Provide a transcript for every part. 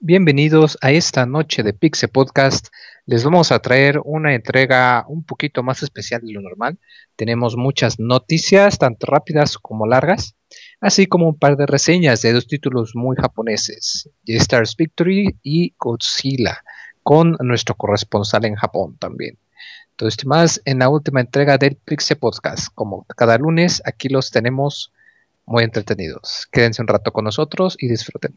Bienvenidos a esta noche de Pixe Podcast. Les vamos a traer una entrega un poquito más especial de lo normal. Tenemos muchas noticias, tanto rápidas como largas, así como un par de reseñas de dos títulos muy japoneses, Stars Victory y Godzilla, con nuestro corresponsal en Japón también. Todo más en la última entrega del Pixe Podcast. Como cada lunes, aquí los tenemos muy entretenidos. Quédense un rato con nosotros y disfruten.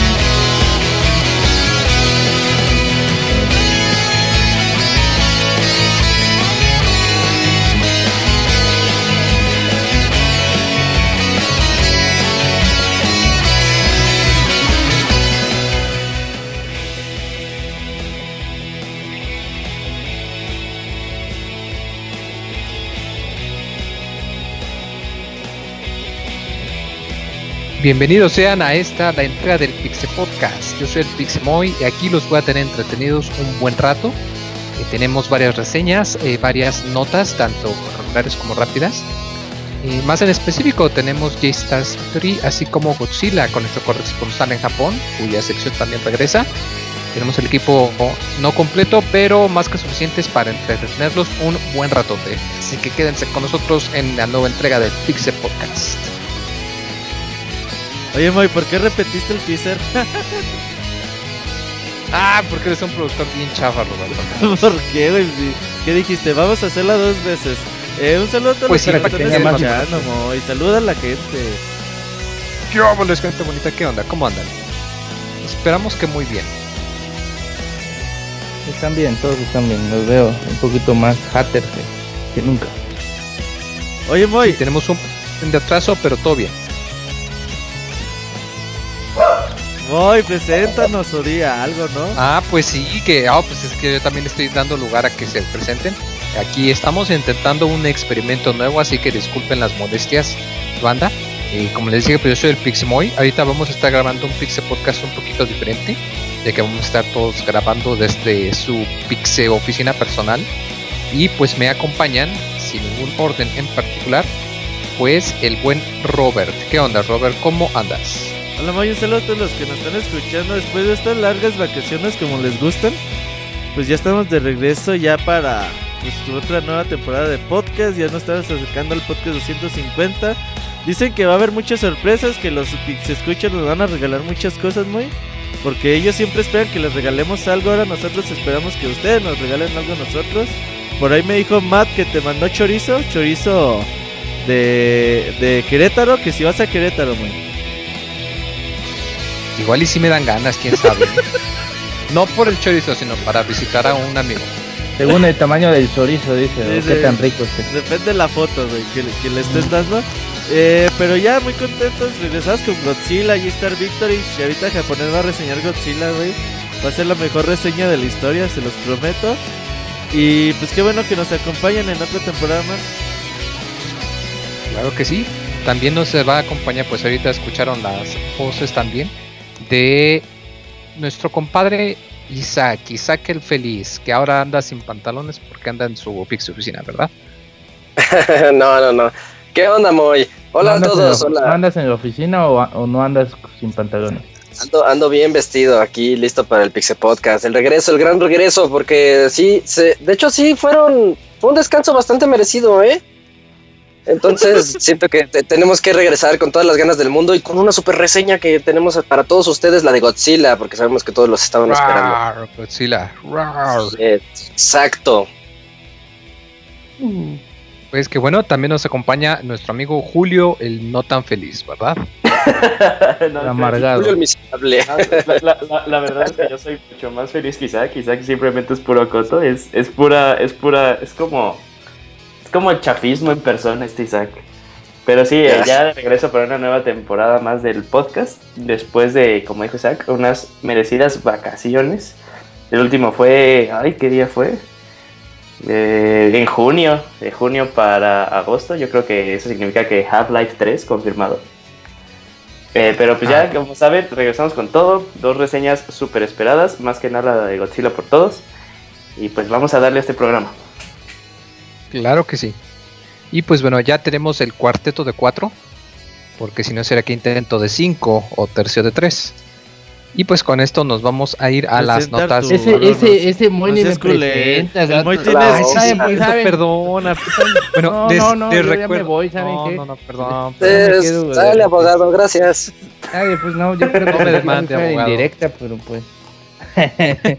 Bienvenidos sean a esta, la entrega del Pixe Podcast. Yo soy el Pixemoy y aquí los voy a tener entretenidos un buen rato. Eh, tenemos varias reseñas, eh, varias notas, tanto regulares como rápidas. Eh, más en específico tenemos J-Stars así como Godzilla con nuestro corresponsal en Japón, cuya sección también regresa. Tenemos el equipo no completo, pero más que suficientes para entretenerlos un buen ratote. Así que quédense con nosotros en la nueva entrega del Pixe Podcast. Oye, Moy, ¿por qué repetiste el teaser? ah, porque eres un productor bien chafa, Roberto. ¿Por qué, güey? ¿Qué dijiste? Vamos a hacerla dos veces. Eh, un saludo a todos pues los sí, que están escuchando, Moy. Saluda a la gente. ¿Qué onda, gente bonita? ¿Qué onda? ¿Cómo andan? Esperamos que muy bien. Están bien, todos están bien. Los veo un poquito más hater que, nunca. Oye, Moy. tenemos un de atraso, pero todo bien. Voy, preséntanos o día algo, ¿no? Ah, pues sí, que ah, pues es que yo también estoy dando lugar a que se presenten. Aquí estamos intentando un experimento nuevo, así que disculpen las molestias, banda. Y como les dije, pues yo soy el Pixemoy. Ahorita vamos a estar grabando un Pixe Podcast un poquito diferente, de que vamos a estar todos grabando desde su Pixe oficina personal. Y pues me acompañan, sin ningún orden en particular, pues el buen Robert. ¿Qué onda, Robert? ¿Cómo andas? Hola Mayo, saludos a todos los que nos están escuchando después de estas largas vacaciones como les gustan. Pues ya estamos de regreso ya para pues, otra nueva temporada de podcast. Ya nos estamos acercando al podcast 250. Dicen que va a haber muchas sorpresas, que los se escuchan nos van a regalar muchas cosas, muy. Porque ellos siempre esperan que les regalemos algo. Ahora nosotros esperamos que ustedes nos regalen algo a nosotros. Por ahí me dijo Matt que te mandó chorizo, chorizo de, de Querétaro, que si vas a Querétaro. Igual y si me dan ganas, quién sabe. no por el chorizo, sino para visitar a un amigo. Según el tamaño del chorizo, dice, qué tan rico este. Depende de la foto, güey, que, le estés dando. Eh, pero ya muy contentos, regresamos con Godzilla y Star Victory. Y ahorita japonés va a reseñar Godzilla, güey. Va a ser la mejor reseña de la historia, se los prometo. Y pues qué bueno que nos acompañen en otra temporada más. Claro que sí. También nos va a acompañar, pues ahorita escucharon las voces también de nuestro compadre Isaac, Isaac el feliz, que ahora anda sin pantalones porque anda en su fix oficina, ¿verdad? no, no, no. ¿Qué onda, Moy? Hola a todos, hola. ¿Andas en la oficina o, no andas sin pantalones? Ando, ando bien vestido aquí, listo para el Pixel Podcast. El regreso, el gran regreso, porque sí, se, de hecho sí fueron, fue un descanso bastante merecido, ¿eh? Entonces siento que tenemos que regresar con todas las ganas del mundo y con una super reseña que tenemos para todos ustedes, la de Godzilla, porque sabemos que todos los estaban esperando. Godzilla. Exacto. Pues que bueno, también nos acompaña nuestro amigo Julio, el no tan feliz, ¿verdad? No, Amargado. Julio el miserable. La, la- la- la verdad es que yo soy mucho más feliz que Isaac. Isaac simplemente es puro coto. Es, es pura, es pura, es como, como chafismo en persona este Isaac. Pero sí, Ya. ya de regreso para una nueva temporada más del podcast. Después de, como dijo Isaac, unas merecidas vacaciones. El último fue, ay, ¿qué día fue? Eh, en junio, de junio para agosto. Yo creo que eso significa que Half-Life 3 confirmado. Eh, pero pues ya, Ah. como saben, regresamos con todo. Dos reseñas súper esperadas, más que nada la de Godzilla por todos. Y pues vamos a darle a este programa. Claro que sí. Y pues bueno, ya tenemos el cuarteto de cuatro, porque si no será que intento de cinco o tercio de tres. Y pues con esto nos vamos a ir a las notas. tu- Ese, no, no, ese, ese Moy no ni me presenta. El. Moy tiene- Claro, Ay, sí, ¿saben? sí, Pues, ¿saben? perdona. Bueno, No, les, no, no, yo ya me recuerdo. voy, ¿saben no, qué? no, no, perdón. Pero me Es- quedo- Dale, abogado, gracias. Ay, pues no, yo creo que No me demande, abogado. indirecta, pero pues.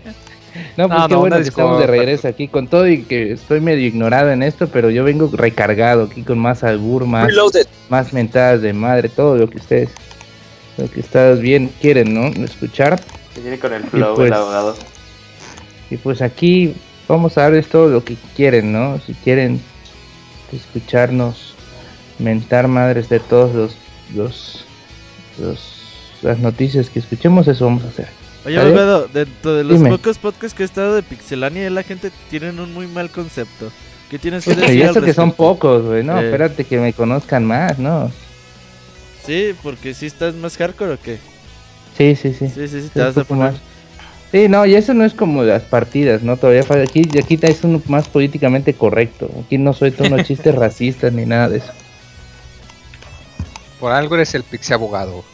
no, pues No, qué no, bueno que estamos de regreso aquí con todo y que estoy medio ignorado en esto, pero yo vengo recargado aquí con más albur, más, Reloaded. más mentadas de madre, todo lo que ustedes, lo que ustedes bien quieren, ¿no? Escuchar. Que viene con el flow pues, el abogado. Y pues aquí vamos a darles todo lo que quieren, ¿no? Si quieren escucharnos mentar madres de todos los, los, los las noticias que escuchemos, eso vamos a hacer. Oye, abogado, dentro de los Dime. pocos podcasts que he estado de Pixelania, la gente tienen un muy mal concepto. ¿Qué tienes que decir? y al eso que son pocos, güey, no, Eh. espérate que me conozcan más, ¿no? Sí, porque si estás más hardcore o qué. Sí, sí, sí. Sí, sí, sí, te vas a poner. más. Sí, no, y eso no es como las partidas, ¿no? Todavía falta. Aquí, aquí es uno más políticamente correcto. Aquí no soy tono chistes racistas ni nada de eso. Por algo eres el pixie abogado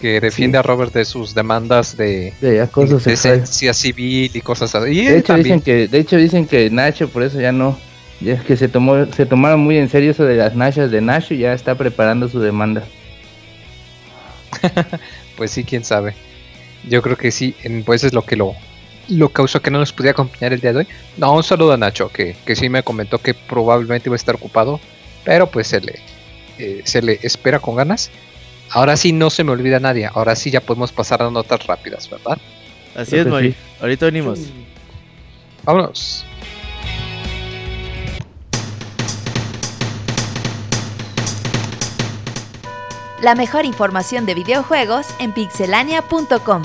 que defiende a Robert de sus demandas de De acoso sexual. decencia civil y cosas así. Y De hecho también. dicen que, de hecho dicen que Nacho por eso ya no, ya es que se tomó, se tomaron muy en serio eso de las nachas de Nacho y ya está preparando su demanda. Pues sí, quién sabe. Yo creo que sí, pues es lo que lo, lo causó que no nos pudiera acompañar el día de hoy. No, un saludo a Nacho, que, que sí me comentó que probablemente iba a estar ocupado, pero pues se le, eh, se le espera con ganas. Ahora sí no se me olvida nadie, ahora sí ya podemos pasar a notas rápidas, ¿verdad? Así Creo es, sí. Ahorita venimos. Vámonos. La mejor información de videojuegos en pixelania.com.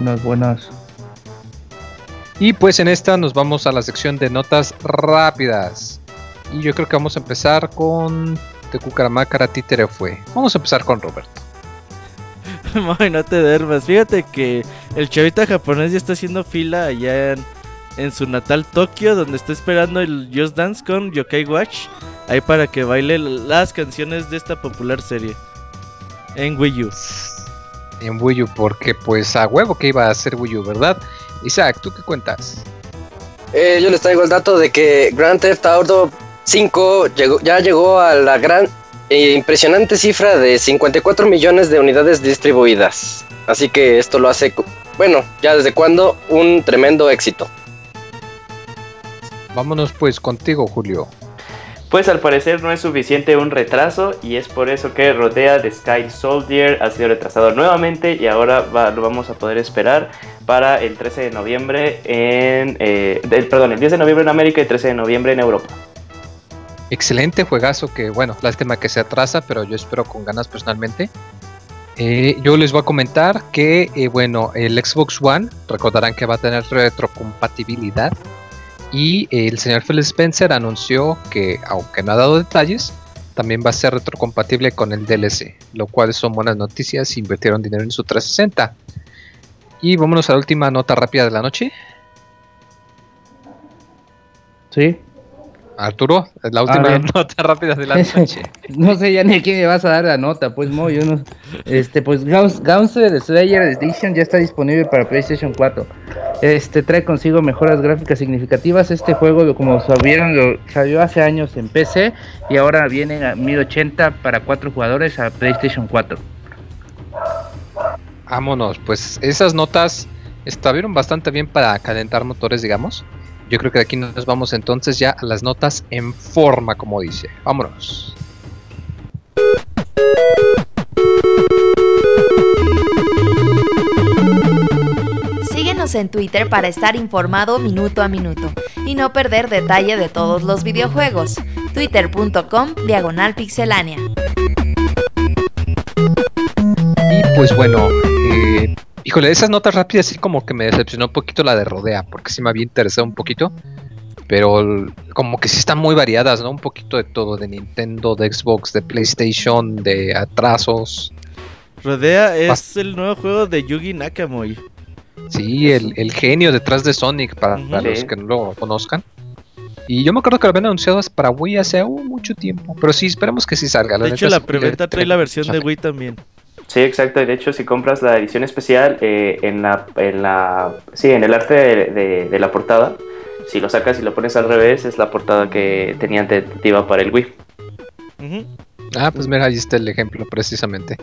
Buenas, buenas. Y pues en esta nos vamos a la sección de notas rápidas. Y yo creo que vamos a empezar con de Cucaramácara Títere fue. Vamos a empezar con Roberto. Moy, no te duermas. Fíjate que el chavita japonés ya está haciendo fila allá en, en su natal Tokio, donde está esperando el Just Dance con Yokai Watch. Ahí para que baile las canciones de esta popular serie. En Wii U. En Wii U, porque pues a huevo que iba a ser Wii U, ¿verdad? Isaac, ¿tú qué cuentas? Eh, yo les traigo el dato de que Grand Theft Auto 5 llegó, ya llegó a la gran e impresionante cifra de 54 millones de unidades distribuidas. Así que esto lo hace, bueno, ya desde cuando, un tremendo éxito. Vámonos pues contigo, Julio. Pues al parecer no es suficiente un retraso y es por eso que Rodea de Sky Soldier ha sido retrasado nuevamente y ahora lo vamos a poder esperar para el 13 de noviembre en... eh, perdón, el 10 de noviembre en América y el 13 de noviembre en Europa. Excelente juegazo que, bueno, lástima que se atrasa, pero yo espero con ganas personalmente. Eh, yo les voy a comentar que, eh, bueno, el Xbox One, recordarán que va a tener retrocompatibilidad. Y el señor Phil Spencer anunció que, aunque no ha dado detalles, también va a ser retrocompatible con el DLC, lo cual son buenas noticias. Invirtieron dinero en su 360. Y vámonos a la última nota rápida de la noche. Sí. Arturo, la última nota rápida de la noche. no sé ya ni a quién me vas a dar la nota, pues Mo, yo no. Este, pues Gauss- Gauntlet Slayer Edition ya está disponible para PlayStation 4. Este trae consigo mejoras gráficas significativas. Este juego, como sabieron, lo salió hace años en PC y ahora viene a 1080 para 4 jugadores a PlayStation 4. Vámonos, pues esas notas estuvieron bastante bien para calentar motores, digamos. Yo creo que de aquí nos vamos entonces ya a las notas en forma, como dice. Vámonos. Síguenos en Twitter para estar informado minuto a minuto y no perder detalle de todos los videojuegos. Twitter.com Diagonal Pixelánea. Y pues bueno, eh, híjole, de esas notas rápidas sí como que me decepcionó un poquito la de Rodea, porque sí me había interesado un poquito. Pero como que sí están muy variadas, ¿no? Un poquito de todo, de Nintendo, de Xbox, de PlayStation, de atrasos. Rodea es el nuevo juego de Yugi Nakamori. Sí, el, el genio detrás de Sonic, para, los que no lo conozcan. Y yo me acuerdo que lo habían anunciado para Wii hace uh, mucho tiempo. Pero sí, esperemos que sí salga. De hecho, la preventa trae la versión de. Wii también. Sí, exacto. y De hecho, si compras la edición especial eh, en la, en la, sí, en el arte de, de- de la portada, si lo sacas y lo pones al revés, es la portada que tenían tentativa para el Wii. Ah, pues mira, ahí está el ejemplo precisamente.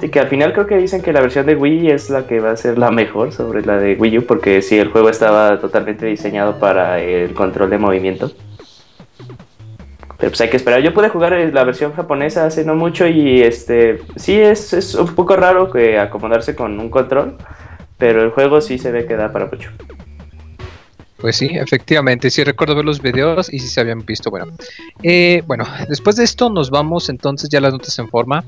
Sí, que al final creo que dicen que la versión de Wii es la que va a ser la mejor sobre la de Wii U, porque sí, el juego estaba totalmente diseñado para el control de movimiento. Pero pues hay que esperar. Yo pude jugar eh, la versión japonesa hace no mucho y este sí es, es un poco raro que acomodarse con un control, pero el juego sí se ve que da para mucho. Pues sí, efectivamente, sí recuerdo ver los videos y sí se habían visto. Bueno, Eh, bueno, después de esto nos vamos entonces ya las notas en forma.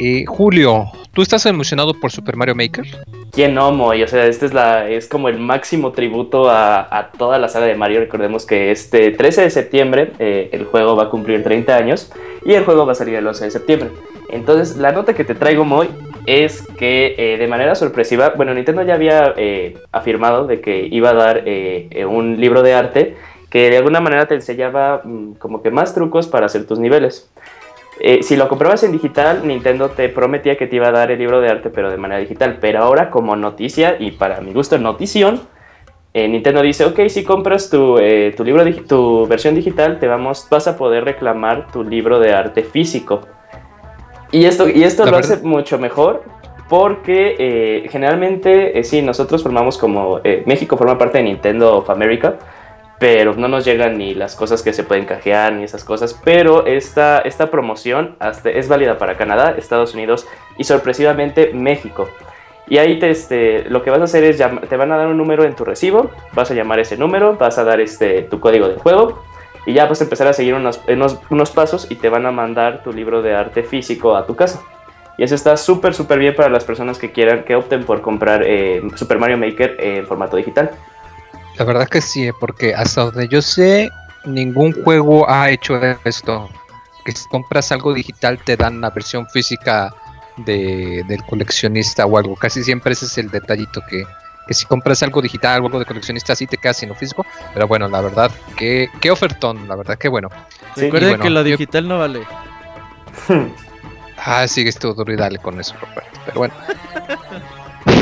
Eh, Julio, ¿tú estás emocionado por Super Mario Maker? ¿Quién no, Moy? O sea, este es, la, es como el máximo tributo a, toda la saga de Mario. Recordemos que este 13 de septiembre eh, el juego va a cumplir 30 años y el juego va a salir el 11 de septiembre. Entonces, la nota que te traigo, Moy, es que eh, de manera sorpresiva, bueno, Nintendo ya había afirmado de que iba a dar un libro de arte que de alguna manera te enseñaba mm, como que más trucos para hacer tus niveles. Eh, si lo comprabas en digital, Nintendo te prometía que te iba a dar el libro de arte, pero de manera digital. Pero ahora, como noticia, y para mi gusto, notición, eh, Nintendo dice, ok, si compras tu, eh, tu, libro digi- tu versión digital, te vamos, vas a poder reclamar tu libro de arte físico. Y esto, y esto La lo verdad- hace mucho mejor porque eh, generalmente, eh, sí, nosotros formamos como, eh, México forma parte de Nintendo of America, pero no nos llegan ni las cosas que se pueden canjear ni esas cosas. Pero esta, esta promoción es válida para Canadá, Estados Unidos y sorpresivamente México. Y ahí te, este, lo que vas a hacer es, te van a dar un número en tu recibo, vas a llamar ese número, vas a dar este, tu código de juego y ya vas a empezar a seguir unos, unos, unos pasos y te van a mandar tu libro de arte físico a tu casa. Y eso está súper, súper bien para las personas que quieran, que opten por comprar eh, Super Mario Maker en formato digital. La verdad que sí, porque hasta donde yo sé, ningún juego ha hecho esto. Que si compras algo digital te dan la versión física de, del coleccionista o algo. Casi siempre ese es el detallito que, que si compras algo digital o algo de coleccionista sí te quedas sin lo físico. Pero bueno, la verdad, que qué ofertón, la verdad que bueno. Sí, Recuerden bueno, que lo yo- digital no vale. Ah, sigues tú duro y dale con eso, Roberto. Pero bueno.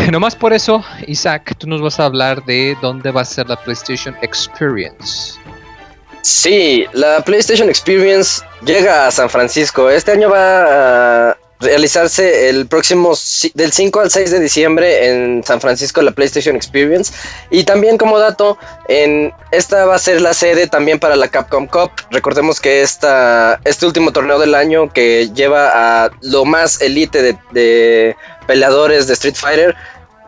Nomás por eso, Isaac, tú nos vas a hablar de dónde va a ser la PlayStation Experience. Sí, la PlayStation Experience llega a San Francisco. Este año va a realizarse el próximo del 5 al 6 de diciembre en San Francisco la PlayStation Experience. Y también como dato, en esta va a ser la sede también para la Capcom Cup. Recordemos que esta, este último torneo del año que lleva a lo más elite de, de peleadores de Street Fighter.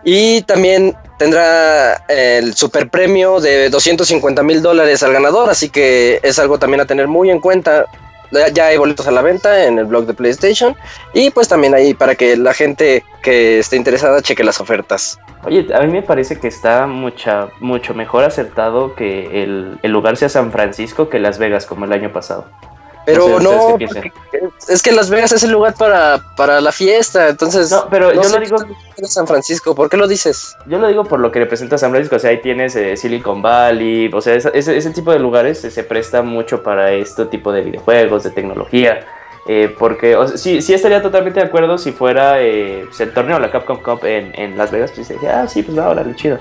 Y también tendrá el super premio de 250 mil dólares al ganador, así que es algo también a tener muy en cuenta. Ya- Ya hay boletos a la venta en el blog de PlayStation y pues también ahí para que la gente que esté interesada cheque las ofertas. Oye, a mí me parece que está mucha, mucho mejor acertado que el, el lugar sea San Francisco que Las Vegas como el año pasado. Pero No sé, ¿ustedes no, qué es que Las Vegas es el lugar para, para la fiesta, entonces... No, pero yo sé lo digo- San Francisco, ¿por qué lo dices? Yo lo digo por lo que representa San Francisco, o sea, ahí tienes eh, Silicon Valley, o sea, ese, ese- ese tipo de lugares se presta mucho para este tipo de videojuegos, de tecnología, eh, porque o sea, sí, sí estaría totalmente de acuerdo si fuera eh, pues, el torneo, la Capcom Cup en, en Las Vegas, pues dije, ah, sí, pues va, órale, chido.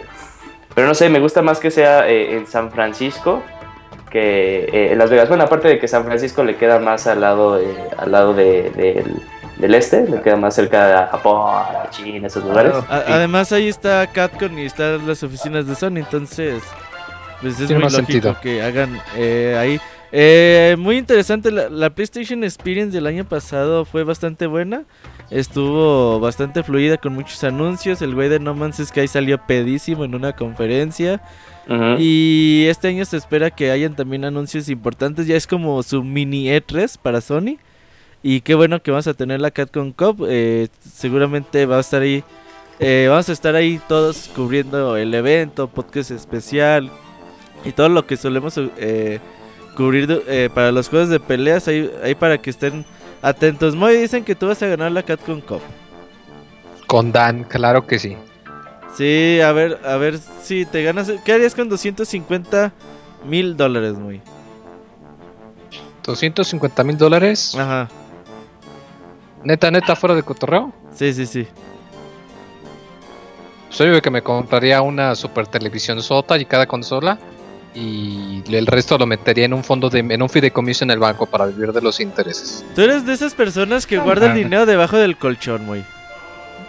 Pero no sé, me gusta más que sea eh, en San Francisco que eh, en Las Vegas. Bueno, aparte de que San Francisco le queda más al lado, eh, al lado de- del, del este, le queda más cerca a Japón, a China, esos lugares. A- además ahí está Capcom y están las oficinas de Sony, entonces pues es Tiene muy más lógico sentido. que hagan eh, ahí. Eh, muy interesante, la, la PlayStation Experience del año pasado fue bastante buena. Estuvo bastante fluida con muchos anuncios. El güey de No Man's Sky salió pedísimo en una conferencia. Y este año se espera que hayan también anuncios importantes. Ya es como su mini E3 para Sony. Y qué bueno que vamos a tener la Capcom Cup. eh, seguramente va a estar ahí. eh, vamos a estar ahí todos cubriendo el evento, podcast especial y todo lo que solemos eh, cubrir eh, para los juegos de peleas. Ahí, ahí para que estén atentos. Muy dicen que tú vas a ganar la Capcom Cup. Con Dan, claro que sí. Sí, a ver, a ver si te ganas. ¿Qué harías con 250 mil dólares, muy? 250 mil dólares. Ajá. Neta, neta, fuera de cotorreo. Sí, sí, sí. Soy yo que me compraría una super televisión sota y cada consola. Y el resto lo metería en un fondo de en un fideicomiso en el banco para vivir de los intereses. Tú eres de esas personas que guardan mames. dinero debajo del colchón, muy.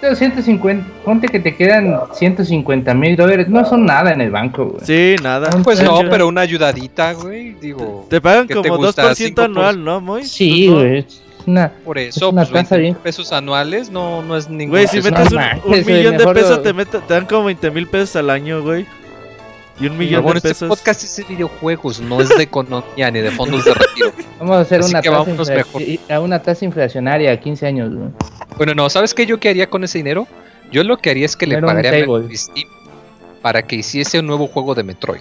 Entonces, 150, ponte que te quedan 150 mil dólares, no son nada en el banco, güey. Sí, nada. Pues no, pero una ayudadita, güey. Digo, Te pagan ¿qué te como gusta? 2% ¿Cinco por- anual, ¿no, muy? Sí, Pues güey. una- por eso, una pues tasa 20 bien. pesos anuales no, no es ningún Güey, si metes no un, un millón de pesos, lo- te, mete- te dan como 20 mil pesos al año, güey. Y un millón Bueno, de este pesos. podcast es de videojuegos, no es de economía ni de fondos de retiro. Vamos a hacer Así una tasa, mejor. a una tasa inflacionaria a 15 años, güey. Bueno, no, ¿sabes qué yo qué haría con ese dinero? Yo lo que haría es que le pagaría a. Mercury Steam para que hiciese un nuevo juego de Metroid.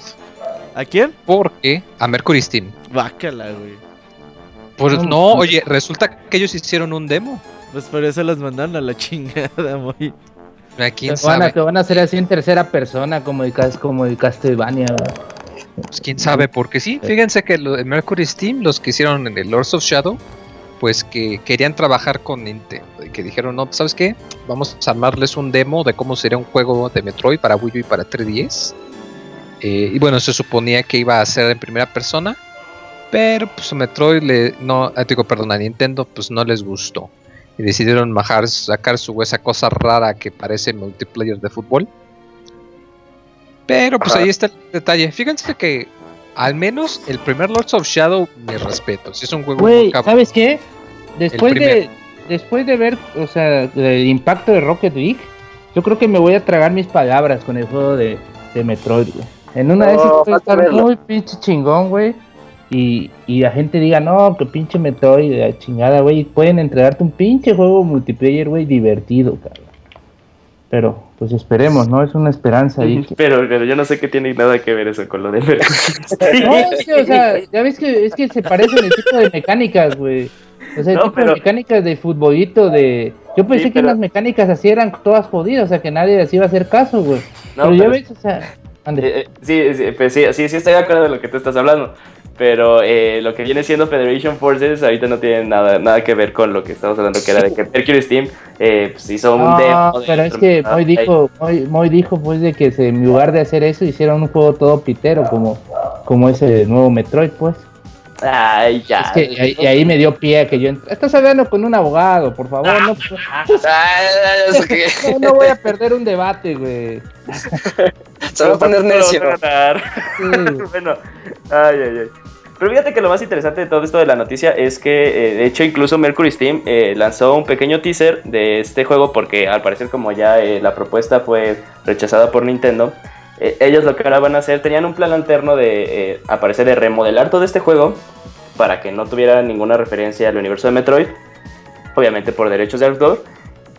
¿A quién? Porque a Mercury Steam. Bácala, güey. Pues No, no, oye, resulta que ellos hicieron un demo. Pues por eso las mandaron a la chingada, muy. ¿A quién Te van, a, te van a hacer así en tercera persona, como cas- como el Castlevania. Pues quién sabe, porque sí, fíjense que lo de Mercury Steam, los que hicieron en el Lords of Shadow, pues que querían trabajar con Nintendo y que dijeron, no, ¿sabes qué? Vamos a armarles un demo de cómo sería un juego de Metroid para Wii U y para 3DS. Eh, y bueno, se suponía que iba a ser en primera persona, pero pues a Metroid le, no, ah, digo, perdón, a Nintendo pues no les gustó. Y decidieron bajar, sacar su esa cosa rara que parece multiplayer de fútbol. Pero pues Ajá. ahí está el detalle. Fíjense que al menos el primer Lords of Shadow, me respeto. Si es un juego Güey. ¿sabes qué? Después de, después de ver, o sea, el impacto de Rocket League, yo creo que me voy a tragar mis palabras con el juego de, de Metroid, güey. En una de esas No, puede estar verlo. muy pinche chingón, güey. Y, y la gente diga, no, que pinche Metroid, la chingada, güey. Pueden entregarte un pinche juego multiplayer, güey, divertido, cabrón. Pero, pues esperemos, ¿no? Es una esperanza ahí. que- Pero, pero yo no sé qué tiene nada que ver eso con lo de No, es que, o sea, ya ves que es que se parecen el tipo de mecánicas, güey. O sea, el No, tipo pero- de mecánicas de futbolito, de... Yo pensé Sí, que las mecánicas así eran todas jodidas, o sea, que nadie les iba a hacer caso, güey. No, pero ya pero- ves, o sea... Eh, eh, sí, sí, pues sí, sí, sí estoy de acuerdo de lo que tú estás hablando. Pero eh, lo que viene siendo Federation Forces ahorita no tiene nada, nada que ver con lo que estamos hablando, que era de que Mercury Steam eh, pues hizo un No, demo. de pero es que Moy dijo, Moy, Moy dijo pues de que se- en lugar de hacer eso hicieron un juego todo pitero como, como ese nuevo Metroid, pues. Ay, ya. Es que y ahí, y ahí me dio pie a que yo... Estás hablando con un abogado, por favor, no, que- no, no voy a perder un debate, güey. Se va a poner necio. Sí, bueno, ay, ay, ay. Pero fíjate que lo más interesante de todo esto de la noticia es que, eh, de hecho, incluso Mercury Steam eh, lanzó un pequeño teaser de este juego porque al parecer como ya eh, la propuesta fue rechazada por Nintendo, ellos lo que ahora van a hacer, tenían un plan alterno de, eh, al parecer, de remodelar todo este juego para que no tuviera ninguna referencia al universo de Metroid, obviamente por derechos de autor.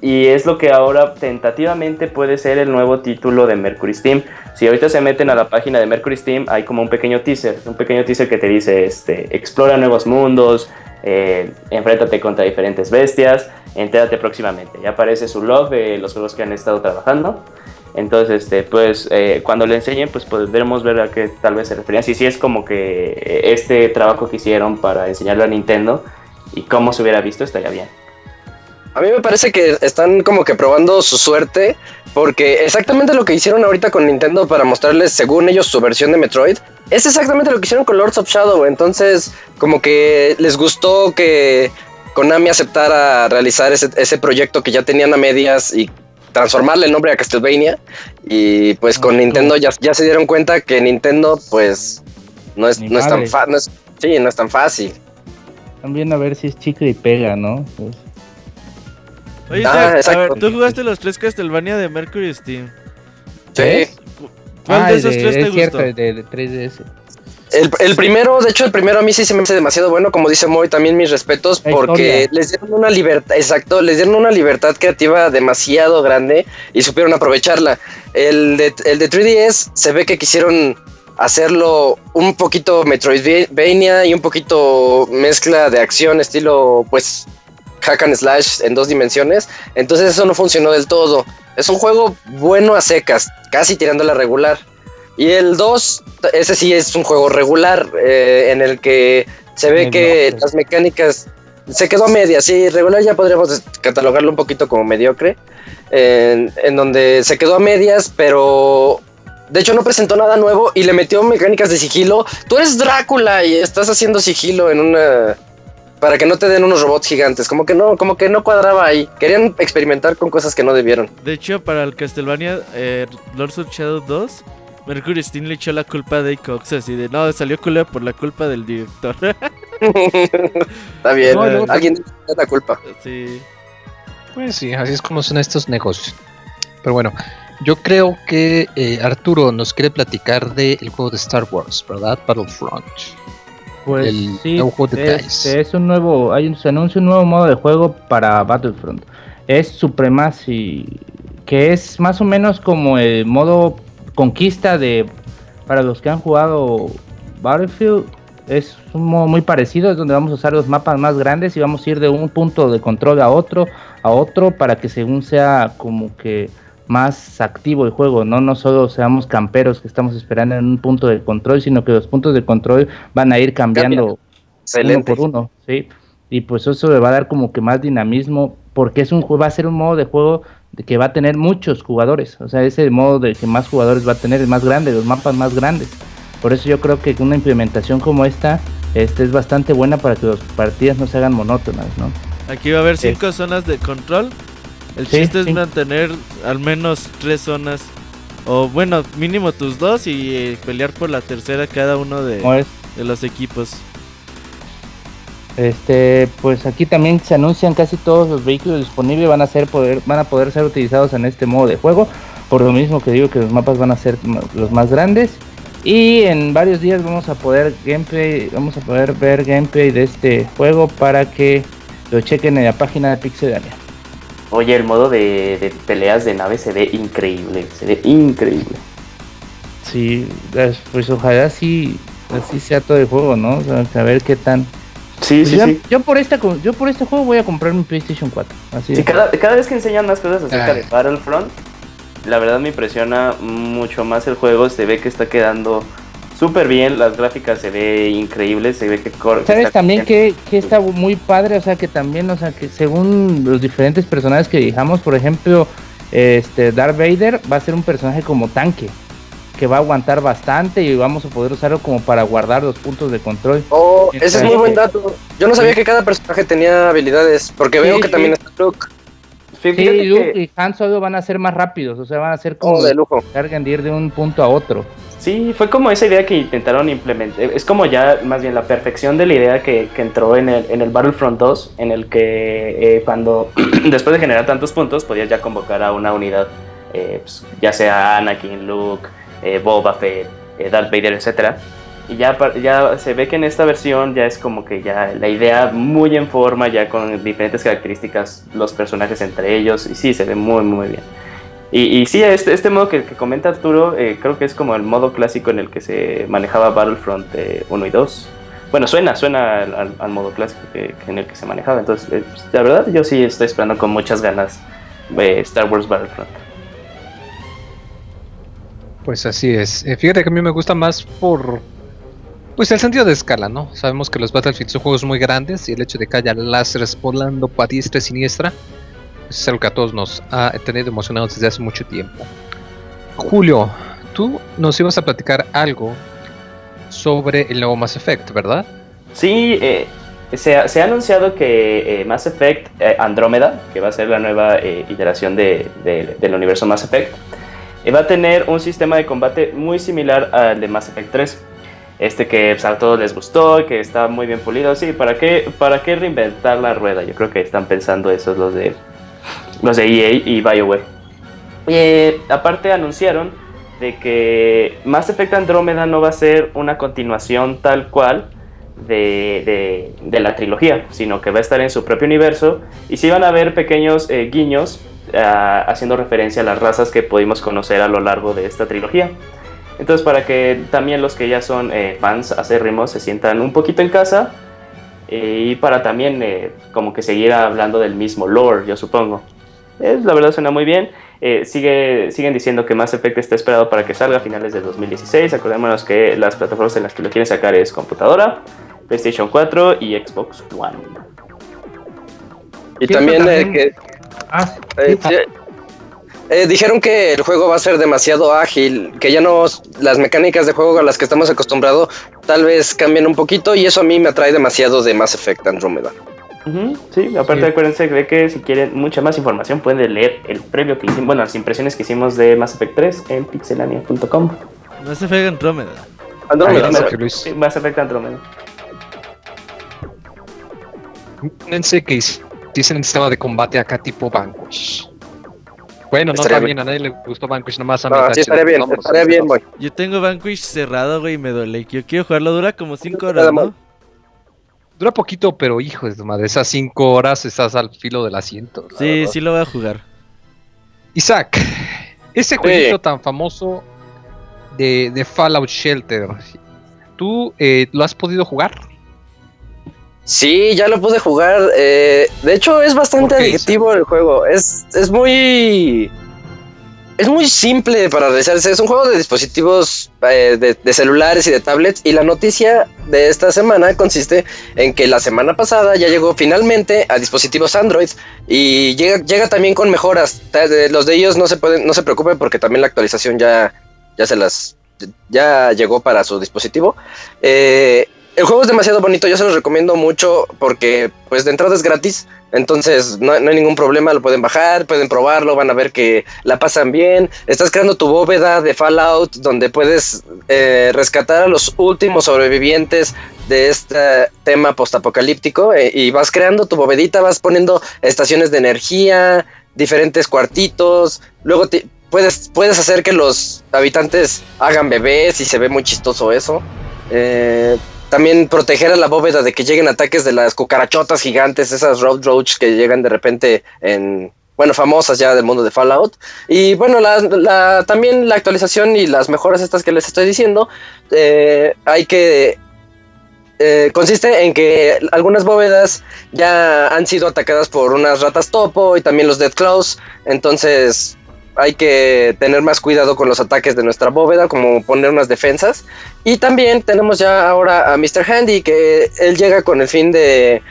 Y es lo que ahora tentativamente puede ser el nuevo título de Mercury Steam. Si ahorita se meten a la página de Mercury Steam, hay como un pequeño teaser, un pequeño teaser que te dice, este, explora nuevos mundos, eh, contra diferentes bestias, entérate próximamente. Ya aparece su log de los juegos que han estado trabajando. Entonces, este, pues eh, cuando le enseñen, pues podremos ver a qué tal vez se referían. Si sí es como que eh, este trabajo que hicieron para enseñarle a Nintendo y cómo se hubiera visto, estaría bien. A mí me parece que están como que probando su suerte, porque exactamente lo que hicieron ahorita con Nintendo para mostrarles, según ellos, su versión de Metroid, es exactamente lo que hicieron con Lords of Shadow. Entonces, como que les gustó que Konami aceptara realizar ese, ese proyecto que ya tenían a medias y transformarle el nombre a Castlevania. Y pues con Nintendo ya, ya se dieron cuenta que Nintendo, pues, no es, no es tan fácil. sí, no es tan fácil. También a ver si es chicle y pega, ¿no? Pues, Oye, Ah, a ver, tú jugaste los tres Castlevania de Mercury Steam. Sí. ¿Cuál Ah, de esos tres es te cierto, gustó? el de, de 3DS. El, el primero, de hecho, el primero a mí sí se me hace demasiado bueno, como dice Moy, también mis respetos, La porque historia. les dieron una libertad, exacto, les dieron una libertad creativa demasiado grande y supieron aprovecharla. El de, el de 3DS se ve que quisieron hacerlo un poquito Metroidvania y un poquito mezcla de acción, estilo, pues, hack and slash en dos dimensiones. Entonces eso no funcionó del todo. Es un juego bueno a secas, casi tirando la regular. Y el 2, ese sí es un juego regular, eh, en el que se ve que las mecánicas se quedó a media, sí, regular ya podríamos catalogarlo un poquito como mediocre, en, en donde se quedó a medias, pero de hecho no presentó nada nuevo y le metió mecánicas de sigilo. Tú eres Drácula y estás haciendo sigilo en una para que no te den unos robots gigantes, como que no, como que no cuadraba ahí. Querían experimentar con cosas que no debieron. De hecho, para el Castlevania eh, Lords of Shadow 2, Mercury Steam le echó la culpa a Dave Cox, así de, no, salió culero por la culpa del director. Está bien, No, luego- alguien tiene la culpa. sí. Pues sí, así es como son estos negocios. Pero bueno, yo creo que eh, Arturo nos quiere platicar del juego de Star Wars, ¿verdad? Battlefront. Pues El sí, nuevo juego de es, un nuevo, hay un, se anuncia un nuevo modo de juego para Battlefront. Es Supremacy, que es más o menos como el modo conquista de, para los que han jugado Battlefield, es un modo muy parecido, es donde vamos a usar los mapas más grandes y vamos a ir de un punto de control a otro, a otro, para que según sea como que más activo el juego, no no solo seamos camperos que estamos esperando en un punto de control, sino que los puntos de control van a ir cambiando uno por uno, sí. Y pues eso le va a dar como que más dinamismo, porque es un va a ser un modo de juego de que va a tener muchos jugadores, o sea, ese modo de que más jugadores va a tener, el más grande, los mapas más grandes. Por eso yo creo que una implementación como esta este es bastante buena para que las partidas no se hagan monótonas, ¿no? Aquí va a haber cinco zonas de control. El Sí, chiste es mantener al menos tres zonas. O bueno, mínimo tus dos y eh, pelear por la tercera cada uno de, de los equipos. Este, pues aquí también se anuncian casi todos los vehículos disponibles van a ser poder, van a poder ser utilizados en este modo de juego. Por lo mismo que digo que los mapas van a ser los más grandes. Y en varios días vamos a poder gameplay, vamos a poder ver gameplay de este juego para que lo chequen en la página de Pixelania. Oye, el modo de, de peleas de nave se ve increíble, se ve increíble. Sí, pues ojalá sí así sea todo el juego, ¿no? O sea, a ver qué tan. Sí, Pues sí, yo, sí. yo por esta yo por este juego voy a comprar mi PlayStation 4. Así Sí, cada, cada vez que enseñan más cosas acerca Ay. de Battlefront, la verdad me impresiona mucho más el juego. Se ve que está quedando súper bien, las gráficas se ve increíble, se ve que corre. ¿Sabes también que, que está muy padre? O sea, que también, o sea, que según los diferentes personajes que dijamos, por ejemplo, este Darth Vader va a ser un personaje como tanque, que va a aguantar bastante y vamos a poder usarlo como para guardar los puntos de control. Oh, ese es muy buen dato. Yo no sabía que cada personaje tenía habilidades, porque Sí, veo que sí. también está Luke. Sí, Luke que- y Han Solo van a ser más rápidos, o sea, van a ser como Oh, de lujo. cargan de ir de un punto a otro. Sí, fue como esa idea que intentaron implementar. Es como ya más bien la perfección de la idea que, entró en el, en el Battlefront 2, en el que eh, cuando después de generar tantos puntos podías ya convocar a una unidad, eh, pues, ya sea Anakin, Luke, eh, Boba Fett, eh, Darth Vader, etcétera Y ya, ya se ve que en esta versión ya es como que ya la idea muy en forma, ya con diferentes características, los personajes entre ellos, y sí, se ve muy, muy bien. Y, y sí, este, este modo que, que comenta Arturo, eh, creo que es como el modo clásico en el que se manejaba Battlefront eh, 1 y 2. Bueno, suena, suena al, modo clásico que, en el que se manejaba. Entonces, eh, pues, la verdad, yo sí estoy esperando con muchas ganas eh, Star Wars Battlefront. Pues así es. Fíjate que a mí me gusta más por pues el sentido de escala, ¿no? Sabemos que los Battlefield son juegos muy grandes y el hecho de que haya láseres volando para diestra y siniestra es algo que a todos nos ha tenido emocionados desde hace mucho tiempo. Julio, tú nos ibas a platicar algo sobre el nuevo Mass Effect, ¿verdad? Sí, eh, se, ha, anunciado que eh, Mass Effect eh, Andrómeda, que va a ser la nueva eh, iteración de- de- del universo Mass Effect, va a tener un sistema de combate muy similar al de Mass Effect 3. Este que pues, a todos les gustó, que está muy bien pulido. Sí, ¿para qué, ¿para qué reinventar la rueda? Yo creo que están pensando esos los de, los de EA y BioWare. Aparte anunciaron de que Mass Effect Andrómeda no va a ser una continuación tal cual de, de- de la trilogía, sino que va a estar en su propio universo y sí van a haber pequeños eh, guiños ah, haciendo referencia a las razas que pudimos conocer a lo largo de esta trilogía. Entonces para que también los que ya son eh, fans acérrimos se sientan un poquito en casa eh, y para también eh, como que seguir hablando del mismo lore, yo supongo. Eh, la verdad suena muy bien. Eh, sigue, siguen diciendo que Mass Effect está esperado para que salga a finales de 2016. Acordémonos que las plataformas en las que lo quieren sacar es computadora, PlayStation 4 y Xbox One. Y también, eh, también- que Ah, eh, sí. sí, eh, dijeron que el juego va a ser demasiado ágil, que ya no las mecánicas de juego a las que estamos acostumbrados tal vez cambien un poquito y eso a mí me atrae demasiado de Mass Effect Andromeda. Sí, aparte Sí. acuérdense de que si quieren mucha más información pueden leer el previo que hicimos, bueno, las impresiones que hicimos de Mass Effect 3 en pixelania.com. Se fue Andrómeda. Andrómeda. Sí, Mass Effect Andromeda. Fíjense que dicen el sistema de combate acá tipo Vanquish. Bueno, no Estaría está bien. a nadie le gustó Vanquish, nomás a mí. Sí, estaría bien, estaría bien, boy. Yo tengo Vanquish cerrado, güey, y me duele. Yo quiero jugarlo, dura como 5 Nada horas, mal. ¿no? Dura poquito, pero hijo de tu madre, esas 5 horas estás al filo del asiento. Sí, verdad. sí lo voy a jugar. Isaac, ese jueguito tan famoso de, de Fallout Shelter, ¿tú eh, lo has podido jugar? Sí, ya lo pude jugar. eh, de hecho, es bastante ¿Por qué, adictivo el juego. Es, es muy. Es muy simple para realizarse. Es un juego de dispositivos eh, de, de celulares y de tablets. Y la noticia de esta semana consiste en que la semana pasada ya llegó finalmente a dispositivos Android. Y llega, también con mejoras. Los de ellos no se pueden, no se preocupen porque también la actualización ya, ya se las. ya llegó para su dispositivo. Eh, el juego es demasiado bonito, yo se los recomiendo mucho porque pues de entrada es gratis, entonces no, no hay ningún problema, lo pueden bajar, pueden probarlo, van a ver que la pasan bien. Estás creando tu bóveda de Fallout donde puedes eh, rescatar a los últimos sobrevivientes de este tema postapocalíptico eh, y vas creando tu bóvedita, vas poniendo estaciones de energía, diferentes cuartitos, luego puedes, puedes hacer que los habitantes hagan bebés y se ve muy chistoso eso. Eh, también proteger a la bóveda de que lleguen ataques de las cucarachotas gigantes, esas road roach que llegan de repente en, bueno, famosas ya del mundo de Fallout. Y bueno, la, también la actualización y las mejoras estas que les estoy diciendo, eh, hay que... eh, consiste en que algunas bóvedas ya han sido atacadas por unas ratas topo y también los Dead Claws, entonces hay que tener más cuidado con los ataques de nuestra bóveda, como poner unas defensas. Y también tenemos ya ahora a Mr. Handy, que él llega con el fin de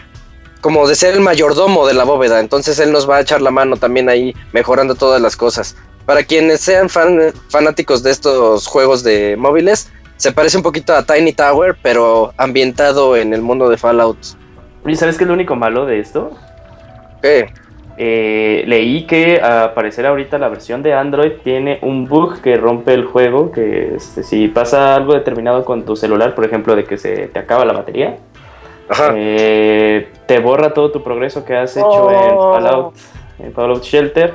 como de ser el mayordomo de la bóveda. Entonces él nos va a echar la mano también ahí, mejorando todas las cosas. Para quienes sean fan- fanáticos de estos juegos de móviles, se parece un poquito a Tiny Tower, pero ambientado en el mundo de Fallout. ¿Y sabes qué es lo único malo de esto? ¿Qué? Eh, leí que al parecer ahorita la versión de Android tiene un bug que rompe el juego, que este, si pasa algo determinado con tu celular, por ejemplo, de que se te acaba la batería, eh, te borra todo tu progreso que has hecho en Oh. Fallout, en Fallout Shelter.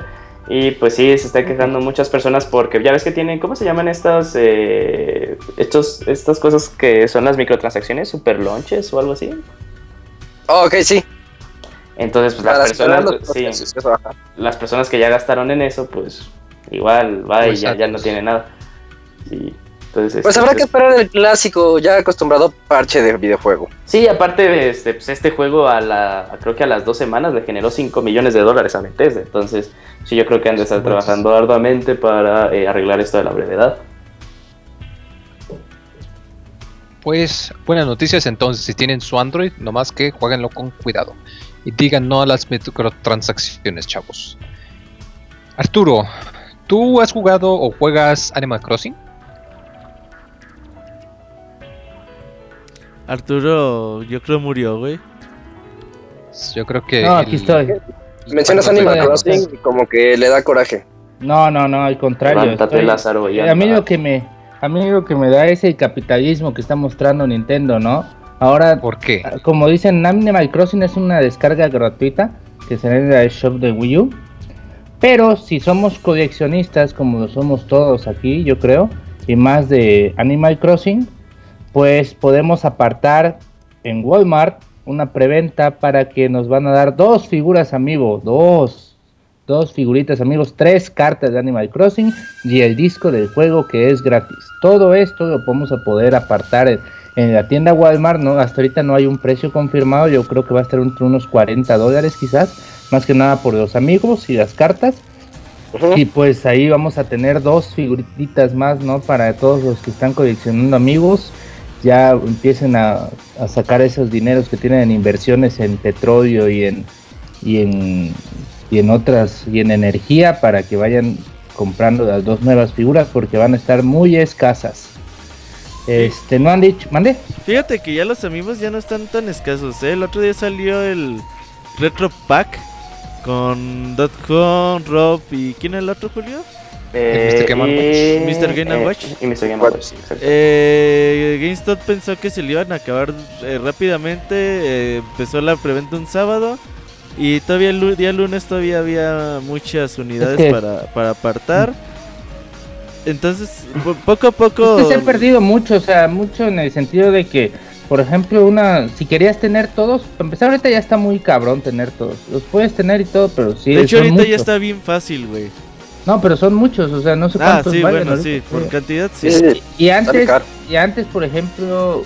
Y pues sí, se están quejando muchas personas porque ya ves que tienen, ¿cómo se llaman estas? Eh, estos, estas cosas que son las microtransacciones, super launches o algo así. Oh, ok, sí. Entonces, pues las personas, sí, ajá. las personas que ya gastaron en eso, pues igual va y Pues, ya, ya no tiene nada. Sí, entonces, Pues este, habrá que pues, esperar el clásico, ya acostumbrado parche de videojuego. Sí, aparte de este, pues este juego, a la, a- creo que a las dos semanas le generó 5 millones de dólares a Bethesda. Entonces, sí, yo creo que han de estar trabajando arduamente para eh, arreglar esto de la brevedad. Pues buenas noticias entonces, si tienen su Android, nomás que jueguenlo con cuidado. Y digan no a las microtransacciones, chavos. Arturo, ¿tú has jugado o juegas Animal Crossing? Arturo, yo creo murió, güey. Yo creo que... No, aquí el- estoy. Mencionas Bueno, Animal Crossing y como que le da coraje. No, no, no, al contrario. Levántate, estoy- Lázaro. y a mí lo que me a mí lo que me da es el capitalismo que está mostrando Nintendo, ¿no? Ahora, ¿Por qué? como dicen, Animal Crossing es una descarga gratuita que se en el shop de Wii U. Pero si somos coleccionistas, como lo somos todos aquí, yo creo, y más de Animal Crossing, pues podemos apartar en Walmart una preventa para que nos van a dar dos figuras amigo, dos, dos figuritas amigos, tres cartas de Animal Crossing y el disco del juego que es gratis. Todo esto lo podemos a poder apartar en, la tienda Walmart, no, hasta ahorita no hay un precio confirmado, yo creo que va a estar entre unos 40 dólares quizás, más que nada por los amigos y las cartas. Y pues ahí vamos a tener dos figuritas más, ¿no? Para todos los que están coleccionando amigos. Ya empiecen a, a sacar esos dineros que tienen en inversiones en petróleo y en, y en y en otras y en energía para que vayan comprando las dos nuevas figuras porque van a estar muy escasas. Este, no han dicho, mande. Fíjate que ya los amigos ya no están tan escasos, ¿eh? El otro día salió el Retro Pack con .com, Rob y... ¿Quién es el otro, Julio? Eh, Mr. Game y- Watch. Mr. Game eh, Watch. Y Mr. Game Watch, sí, exacto. Eh, GameStop pensó que se le iban a acabar eh, rápidamente. eh, empezó la preventa un sábado. Y todavía el día lunes todavía había muchas unidades que- para, para apartar. Entonces, po- poco a poco... Es que se ha perdido mucho, o sea, mucho en el sentido de que, por ejemplo, una, si querías tener todos, para empezar ahorita ya está muy cabrón tener todos. Los puedes tener y todo, pero sí. de hecho, ahorita ya está bien fácil, güey. No, pero son muchos, o sea, no sé Ah, cuántos sí, vayan bueno, sí, por cantidad sí. Y antes, y antes, por ejemplo,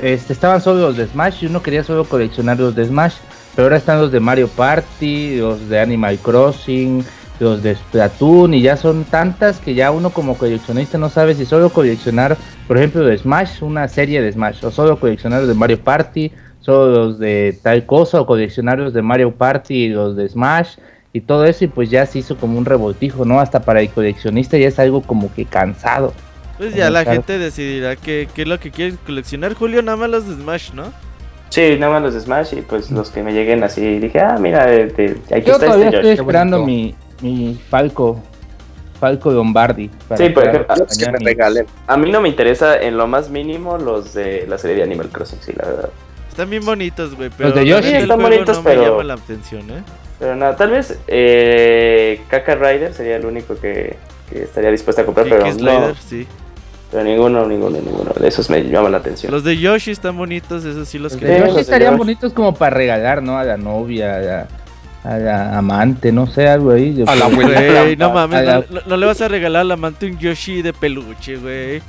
este, estaban solo los de Smash y uno quería solo coleccionar los de Smash, pero ahora están los de Mario Party, los de Animal Crossing, los de Splatoon y ya son tantas que ya uno como coleccionista no sabe si solo coleccionar, por ejemplo, de Smash, una serie de Smash, o solo coleccionar los de Mario Party, solo los de tal cosa, o coleccionar los de Mario Party y los de Smash y todo eso y pues ya se hizo como un revoltijo, ¿no? Hasta para el coleccionista ya es algo como que cansado. Pues ya la gente decidirá qué, qué es lo que quiere coleccionar. Julio, nada más los de Smash, ¿no? Sí, nada más los de Smash y pues los que me lleguen así. Dije, ah, mira, eh, te- aquí Yo está todavía este estoy esperando mi, mi Falco, Falco Lombardi. para Sí, por ejemplo, pues, que me regalen. A mí no me interesa en lo más mínimo los de la serie de Animal Crossing, sí, la verdad. Están bien bonitos, güey. Pero de la Yoshi están bonitos, no me pero- llama la atención, ¿eh? Pero nada, tal vez eh, Kaka Rider sería el único que, que estaría dispuesto a comprar, pero no, Slider, sí. pero ninguno, ninguno, ninguno de esos me llama la atención. Los de Yoshi están bonitos, esos sí los Los que. de Yoshi los de estarían Yoshi. bonitos como para regalar, ¿no? A la novia, a la, a la amante, no sé, algo ahí. yo A la. Güey, no mames, A la- no, no- no le vas a regalar al amante un Yoshi de peluche, güey.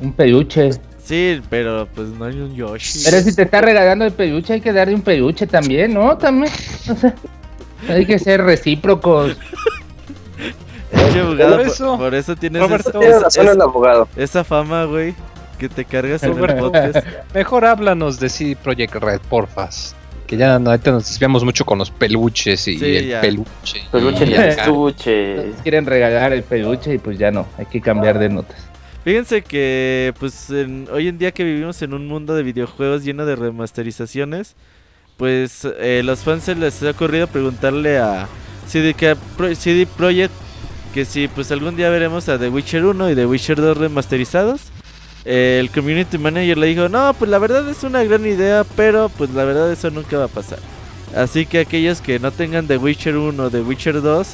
Un peluche. Sí, pero pues no hay un Yoshi. Pero si te está regalando el peluche, hay que darle un peluche también, ¿no? También, o sea, hay que ser recíprocos. Abogado, Por eso, por eso tienes Roberto, esa, Tiene es- razón es- el abogado. esa fama, güey. Que te cargas podcast. Mejor háblanos de CD Projekt Red, porfas. Que ya no, ahorita nos desviamos mucho con los peluches y Sí, el ya. peluche. Peluche y estuche. Quieren regalar el peluche y pues ya no, hay que cambiar de notas. Fíjense que pues en- hoy en día que vivimos en un mundo de videojuegos lleno de remasterizaciones, pues eh, los fans se les ha ocurrido preguntarle a CD, CD Projekt que si pues algún día veremos a The Witcher 1 y The Witcher 2 remasterizados. El community manager le dijo, no, pues la verdad es una gran idea, pero pues la verdad eso nunca va a pasar. Así que aquellos que no tengan The Witcher 1 o The Witcher 2,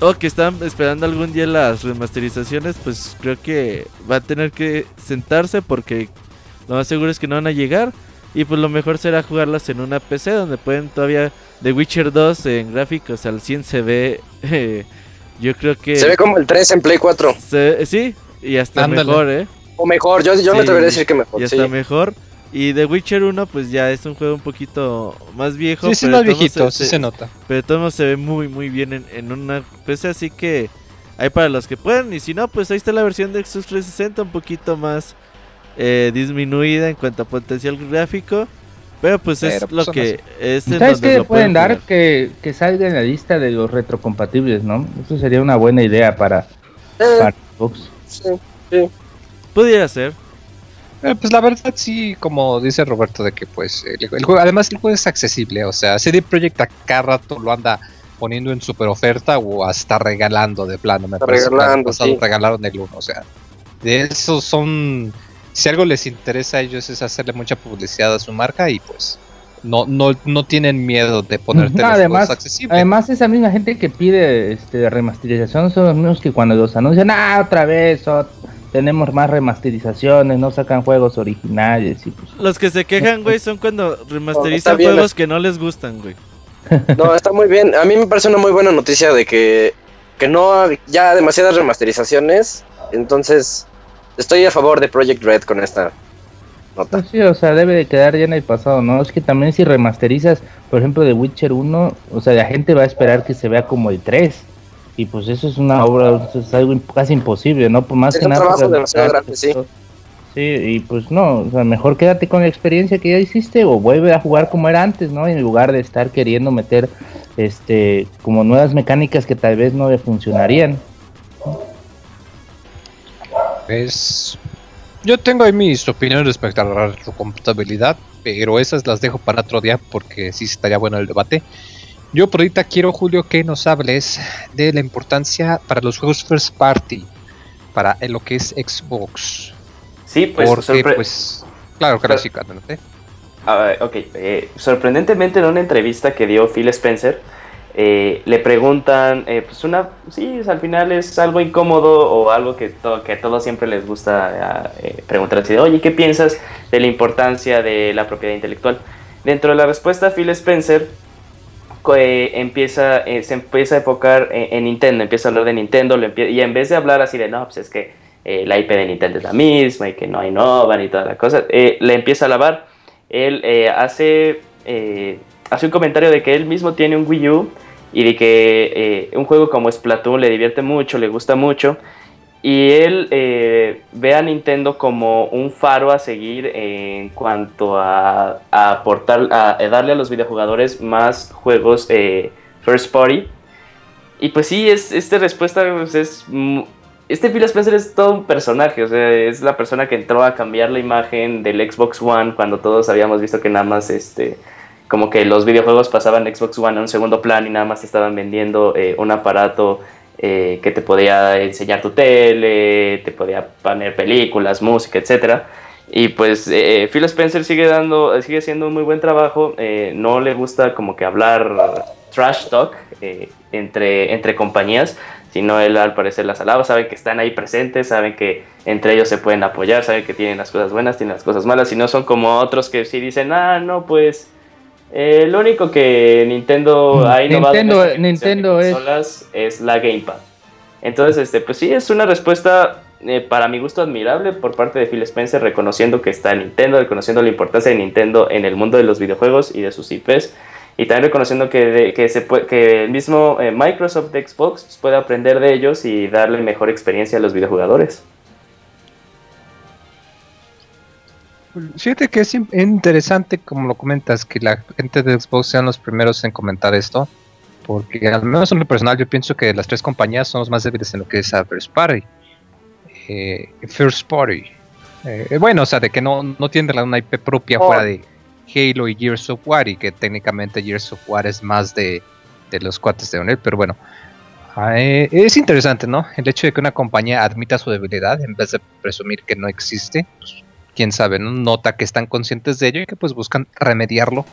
o que están esperando algún día las remasterizaciones, pues creo que va a tener que sentarse porque lo más seguro es que no van a llegar. Y pues lo mejor será jugarlas en una PC donde pueden todavía The Witcher 2 en gráficos al 100 se ve. eh, yo creo que. Se ve como el 3 en Play 4. se- sí, y hasta Ándale. mejor, ¿eh? O mejor, yo, yo me Sí, atrevería a decir que mejor. Y sí. hasta mejor. Y The Witcher 1, pues ya es un juego un poquito más viejo. Sí, sí, pero más viejito, se- sí se nota. Pero modos se ve muy, muy bien en, en una PC. Así que hay para los que puedan. Y si no, pues ahí está la versión de Xbox 360 un poquito más eh, disminuida en cuanto a potencial gráfico. Pero pues es Pero, pues, lo que es en ¿Sabes donde qué lo pueden dar? jugar. Que, que salga en la lista de los retrocompatibles, ¿no? Eso sería una buena idea para, Eh, para Xbox. sí. Pudiera ser. Eh, pues la verdad sí, como dice Roberto, de que pues el, el juego, además el juego es accesible, o sea, CD Projekt a cada rato lo anda poniendo en super oferta o hasta regalando de plano, me Está parece regalando, pasado sí. regalaron el 1, o sea, de esos son, si algo les interesa a ellos es hacerle mucha publicidad a su marca y pues no, no, no tienen miedo de ponerte No, los además- juegos accesibles. Además, esa misma gente que pide este, remasterización son los mismos que cuando los anuncian, ah, otra vez, ot- tenemos más remasterizaciones, no sacan juegos originales. Y pues, Los que se quejan, güey, son cuando remasterizan juegos que no les gustan, güey. No, está muy bien. A mí me parece una muy buena noticia de que, que no ya demasiadas remasterizaciones. Entonces, estoy a favor de Project Red con esta nota. pues sí, o sea, debe de quedar ya en el pasado, ¿no? Es que también si remasterizas, por ejemplo, de Witcher 1, o sea, la gente va a esperar que se vea como el 3. Y pues eso es una obra, es algo casi imposible, ¿no? Por más Es que un nada. trabajo demasiado grande, sí. Sí, y pues no, o sea, mejor quédate con la experiencia que ya hiciste o vuelve a jugar como era antes, ¿no? En lugar de estar queriendo meter este como nuevas mecánicas que tal vez no le funcionarían. Es... Yo tengo ahí mis opiniones respecto a la retrocompatibilidad, pero esas las dejo para otro día porque sí estaría bueno el debate. Yo por ahorita quiero, Julio, que nos hables de la importancia para los juegos first party, para lo que es Xbox. Sí, pues, porque, pues, claro, claro, sí, adelante. Ah, ok, eh, sorprendentemente en una entrevista que dio Phil Spencer, eh, le preguntan, eh, pues una, sí, al final es algo incómodo o algo que, to- que a todos siempre les gusta eh, preguntar así de, oye, ¿qué piensas de la importancia de la propiedad intelectual? Dentro de la respuesta, Phil Spencer eh, empieza, eh, se empieza a enfocar en, en Nintendo, empieza a hablar de Nintendo, lo empie- y en vez de hablar así de, no, pues es que eh, la IP de Nintendo es la misma y que no innovan y toda la cosa, eh, le empieza a alabar. Él eh, hace, eh, hace un comentario de que él mismo tiene un Wii U y de que eh, un juego como Splatoon le divierte mucho, le gusta mucho. Y él eh, ve a Nintendo como un faro a seguir en cuanto a, aportar, a, darle a los videojugadores más juegos eh, first party. Y pues sí, es, esta respuesta pues, es... Este Phil Spencer es todo un personaje, o sea, es la persona que entró a cambiar la imagen del Xbox One cuando todos habíamos visto que nada más, este, como que los videojuegos pasaban Xbox One a un segundo plan y nada más estaban vendiendo eh, un aparato eh, que te podía enseñar tu tele, te podía poner películas, música, etcétera. Y pues eh, Phil Spencer sigue dando, sigue haciendo un muy buen trabajo. eh, no le gusta como que hablar trash talk entre, entre compañías, sino él al parecer las alaba, saben que están ahí presentes, saben que entre ellos se pueden apoyar, saben que tienen las cosas buenas, tienen las cosas malas, y no son como otros que sí dicen, ah, no, pues eh, lo único que Nintendo ha innovado en Nintendo- de Nintendo es- consolas es la Gamepad. Entonces, este, pues sí, es una respuesta eh, para mi gusto admirable por parte de Phil Spencer, reconociendo que está Nintendo, reconociendo la importancia de Nintendo en el mundo de los videojuegos y de sus IPs, y también reconociendo que, de- que, se puede, que el mismo eh, Microsoft de Xbox puede aprender de ellos y darle mejor experiencia a los videojugadores. Fíjate que es in- interesante, como lo comentas, que la gente de Xbox sean los primeros en comentar esto. Porque al menos en lo personal yo pienso que las tres compañías son los más débiles en lo que es First Party. Eh, first Party. Eh, bueno, o sea, de que no, no tienen una IP propia Oh. fuera de Halo y Gears of War. Y que técnicamente Gears of War es más de, de los cuates de Onel. Pero bueno, ah, eh, es interesante, ¿no? El hecho de que una compañía admita su debilidad en vez de presumir que no existe. Pues, quién sabe, ¿no? nota que están conscientes de ello y que pues buscan remediarlo.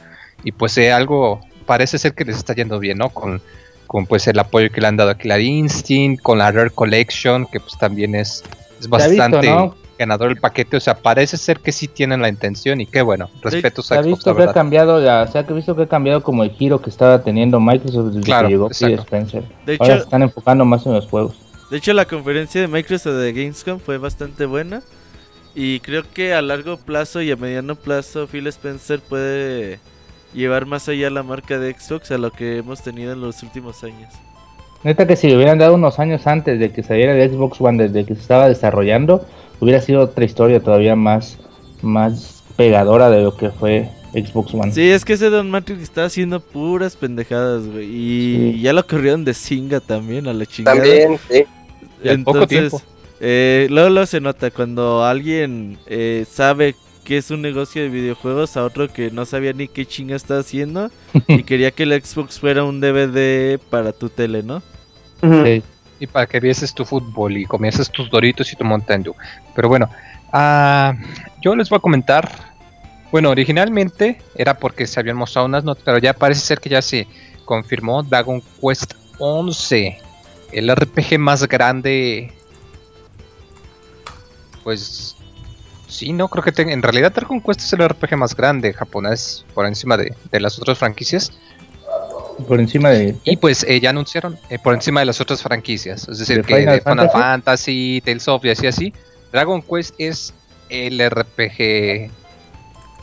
Y pues eh, algo parece ser que les está yendo bien, ¿no? Con, con pues el apoyo que le han dado a Killer Instinct, con la Rare Collection, que pues también es, es visto, bastante ¿no? ganador el paquete, o sea, parece ser que sí tienen la intención y qué bueno, respetos Se a ha Xbox, visto la que ha cambiado la, se ha visto que ha cambiado como el giro que estaba teniendo Microsoft desde Claro, que llegó Phil exacto. Spencer. De Ahora hecho- se están enfocando más en los juegos. De hecho, la conferencia de Microsoft de Gamescom fue bastante buena. Y creo que a largo plazo y a mediano plazo Phil Spencer puede llevar más allá la marca de Xbox a lo que hemos tenido en los últimos años. Neta que si le hubieran dado unos años antes de que saliera el Xbox One, desde que se estaba desarrollando, hubiera sido otra historia todavía más, más pegadora de lo que fue Xbox One. Sí, es que ese Don Matrix está haciendo puras pendejadas, güey. Y Sí. ya lo corrieron de Singa también, a la chingada. También, sí. Y al poco tiempo. Eh, luego, luego se nota cuando alguien eh, sabe que es un negocio de videojuegos a otro que no sabía ni qué chinga está haciendo y quería que el Xbox fuera un DVD para tu tele, ¿no? Sí. y para que vieses tu fútbol y comieses tus doritos y tu Mountain Dew. Pero bueno, ah, yo les voy a comentar. Bueno, originalmente era porque se habían mostrado unas notas, pero ya parece ser que ya se confirmó Dragon Quest 11, el RPG más grande. Pues sí, no creo que tenga. En realidad, Dragon Quest es el RPG más grande japonés por encima de, de las otras franquicias. Por encima de... Y pues eh, ya anunciaron eh, por encima de las otras franquicias. Es decir, ¿De que Final de Final Fantasy? Fantasy, Tales of y así así. Dragon Quest es el RPG. eh,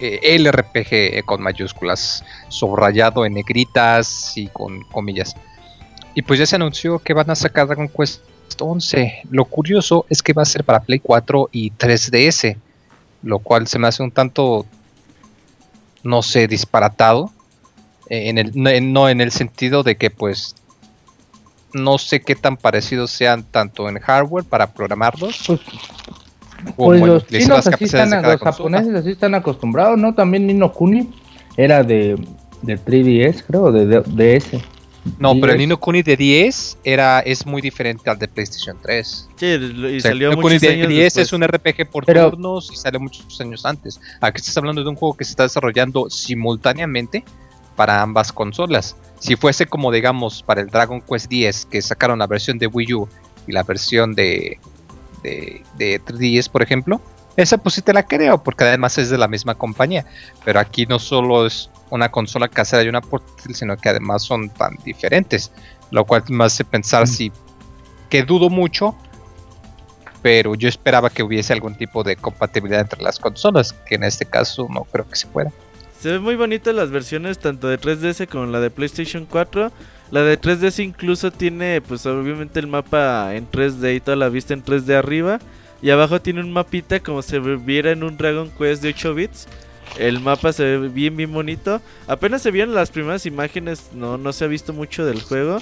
el RPG con mayúsculas. Subrayado en negritas y con comillas. Y pues ya se anunció que van a sacar Dragon Quest 11. Lo curioso es que va a ser para Play 4 y 3DS. Lo cual se me hace un tanto. No sé, disparatado. Eh, en el, no, en- no en el sentido de que pues no sé qué tan parecidos sean tanto en hardware para programarlos Pues, pues los chinos así están, los consola. japoneses así están acostumbrados, ¿no? También Nino Kuni era de, de 3DS, creo, de, de DS. No, pero el 10. Nino Kuni de 10 era, es muy diferente al de PlayStation 3. Sí, y O sea, salió el Nino Kuni de años 10 después. es un RPG por Pero- turnos y sale muchos años antes. Aquí estás hablando de un juego que se está desarrollando simultáneamente para ambas consolas. Si fuese como digamos para el Dragon Quest 10 que sacaron la versión de Wii U y la versión de, de, de 3DS por ejemplo, esa pues sí te la creo porque además es de la misma compañía. Pero aquí no solo es una consola casera y una portátil, sino que además son tan diferentes. Lo cual me hace pensar si que dudo mucho pero yo esperaba que hubiese algún tipo de compatibilidad entre las consolas, que en este caso no creo que se pueda. Se ven muy bonitas las versiones tanto de 3DS como la de PlayStation 4. La de 3DS incluso tiene pues obviamente el mapa en 3D y toda la vista en 3D arriba. Y abajo tiene un mapita como si viera en un Dragon Quest de 8 bits. El mapa se ve bien bien bonito. Apenas se vieron las primeras imágenes, no, no se ha visto mucho del juego.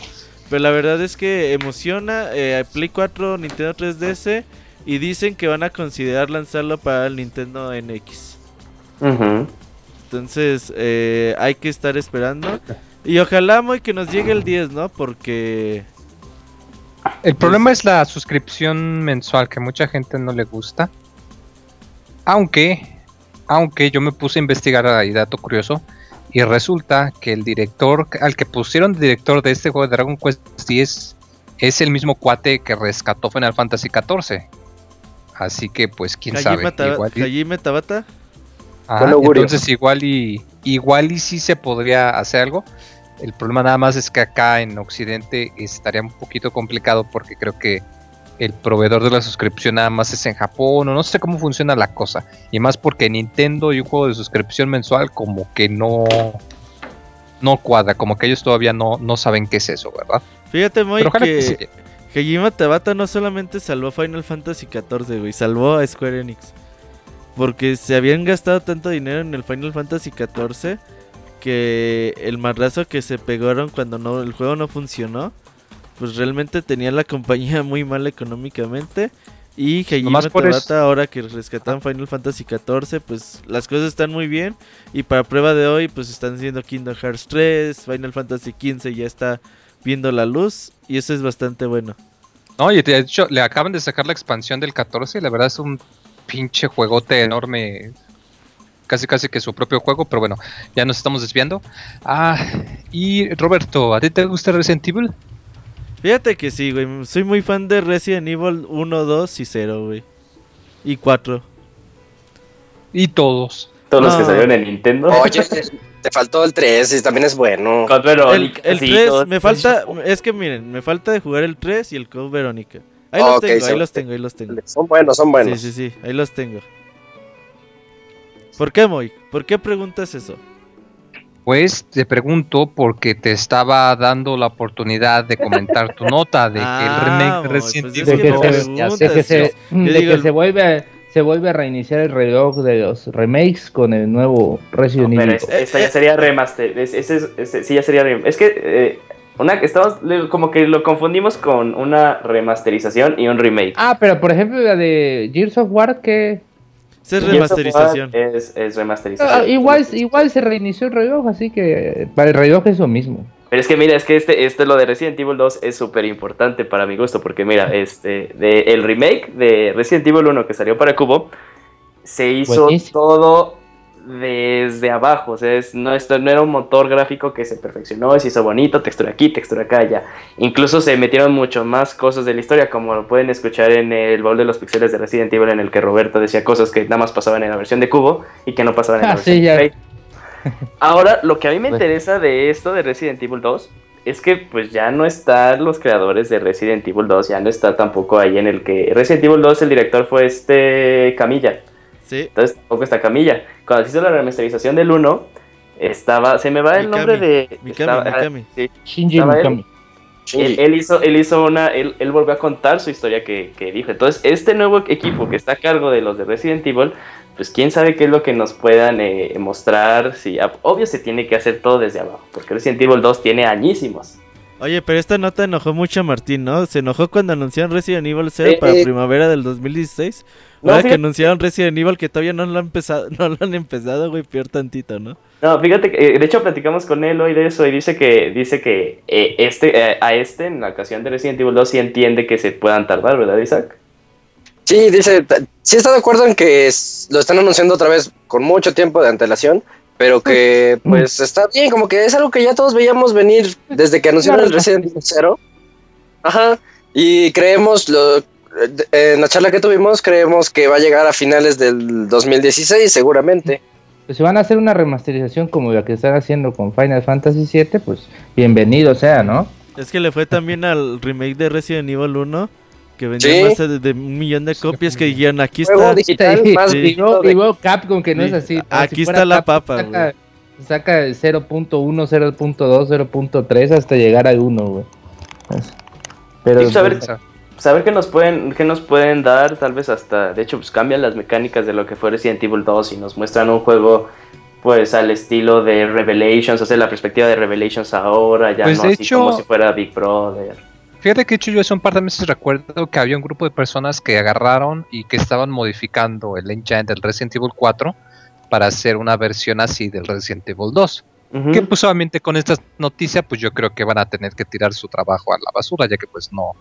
Pero la verdad es que emociona eh, Play 4, Nintendo 3DS. Y dicen que van a considerar lanzarlo para el Nintendo NX. Entonces eh, hay que estar esperando. Y ojalá muy que nos llegue el 10, ¿no? Porque... El problema es la suscripción mensual, que mucha gente no le gusta. Aunque, aunque yo me puse a investigar ahí, dato curioso, y resulta que el director, al que pusieron de director de este juego de Dragon Quest 10, es el mismo cuate que rescató Final Fantasy XIV. Así que, pues, quién sabe. Taba- Igual y- Tabata. Ajá, entonces igual y igual y sí se podría hacer algo. El problema nada más es que acá en Occidente estaría un poquito complicado porque creo que el proveedor de la suscripción nada más es en Japón o no sé cómo funciona la cosa. Y más porque Nintendo y un juego de suscripción mensual como que no no cuadra, como que ellos todavía no, no saben qué es eso, ¿verdad? Fíjate, muy que que Tabata no solamente salvó Final Fantasy XIV, güey, salvó a Square Enix. Porque se habían gastado tanto dinero en el Final Fantasy XIV que el marrazo que se pegaron cuando no, el juego no funcionó, pues realmente tenía la compañía muy mal económicamente. Y Hajime Tabata, eso- ahora que rescatan Final Fantasy XIV, pues las cosas están muy bien. Y para prueba de hoy, pues están haciendo Kingdom Hearts 3, Final Fantasy XV ya está viendo la luz. Y eso es bastante bueno. No, y de hecho le acaban de sacar la expansión del 14 y la verdad es un pinche juegote enorme. casi casi que su propio juego, pero bueno, ya nos estamos desviando. Ah, y Roberto, ¿a ti te gusta Resident Evil? Fíjate que sí, güey. Soy muy fan de Resident Evil 1, 2 y 0, güey. Y 4. Y todos. Todos los que No. salieron en Nintendo. Oye, te faltó el 3 y también es bueno. Code El, Verónica, el sí, 3, todos- me falta. Es que miren, me falta de jugar el 3 y el Code Verónica. Ahí los Ok, tengo, ahí los tengo, ahí los tengo. Son buenos, son buenos. Sí, sí, sí, ahí los tengo. ¿Por qué, Moy? ¿Por qué preguntas eso? Pues te pregunto porque te estaba dando la oportunidad de comentar tu nota de que Ah, el remake de pues es que de, no que se, de que se, yo de digo- que se vuelve se vuelve a reiniciar el reloj de los remakes con el nuevo Resident No, pero Evil. es- esta ya sería remaster. Es, ese es- ese- sí, ya sería rem- Es que eh, una, estamos como que lo confundimos con una remasterización y un remake. Ah, pero por ejemplo la de Gears of War que Esa es remasterización. Es, es remasterización. Ah, igual igual se reinició el reloj, así que para el reloj es lo mismo. Pero es que mira, es que este, este lo de Resident Evil 2 es súper importante para mi gusto, porque mira, este, de, el remake de Resident Evil 1 que salió para Cubo, se hizo Buenísimo. todo desde abajo, o sea, es- no, esto no era un motor gráfico que se perfeccionó, se hizo bonito, textura aquí, textura acá, ya. Incluso se metieron mucho más cosas de la historia, como lo pueden escuchar en el baúl de los pixeles de Resident Evil, en el que Roberto decía cosas que nada más pasaban en la versión de Cubo y que no pasaban en la Ah, versión sí, de. Play. Ahora, lo que a mí me Pues- interesa de esto de Resident Evil 2 es que pues ya no están los creadores de Resident Evil 2, ya no está tampoco ahí en el que Resident Evil 2 el director fue este Camilla, Sí. entonces tampoco está Camilla. Cuando se hizo la remasterización del 1 estaba se me va el Mikami, nombre de Mikami, estaba- ah, Mikami. sí, Shinji. Mikami. él, él hizo, él hizo una, él, él volvió a contar su historia que, que dijo. Entonces, este nuevo equipo que está a cargo de los de Resident Evil, pues quién sabe qué es lo que nos puedan eh, mostrar. Si, obvio se tiene que hacer todo desde abajo, porque Resident Evil 2 tiene añísimos. Oye, pero esta nota enojó mucho a Martín, ¿no? Se enojó cuando anunciaron Resident Evil 0 Eh, para eh. primavera del 2016. No, Ahora que fíjate- anunciaron Resident Evil que todavía no lo han empezado, no lo han empezado, güey, peor tantito, ¿no? No, fíjate que, eh, de hecho platicamos con él hoy de eso y dice que, dice que eh, este, eh, a este, en la ocasión de Resident Evil 2, sí entiende que se puedan tardar, ¿verdad, Isaac? Sí, dice, sí está de acuerdo en que es- lo están anunciando otra vez con mucho tiempo de antelación, pero que pues está bien, como que es algo que ya todos veíamos venir desde que anunciaron el Resident Evil 0. Ajá, y creemos, lo, en la charla que tuvimos, creemos que va a llegar a finales del 2016 seguramente. Pues si van a hacer una remasterización como la que están haciendo con Final Fantasy VII, pues bienvenido sea, ¿no? Es que le fue también al remake de Resident Evil 1 que vendía Sí. más de, de un millón de copias que dijeron aquí está. digital Sí, más sí. Y visto luego, de- y luego Capcom, que no Sí. es así. Aquí Si está la Capcom, papa, Saca, saca el 0.1, 0.2, 0.3 hasta llegar al 1, güey. Pero Sí, pues, saber qué nos pueden qué nos pueden dar tal vez hasta de hecho pues cambian las mecánicas de lo que fue Resident Evil 2 y nos muestran un juego pues al estilo de Revelations o sea la perspectiva de Revelations ahora ya Pues, no así hecho- como si fuera Big Brother Fíjate que hecho yo hace un par de meses recuerdo que había un grupo de personas que agarraron y que estaban modificando el engine del Resident Evil 4 para hacer una versión así del Resident Evil 2. Ujú. Que pues obviamente con esta noticia pues yo creo que van a tener que tirar su trabajo a la basura ya que pues no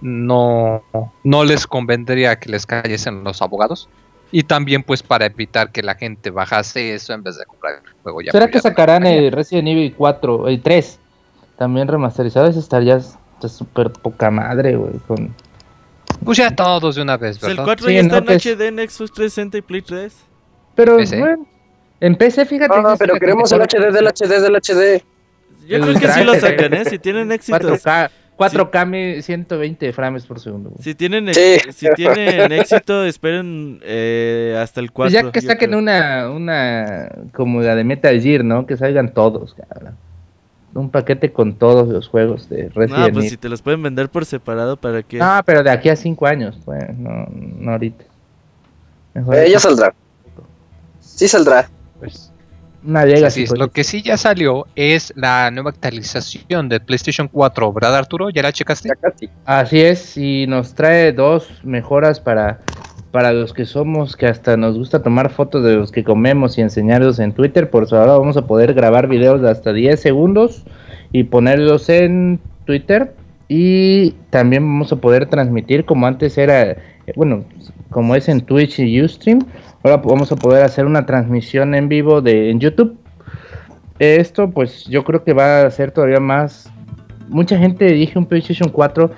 no no les convendría que les cayesen los abogados y también pues para evitar que la gente bajase eso en vez de comprar el juego ya ¿Será que sacarán el Resident Evil 4, el 3? También remasterizado, ese estaría está súper poca madre, güey. Con... pues ya todos de una vez Pues el ¿verdad? 4 Sí, ya está no, en HD en Xbox 360 y Play 3. Pero PC. bueno, en PC, fíjate. No, que pero es queremos el HD del HD del HD. Yo El creo que sí lo sacan, ¿eh? Si tienen éxito. 4K, 4K mi- 120 frames por segundo. güey. Si tienen, Sí. si tienen éxito, esperen eh, hasta el 4. Pues ya que saquen creo. una, una como la de Metal Gear, ¿no? Que salgan todos, cabrón. Un paquete con todos los juegos de Resident No, pues Evil. si te los pueden vender por separado para que... No, pero de aquí a 5 años, pues, no, no ahorita. Mejor Eh, ya saldrá. Sí saldrá. Pues, es, pues. Lo que sí ya salió es la nueva actualización de PlayStation 4, ¿verdad Arturo? ¿Ya la checaste? Ya casi. Así es, y nos trae dos mejoras para, para los que somos, que hasta nos gusta tomar fotos de los que comemos y enseñarlos en Twitter. Por eso ahora vamos a poder grabar videos de hasta 10 segundos y ponerlos en Twitter Y también vamos a poder transmitir como antes era, eh, bueno, como es en Twitch y Ustream, ahora vamos a poder hacer una transmisión en vivo de en YouTube. Esto pues yo creo que va a ser todavía más... Mucha gente dije un PlayStation 4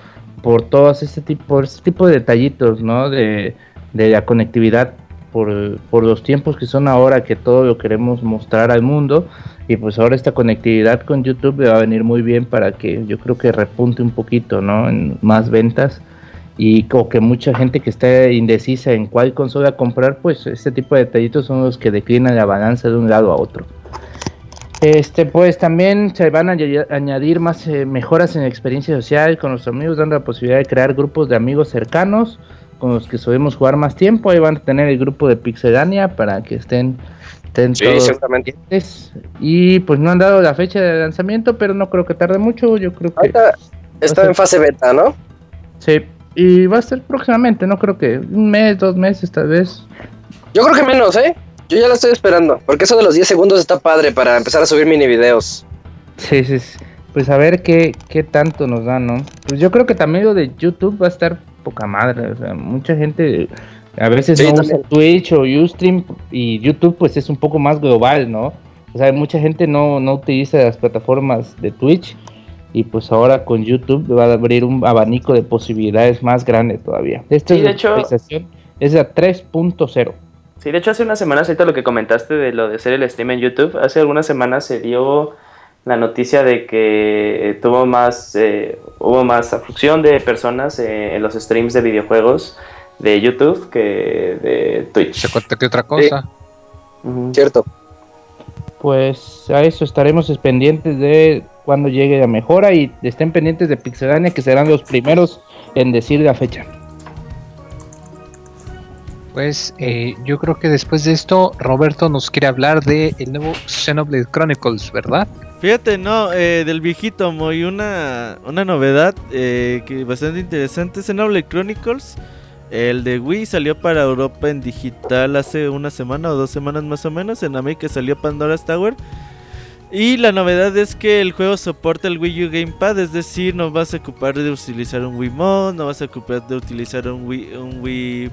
por todos este tipo, este tipo de detallitos, ¿no? De, de la conectividad por, por, los tiempos que son ahora que todo lo queremos mostrar al mundo. Y pues ahora esta conectividad con YouTube va a venir muy bien para que yo creo que repunte un poquito no en más ventas. Y como que mucha gente que está indecisa en cuál consola comprar pues este tipo de detallitos son los que declinan la balanza de un lado a otro. Este pues también se van a añadir más eh, mejoras en la experiencia social con los amigos dando la posibilidad de crear grupos de amigos cercanos con los que solemos jugar más tiempo. Ahí van a tener el grupo de Pixelania para que estén, estén Sí, todos pendientes. Y pues no han dado la fecha de lanzamiento, pero no creo que tarde mucho. Yo creo que Ahorita está en fase beta, ¿no? sí. Y va a ser próximamente, no creo que un mes, dos meses tal vez. Yo creo que menos, ¿eh? Yo ya la estoy esperando. Porque eso de los 10 segundos está padre para empezar a subir mini videos. Sí, sí, sí. Pues a ver qué, qué tanto nos da, ¿no? Pues yo creo que también lo de YouTube va a estar poca madre. O sea, mucha gente a veces Sí, no usa. Twitch o Ustream y YouTube pues es un poco más global, ¿no? O sea, mucha gente no, no utiliza las plataformas de Twitch y pues ahora con YouTube va a abrir un abanico de posibilidades más grande todavía. Esta Sí, de hecho- es la 3.0. Sí, de hecho hace unas semanas, ahorita lo que comentaste de lo de hacer el stream en YouTube, hace algunas semanas se dio la noticia de que eh, tuvo más, eh, hubo más afluxión de personas eh, en los streams de videojuegos de YouTube que de Twitch. Se cuenta que otra cosa. Cierto. Pues a eso estaremos pendientes de cuando llegue la mejora y estén pendientes de Pixelania que serán los primeros en decir la fecha. Pues eh, yo creo que después de esto, Roberto nos quiere hablar de el nuevo Xenoblade Chronicles, ¿verdad? Fíjate, no, eh, del viejito, muy una, una novedad eh, que bastante interesante. Xenoblade Chronicles, el de Wii salió para Europa en digital hace una semana o dos semanas más o menos. En América salió Pandora's Tower. Y la novedad es que el juego soporta el Wii U Gamepad, es decir, no vas a ocupar de utilizar un Wii Mod, no vas a ocupar de utilizar un Wii, un Wii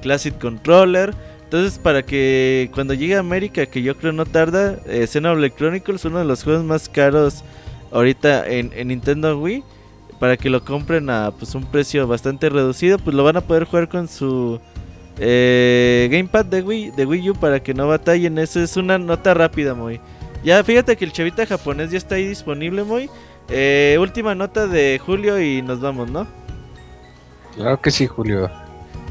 Classic Controller. Entonces, para que cuando llegue a América, que yo creo no tarda, eh, Xenoblade Chronicles, uno de los juegos más caros ahorita en, en Nintendo Wii, para que lo compren a pues un precio bastante reducido, pues lo van a poder jugar con su eh, Gamepad de Wii, de Wii U para que no batallen. Eso es una nota rápida, muy. Ya fíjate que el chavita japonés ya está ahí disponible, muy. Eh, última nota de Julio y nos vamos, ¿no? Claro que sí, Julio.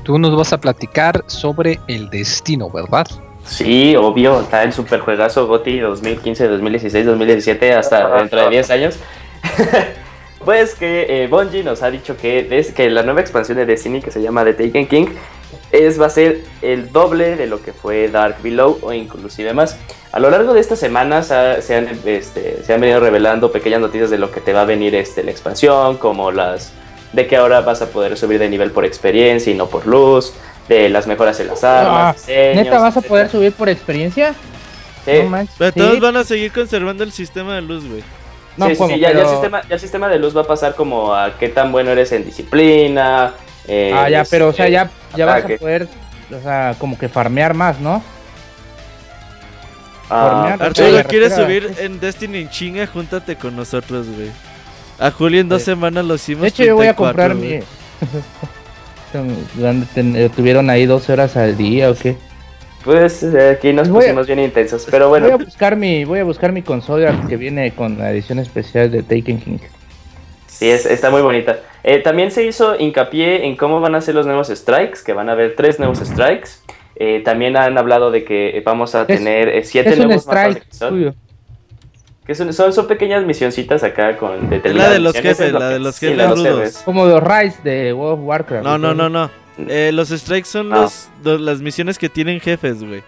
Tú nos vas a platicar sobre el destino, ¿verdad? Sí, obvio, está el super juegazo GOTY 2015, 2016, 2017, hasta dentro de 10 años. pues que eh, Bungie nos ha dicho que, des- que la nueva expansión de Destiny, que se llama The Taken King, es, va a ser el doble de lo que fue Dark Below o inclusive más. A lo largo de estas semanas se, han, este, se han venido revelando pequeñas noticias de lo que te va a venir este, la expansión, como las de que ahora vas a poder subir de nivel por experiencia y no por luz, de las mejoras en las armas, diseños, Ah, ¿Neta vas a poder subir por experiencia? Sí. No manches, Pero sí. todos van a seguir conservando el sistema de luz, güey. No, sí, sí, ya, ya el sistema, ya el sistema de luz va a pasar como a qué tan bueno eres en disciplina. eh, Ah, ya, pero o sea, este, ya, ya vas a poder, o sea, como que farmear más, ¿no? ah. Arturo, ¿quieres subir en Destiny en chinga? Júntate con nosotros, güey. A Julio en dos semanas lo hicimos. De hecho, yo voy a 34, comprar güey. mi... ¿Dónde ten- ¿Tuvieron ahí 12 horas al día o qué? Pues eh, aquí nos Voy a- pusimos bien intensos, pero Voy a bueno. buscar mi, voy a buscar mi consola que viene con la edición especial de Taken King. Sí, es- está muy bonita. Eh, también se hizo hincapié en cómo van a ser los nuevos strikes, que van a haber tres nuevos strikes. Eh, también han hablado de que vamos a Es- tener siete Es un nuevos mapas de. Que son, son, son pequeñas misioncitas acá con la determinadas de los jefes, lo la que- de los sí, jefes la de los rudos. jefes. Como los Rise de World of Warcraft. No, no, no, no. Eh, los strikes son los, los- las misiones que tienen jefes, güey.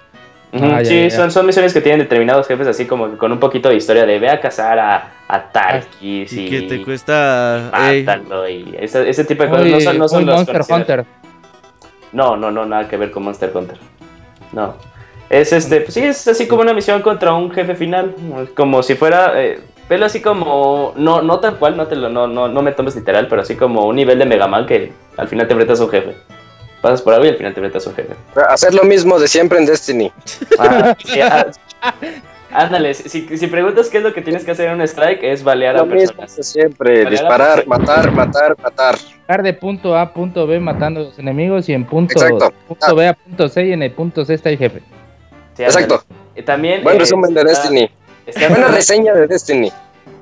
Ah, sí, ya, ya. Son, son misiones que tienen determinados jefes, así como con un poquito de historia de ve a cazar a, a Tarkis Y y, que te cuesta. mátalo y ese, ese tipo de cosas. No son, no son los Monster conocidos. Hunter. No, no, no, nada que ver con Monster Hunter. No. Es este, pues sí, es así como una misión contra un jefe final. Como si fuera. eh, Velo así como, no, no tal cual, no, te lo, no, no, no me tomes literal, pero así como un nivel de Mega Man que al final te enfrentas a un jefe. Pasas por algo y al final te enfrentas a un jefe. Hacer lo mismo de siempre en Destiny. Ah, sí, ah, ándale, si, si preguntas qué es lo que tienes que hacer en un strike, es balear Lo a mismo personas. de siempre. Disparar, matar, matar, matar. Llegar de punto A a punto B matando a los enemigos y en punto, Exacto. punto B a punto C y en el punto C está el jefe. Exacto. También. Buen eh, resumen de está- Destiny. está- Buena reseña de Destiny.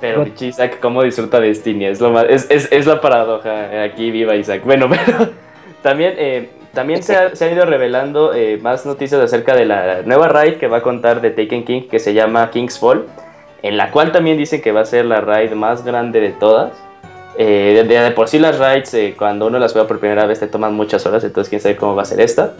Pero Isaac, ¿cómo disfruta Destiny? Es, lo más, es, es, es la paradoja aquí viva Isaac. Bueno, pero también, eh, también se, ha- se han ido revelando eh, más noticias acerca de la nueva raid que va a contar de Taken King que se llama King's Fall, en la cual también dicen que va a ser la raid más grande de todas. Eh, de, de por sí las raids, eh, cuando uno las juega por primera vez, te toman muchas horas, entonces quién sabe cómo va a ser esta.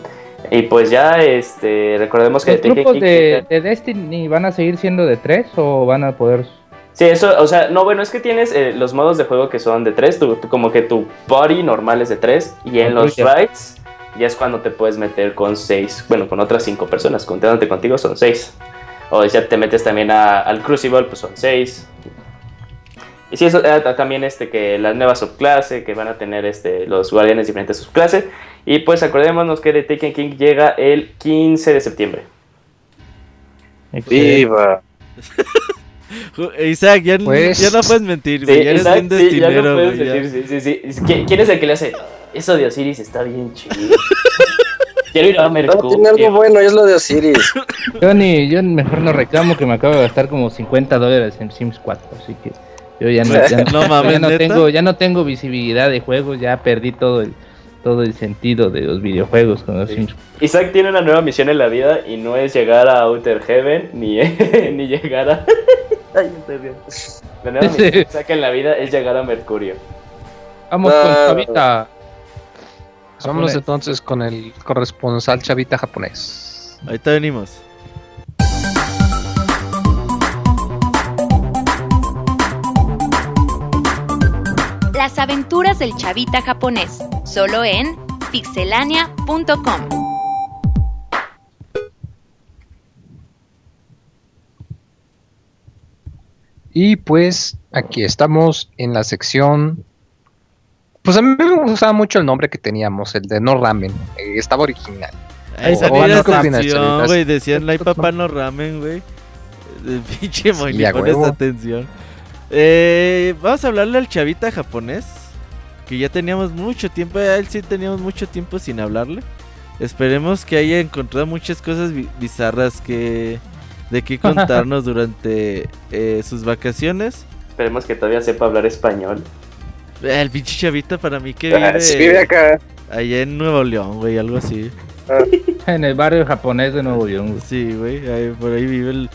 Y pues ya, este, recordemos que ¿Los grupos de, de Destiny van a seguir siendo de tres o van a poder...? Sí, eso, o sea, no, bueno, es que tienes eh, los modos de juego que son de 3, como que tu body normal es de 3, y en los raids ya es cuando te puedes meter con 6, bueno, con otras 5 personas, contándote contigo son 6. O ya te metes también a- al Crucible, pues son 6. Y sí, eso ta- también este, que la nueva subclase, que van a tener este, los guardianes diferentes subclases. Y pues acordémonos que The Taken King llega el 15 de septiembre. Viva. Isaac, ya, Pues- ya no puedes mentir, Sí, ya eres Isaac, un sí, ya destinero, no puedes güey. ya. decir, sí, sí, sí. ¿Qui- ¿Quién es el que le hace? Eso de Osiris está bien chido. Quiero ir a No, tiene algo Mercurio. bueno, y es lo de Osiris. Yo, ni, yo mejor no reclamo que me acabo de gastar como 50 dólares en Sims 4, así que yo ya no, ya no- No mames, ya no tengo, ya no tengo visibilidad de juegos, ya perdí todo el, todo el sentido de los videojuegos con los Sí. Sims. Isaac tiene una nueva misión en la vida y no es llegar a Outer Heaven ni, ni llegar a. Ay, estoy bien. La nueva misión de Isaac en la vida es llegar a Mercurio. Vamos con Ah. Chavita. Vámonos entonces con el corresponsal chavita japonés. Ahorita venimos. Las aventuras del chavita japonés, solo en pixelania.com. Y pues aquí estamos en la sección. Pues a mí me gustaba mucho el nombre que teníamos, el de No Ramen. eh, estaba original. Ahí Oh, salía la ¿qué opinas, sección, Cholitas? güey. Decían, hay papá no ramen, güey. Pinche Moy, Sí, ni a pones huevo. atención. Eh, vamos a hablarle al chavita japonés. Que ya teníamos mucho tiempo, a él sí teníamos mucho tiempo sin hablarle. Esperemos que haya encontrado muchas cosas bi- bizarras que de qué contarnos durante eh, sus vacaciones. Esperemos que todavía sepa hablar español. Eh, El pinche chavita para mí que Ah, sí, vive vive acá. allá en Nuevo León, güey, algo así. En el barrio japonés de Nuevo León. güey. Sí, güey, ahí- por ahí vive el,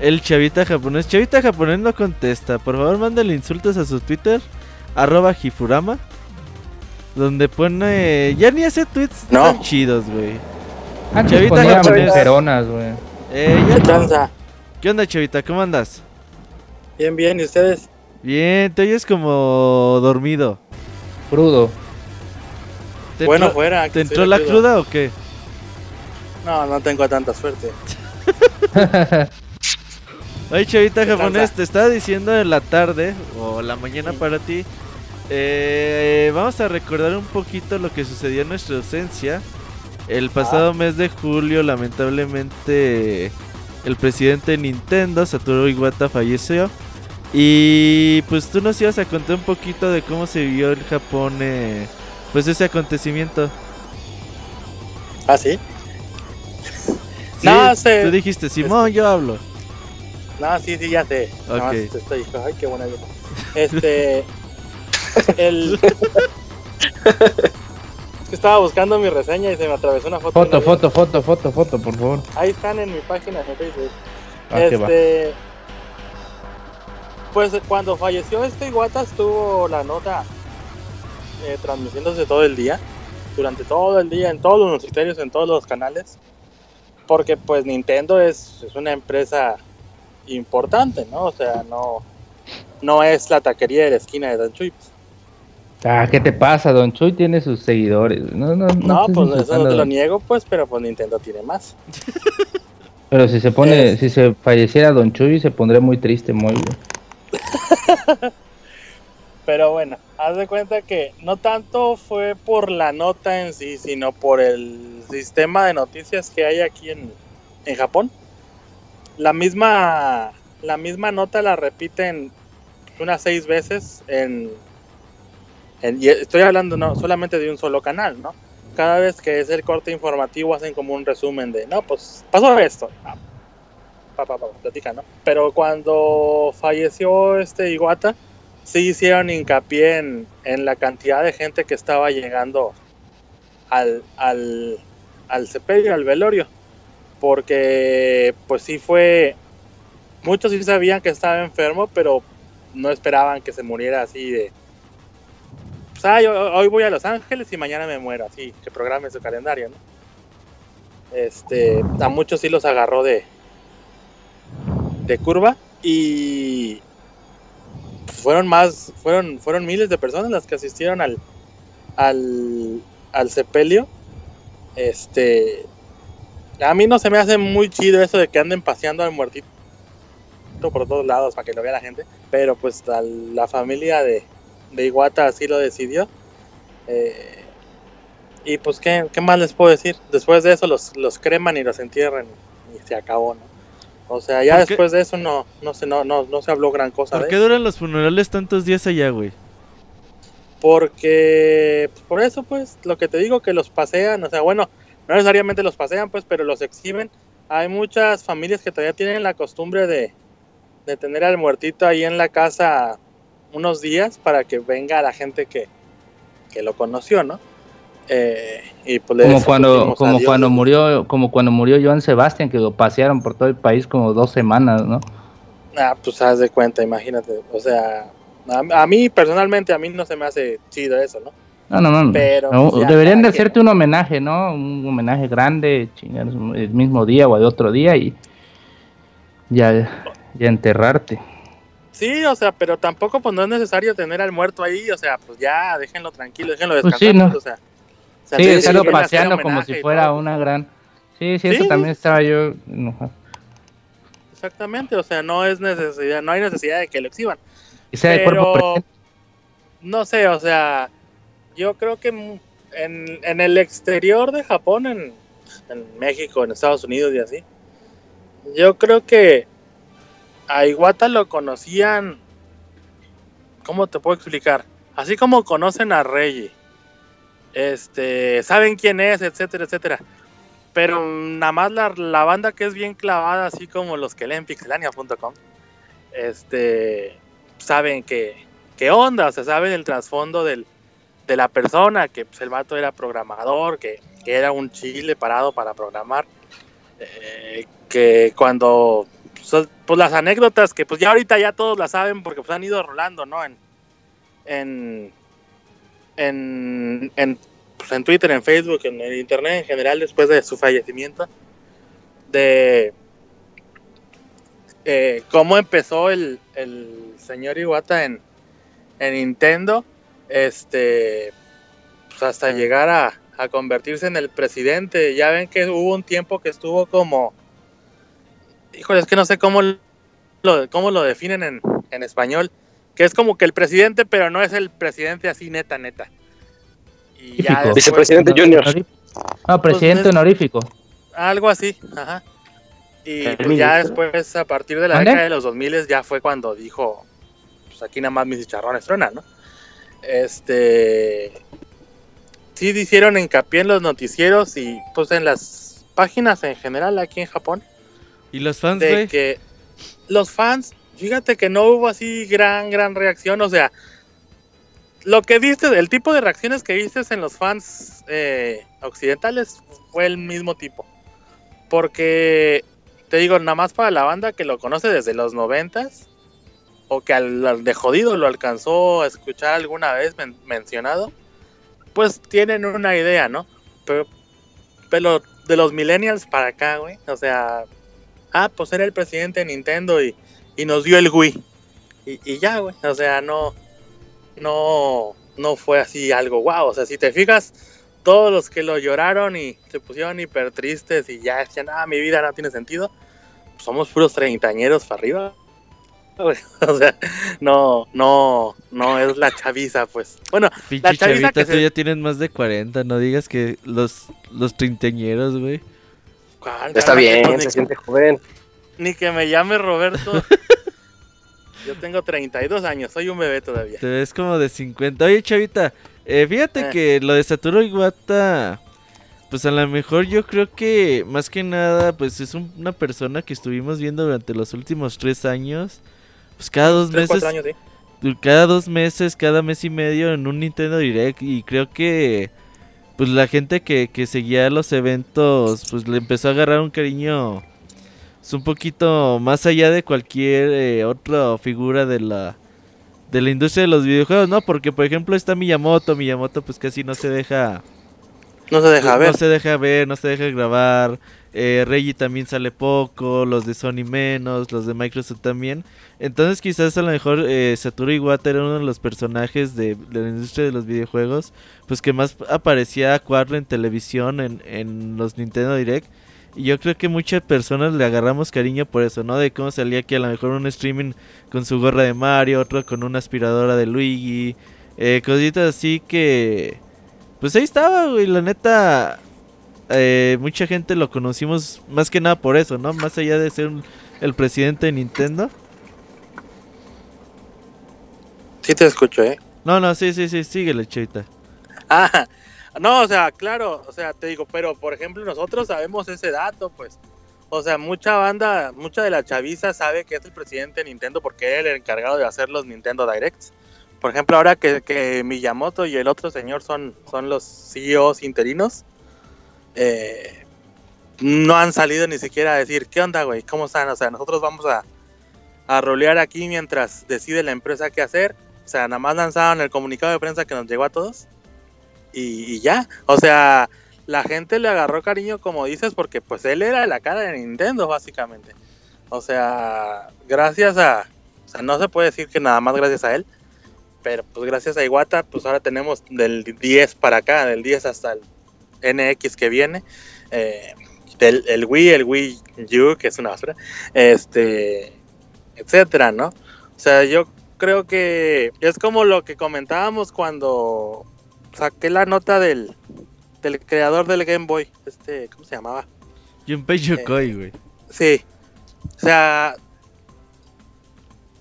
el chavita japonés. Chavita japonés no contesta. Por favor, mándale insultos a su Twitter, arroba Hifurama. Donde pone... Ya ni hace tweets No. tan chidos, güey. Antes Chavita ponía japonés. güey. Eh, ya ¿Qué no. tranza? ¿Qué onda, chavita? ¿Cómo andas? Bien, bien, ¿y ustedes? Bien, te oyes como dormido. Crudo. ¿Te bueno, entró, fuera. ¿te entró la crudo. cruda o qué? No, no tengo tanta suerte. Ay, chavita ¿Qué japonés, te estaba diciendo en la tarde o la mañana para ti. eh, vamos a recordar un poquito lo que sucedió en nuestra ausencia. El pasado mes de julio, lamentablemente, el presidente de Nintendo, Satoru Iwata, falleció. Y pues tú nos ibas a contar un poquito de cómo se vivió en Japón, eh, pues ese acontecimiento. ¿Ah, sí? Sí, No, sé. Tú dijiste, Simón, yo hablo. No, sí, sí, ya sé. Nada más Ok. te estoy Ay, qué buena idea. Este. el. Es que estaba buscando mi reseña y se me atravesó una foto. Foto, foto, foto, foto, foto, por favor. Ahí están en mi página de Facebook. Ah, este. Pues cuando falleció este Iwata estuvo la nota eh, transmitiéndose todo el día. Durante todo el día, en todos los noticiarios, en todos los canales. Porque pues Nintendo es, es una empresa importante, ¿no? O sea, no, no es la taquería de la esquina de Dan Chuy. Ah, ¿qué te pasa? Don Chuy tiene sus seguidores. No, no, no. No, pues eso no te lo Don- niego, pues, pero pues Nintendo tiene más. Pero si se pone, Es- si se falleciera Don Chuy, se pondría muy triste, muy güey. Pero bueno, haz de cuenta que no tanto fue por la nota en sí, sino por el sistema de noticias que hay aquí en, en Japón. La misma, la misma nota la repiten unas seis veces en, y estoy hablando no solamente de un solo canal, ¿no? Cada vez que es el corte informativo hacen como un resumen de, no, pues pasó esto. Ah, Pa, pa, pa, platica. Pero cuando falleció este Iguata, sí hicieron hincapié en, en la cantidad de gente que estaba llegando al, al, al sepelio, al velorio. Porque pues sí fue, muchos sí sabían que estaba enfermo, pero no esperaban que se muriera así de... Pues, "Ah, yo- hoy voy a Los Ángeles y mañana me muero, así, que programe su calendario, ¿no? Este, a muchos sí los agarró de, de curva y fueron más, fueron, fueron miles de personas las que asistieron al, al, al sepelio. Este, a mí no se me hace muy chido eso de que anden paseando al muertito por todos lados para que lo vea la gente, pero pues la familia de, de Iguata así lo decidió. Eh, y pues ¿qué, qué más les puedo decir, después de eso los, los creman y los entierran y se acabó, ¿no? O sea, ya después de eso no, no se, no, no, no se habló gran cosa ¿Por de qué duran los funerales tantos días allá, güey? Porque pues, por eso pues lo que te digo que los pasean, o sea, bueno, no necesariamente los pasean pues, pero los exhiben. Hay muchas familias que todavía tienen la costumbre de, de tener al muertito ahí en la casa unos días para que venga la gente que, que lo conoció, ¿no? Eh, y pues Como cuando, como adiós. cuando murió, como cuando murió Joan Sebastián, que lo pasearon por todo el país como dos semanas, ¿no? Ah, pues haz de cuenta, imagínate. O sea, a, a mí personalmente, a mí no se me hace chido eso, ¿no? No, no, no. Pero, No, pues, deberían de hacerte un homenaje, ¿no? Un homenaje grande, chingar, el mismo día o el otro día y ya, ya enterrarte. Sí, o sea, pero tampoco pues no es necesario tener al muerto ahí, o sea, pues ya déjenlo tranquilo, déjenlo Pues descansar, sí, ¿no? pues, o sea. o sea, Sí, sí, estarlo hacer paseando como si fuera una gran... Sí, sí, eso Sí. también estaba yo enojado. Exactamente, o sea, no es necesidad, no hay necesidad de que lo exhiban. Y sea de cuerpo Pero presente. no sé, o sea, yo creo que en, en el exterior de Japón, en, en México, en Estados Unidos y así, yo creo que a Iwata lo conocían, ¿cómo te puedo explicar? Así como conocen a Reggie, este, saben quién es, etcétera, etcétera. Pero nada más la, la banda que es bien clavada, así como los que leen pixelania.com, este, saben que, qué onda, o sea, saben el trasfondo del, de la persona, que pues, el vato era programador, que, era un chile parado para programar, eh, que cuando, pues, pues, las anécdotas que pues ya ahorita ya todos las saben porque pues han ido rolando, ¿no? En, en, en, en, pues, en Twitter, en Facebook, en el Internet en general después de su fallecimiento, de eh, cómo empezó el, el señor Iwata en, en Nintendo, este, pues hasta llegar a, a convertirse en el presidente. Ya ven que hubo un tiempo que estuvo como, híjole, es que no sé cómo lo, cómo lo definen en, en español, que es como que el presidente, pero no es el presidente así neta, neta. Y ya después- Vicepresidente Junior. No, presidente Pues, es- honorífico. algo así, ajá. Y pues ya después, a partir de la década de los 2000 ya fue cuando dijo, pues aquí nada más mis chicharrones truenan, ¿no? Este... Sí hicieron hincapié en los noticieros y pues en las páginas en general aquí en Japón, ¿Y los fans, de güey? que los fans, fíjate que no hubo así gran, gran reacción, o sea, lo que viste, el tipo de reacciones que viste en los fans eh, occidentales fue el mismo tipo. Porque, te digo, nada más para la banda que lo conoce desde los noventas, o que al, de jodido lo alcanzó a escuchar alguna vez men- mencionado, pues tienen una idea, ¿no? Pero, de los millennials para acá, güey, o sea, ah, pues era el presidente de Nintendo y, nos dio el Wii. Y, ya, güey, o sea, no, no, no fue así algo guau. O sea, si te fijas, todos los que lo lloraron y se pusieron hiper tristes y ya decían, ah, mi vida no tiene sentido, pues somos puros treintañeros para arriba. O sea, no, no, no es la chaviza, pues. Bueno, Pinche la chaviza chavita, que tú se- ya tienes más de 40, no digas que los, los treintañeros, güey. Está bien, se siente joven. Ni que me llame Roberto. Yo tengo 32 años, soy un bebé todavía. Te ves como de 50. Oye, chavita, eh, fíjate Eh. que lo de Satoru Iwata, pues a lo mejor yo creo que más que nada, pues es un- una persona que estuvimos viendo durante los últimos tres años. Pues cada dos Tres, meses, cuatro años, sí. cada dos meses, cada mes y medio en un Nintendo Direct y creo que pues la gente que, que seguía los eventos pues le empezó a agarrar un cariño es un poquito más allá de cualquier eh, otra figura de la de la industria de los videojuegos, ¿no? Porque por ejemplo está Miyamoto, Miyamoto pues casi no se deja No se deja no se deja ver, no se deja grabar. Eh, Reggie también sale poco, los de Sony menos, los de Microsoft también. Entonces quizás a lo mejor eh, Satoru Iwata era uno de los personajes de, la industria de los videojuegos, pues que más aparecía a cuadro en televisión, en, los Nintendo Direct. Y yo creo que muchas personas le agarramos cariño por eso, ¿no? De cómo salía aquí a lo mejor un streaming con su gorra de Mario, otro con una aspiradora de Luigi, eh, cositas así que... Pues ahí estaba, güey, la neta... eh, mucha gente lo conocimos más que nada por eso, ¿no? Más allá de ser un- el presidente de Nintendo. Sí te escucho, ¿eh? No, no, sí, sí, sí, síguele, chavita. Ah, no, o sea, claro, o sea, te digo, pero por ejemplo nosotros sabemos ese dato, pues. O sea, mucha banda, mucha de la chaviza sabe que es el presidente de Nintendo porque él es el encargado de hacer los Nintendo Directs. Por ejemplo, ahora que, que Miyamoto y el otro señor son, son los CEOs interinos, eh, no han salido ni siquiera a decir, ¿qué onda, güey? ¿Cómo están? O sea, nosotros vamos a, a rolear aquí mientras decide la empresa qué hacer. O sea, nada más lanzaron el comunicado de prensa que nos llegó a todos y, y ya. O sea, la gente le agarró cariño, como dices, porque pues él era la cara de Nintendo, básicamente. O sea, gracias a... O sea, no se puede decir que nada más gracias a él, pero pues gracias a Iwata, pues ahora tenemos del 10 para acá, del 10 hasta el NX que viene, eh, el Wii, el Wii U, que es una basura, este, etcétera, ¿no? O sea, yo creo que es como lo que comentábamos cuando saqué la nota del, del creador del Game Boy, este, ¿cómo se llamaba? Junpei Yokoi, güey. Sí. O sea,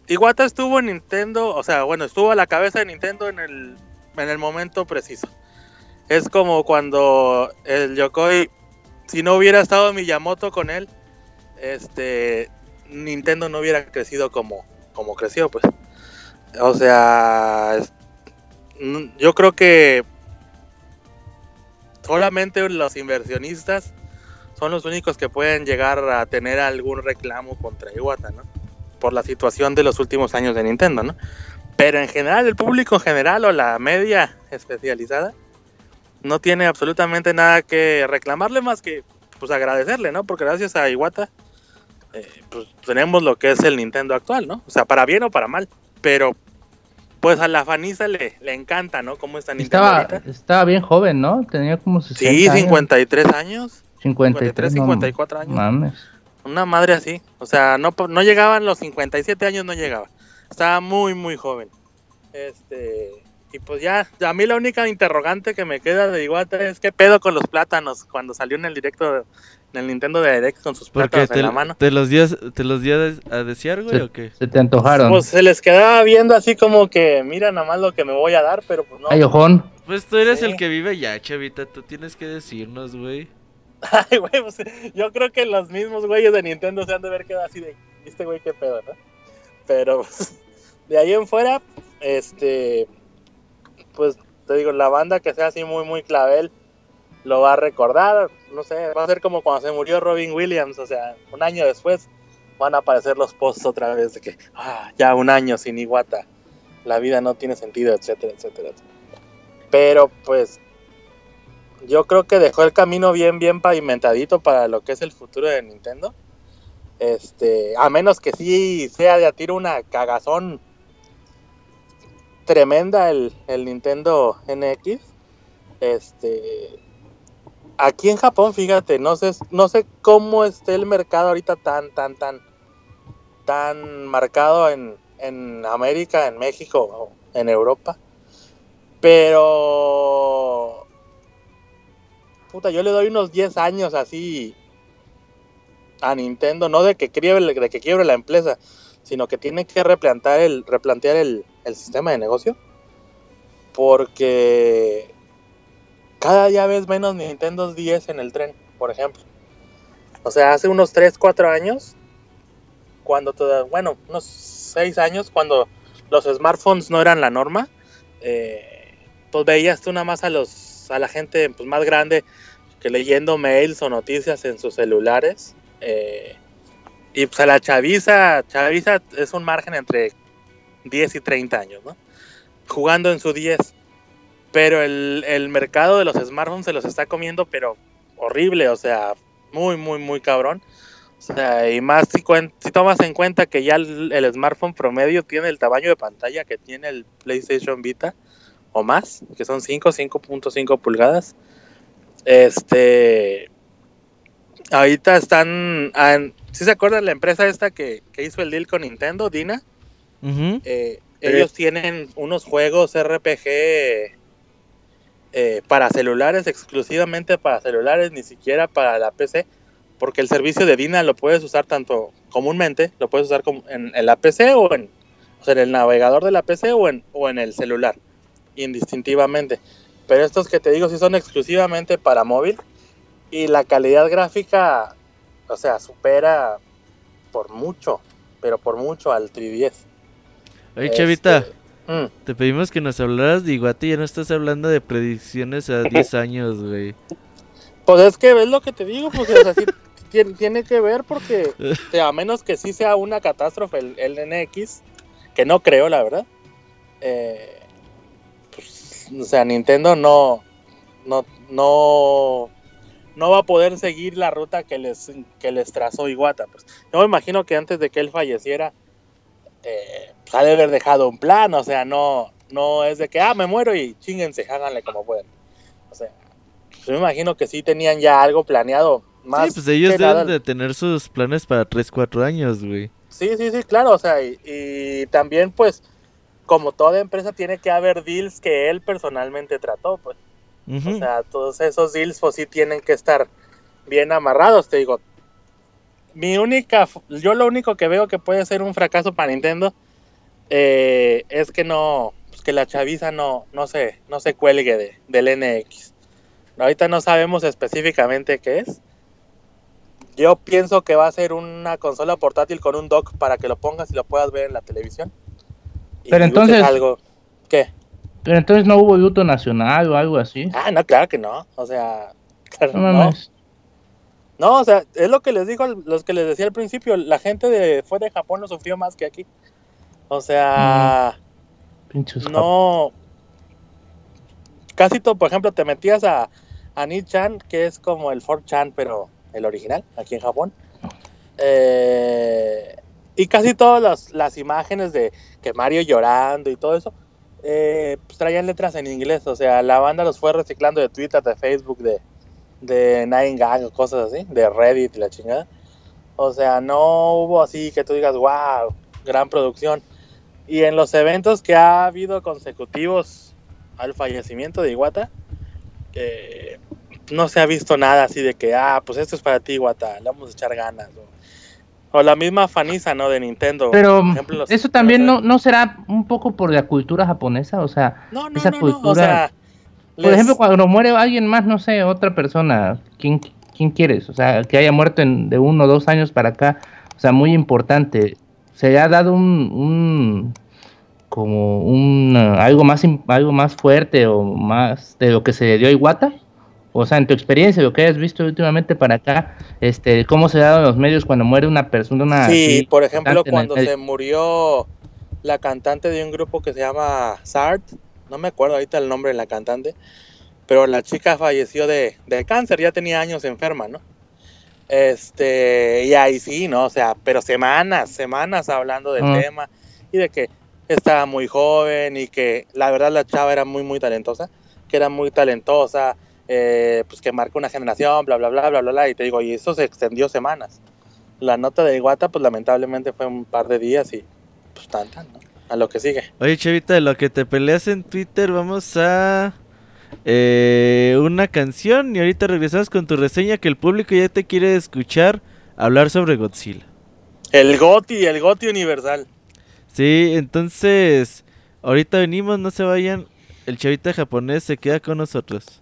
Iwata estuvo en Nintendo, o sea, bueno, estuvo a la cabeza de Nintendo en el, en el momento preciso. Es como cuando el Yokoi, si no hubiera estado Miyamoto con él, este, Nintendo no hubiera crecido como, como creció, pues. O sea, yo creo que solamente los inversionistas son los únicos que pueden llegar a tener algún reclamo contra Iwata, ¿no? Por la situación de los últimos años de Nintendo, ¿no? Pero en general, el público en general o la media especializada no tiene absolutamente nada que reclamarle más que pues agradecerle, ¿no? Porque gracias a Iwata eh, pues tenemos lo que es el Nintendo actual, ¿no? O sea, para bien o para mal. Pero pues a la faniza le, le encanta, ¿no? Cómo está Nintendo Estaba, ahorita. estaba bien joven, ¿no? Tenía como 60 Sí, años. 53 años. 53, 53, no 54 años. Mames. Una madre así. O sea, no, no llegaban los 57 años, no llegaba. Estaba muy, muy joven. Este. Y pues ya, a mí la única interrogante que me queda de Iwata es qué pedo con los plátanos cuando salió en el directo, en el Nintendo de Direct con sus plátanos te, en la mano. te los dio, te los dio a des- a desear, güey, Se, o qué? se te antojaron. Pues se les quedaba viendo así como que, mira nada más lo que me voy a dar, pero pues no. Ay, ojón. Pues tú eres Sí. el que vive allá, chavita, tú tienes que decirnos, güey. Ay, güey, pues, yo creo que los mismos güeyes de Nintendo se han de ver quedado así de, este güey qué pedo, ¿no? Pero pues, de ahí en fuera, este, pues te digo, la banda que sea así muy, muy clavel, lo va a recordar, no sé, va a ser como cuando se murió Robin Williams, o sea, un año después van a aparecer los posts otra vez de que, ah, ya un año sin Iwata, la vida no tiene sentido, etcétera, etcétera. Pero pues yo creo que dejó el camino bien, bien pavimentadito para lo que es el futuro de Nintendo. Este, a menos que sí sea de a tiro una cagazón tremenda el, el Nintendo NX. Este, aquí en Japón, fíjate, no sé, no sé cómo esté el mercado ahorita tan, tan, tan, tan marcado en, en América, en México en Europa. Pero, puta, yo le doy unos 10 años así a Nintendo, no de que quiebre, de que quiebre la empresa, sino que tiene que replantear el, replantear el, el sistema de negocio. Porque cada día ves menos Nintendo 10 en el tren, por ejemplo. O sea, hace unos 3, 4 años, cuando bueno, unos 6 años, cuando los smartphones no eran la norma, eh, pues veías tú nada más a los a la gente pues, más grande que leyendo mails o noticias en sus celulares. eh, y pues a la chaviza, chaviza es un margen entre 10 y 30 años, ¿no? Jugando en su 10. Pero el, el mercado de los smartphones se los está comiendo, pero horrible, o sea, muy, muy, muy cabrón. O sea, y más si, si tomas en cuenta que ya el smartphone promedio tiene el tamaño de pantalla que tiene el PlayStation Vita o más, que son 5, 5.5 pulgadas. Este. Ahorita están. Si se acuerdan la empresa esta que, que hizo el deal con Nintendo, Dina? Eh, ellos tienen unos juegos RPG eh, para celulares, exclusivamente para celulares, ni siquiera para la PC, porque el servicio de Dina lo puedes usar tanto comúnmente, lo puedes usar como en, en la PC o en, o sea, en el navegador de la PC o en, o en el celular, indistintivamente. Pero estos que te digo sí son exclusivamente para móvil y la calidad gráfica, o sea, supera por mucho, pero por mucho al 3DS. Oye, Este, Chavita, mm. te pedimos que nos hablaras de Iguate ya no estás hablando de predicciones a 10 años, güey. Pues es que es lo que te digo, pues o sea, sí tiene, tiene que ver porque a menos que sí sea una catástrofe el, el NX, que no creo la verdad. eh, pues, o sea, Nintendo no, no, no, no va a poder seguir la ruta que les, que les trazó Iwata. Pues. Yo me imagino que antes de que él falleciera, eh, pues, ha de haber dejado un plan, o sea, no, no es de que, ah, me muero y chinguense, háganle como puedan. O sea, yo me imagino que sí tenían ya algo planeado. Más Sí, pues ellos deben de tener sus planes para 3, 4 años, güey. Sí, sí, sí, claro, o sea, y, y también pues como toda empresa tiene que haber deals que él personalmente trató, pues. O sea, todos esos deals pues sí tienen que estar bien amarrados, te digo. Mi única, yo lo único que veo que puede ser un fracaso para Nintendo eh, es que no, pues, que la chaviza no, no se, no se cuelgue de, del NX. Ahorita no sabemos específicamente qué es. Yo pienso que va a ser una consola portátil con un dock para que lo pongas y lo puedas ver en la televisión. Y Pero uses entonces- algo. ¿Qué? Pero entonces no hubo luto nacional o algo así. Ah, no, claro que no. O sea, claro, No no. No, o sea, es lo que les digo, los que les decía al principio, la gente de fuera de Japón lo sufrió más que aquí. O sea, Pinches no. Casi todo, por ejemplo, te metías a, a Ni-chan, que es como el 4chan, pero el original, aquí en Japón. Eh, y casi todas las, las imágenes de que Mario llorando y todo eso, eh, pues traían letras en inglés. O sea, la banda los fue reciclando de Twitter, de Facebook, de, de Nine Gag cosas así, de Reddit y la chingada. O sea, no hubo así que tú digas, wow, gran producción. Y en los eventos que ha habido consecutivos al fallecimiento de eh, no se ha visto nada así de que, ah, pues esto es para ti, Iwata, le vamos a echar ganas. O, o la misma Fanisa, ¿no? De Nintendo. Pero por ejemplo, los- eso también los- no, no será un poco por la cultura japonesa, o sea, No, no, esa no, cultura. O sea, por les- ejemplo, cuando muere alguien más, no sé, otra persona, ¿quién, quién quieres? O sea, que haya muerto en, de uno o dos años para acá, o sea, muy importante. Se le ha dado un, un como un algo más algo más fuerte o más de lo que se le dio a Iwata. O sea, en tu experiencia, lo que hayas visto últimamente para acá, este, cómo se dado en los medios cuando muere una persona. Sí, así, por ejemplo, cuando se murió la cantante de un grupo que se llama Sart, no me acuerdo ahorita el nombre de la cantante, pero la chica falleció de, de cáncer, ya tenía años enferma, ¿no? Este, y ahí sí, ¿no? O sea, pero semanas, semanas hablando del tema y de que estaba muy joven y que la verdad la chava era muy, muy talentosa, que era muy talentosa, eh, pues que marca una generación, bla, bla, bla, bla, bla, bla, y te digo, y eso se extendió semanas. La nota de Iguata, pues lamentablemente fue un par de días y pues tan, tan, ¿no? A lo que sigue. Oye, Chavita, de lo que te peleas en Twitter, vamos a eh, una canción y ahorita regresamos con tu reseña que el público ya te quiere escuchar hablar sobre Godzilla. El Goti, el Goti universal. Sí, entonces, ahorita venimos, no se vayan. El Chavita japonés se queda con nosotros.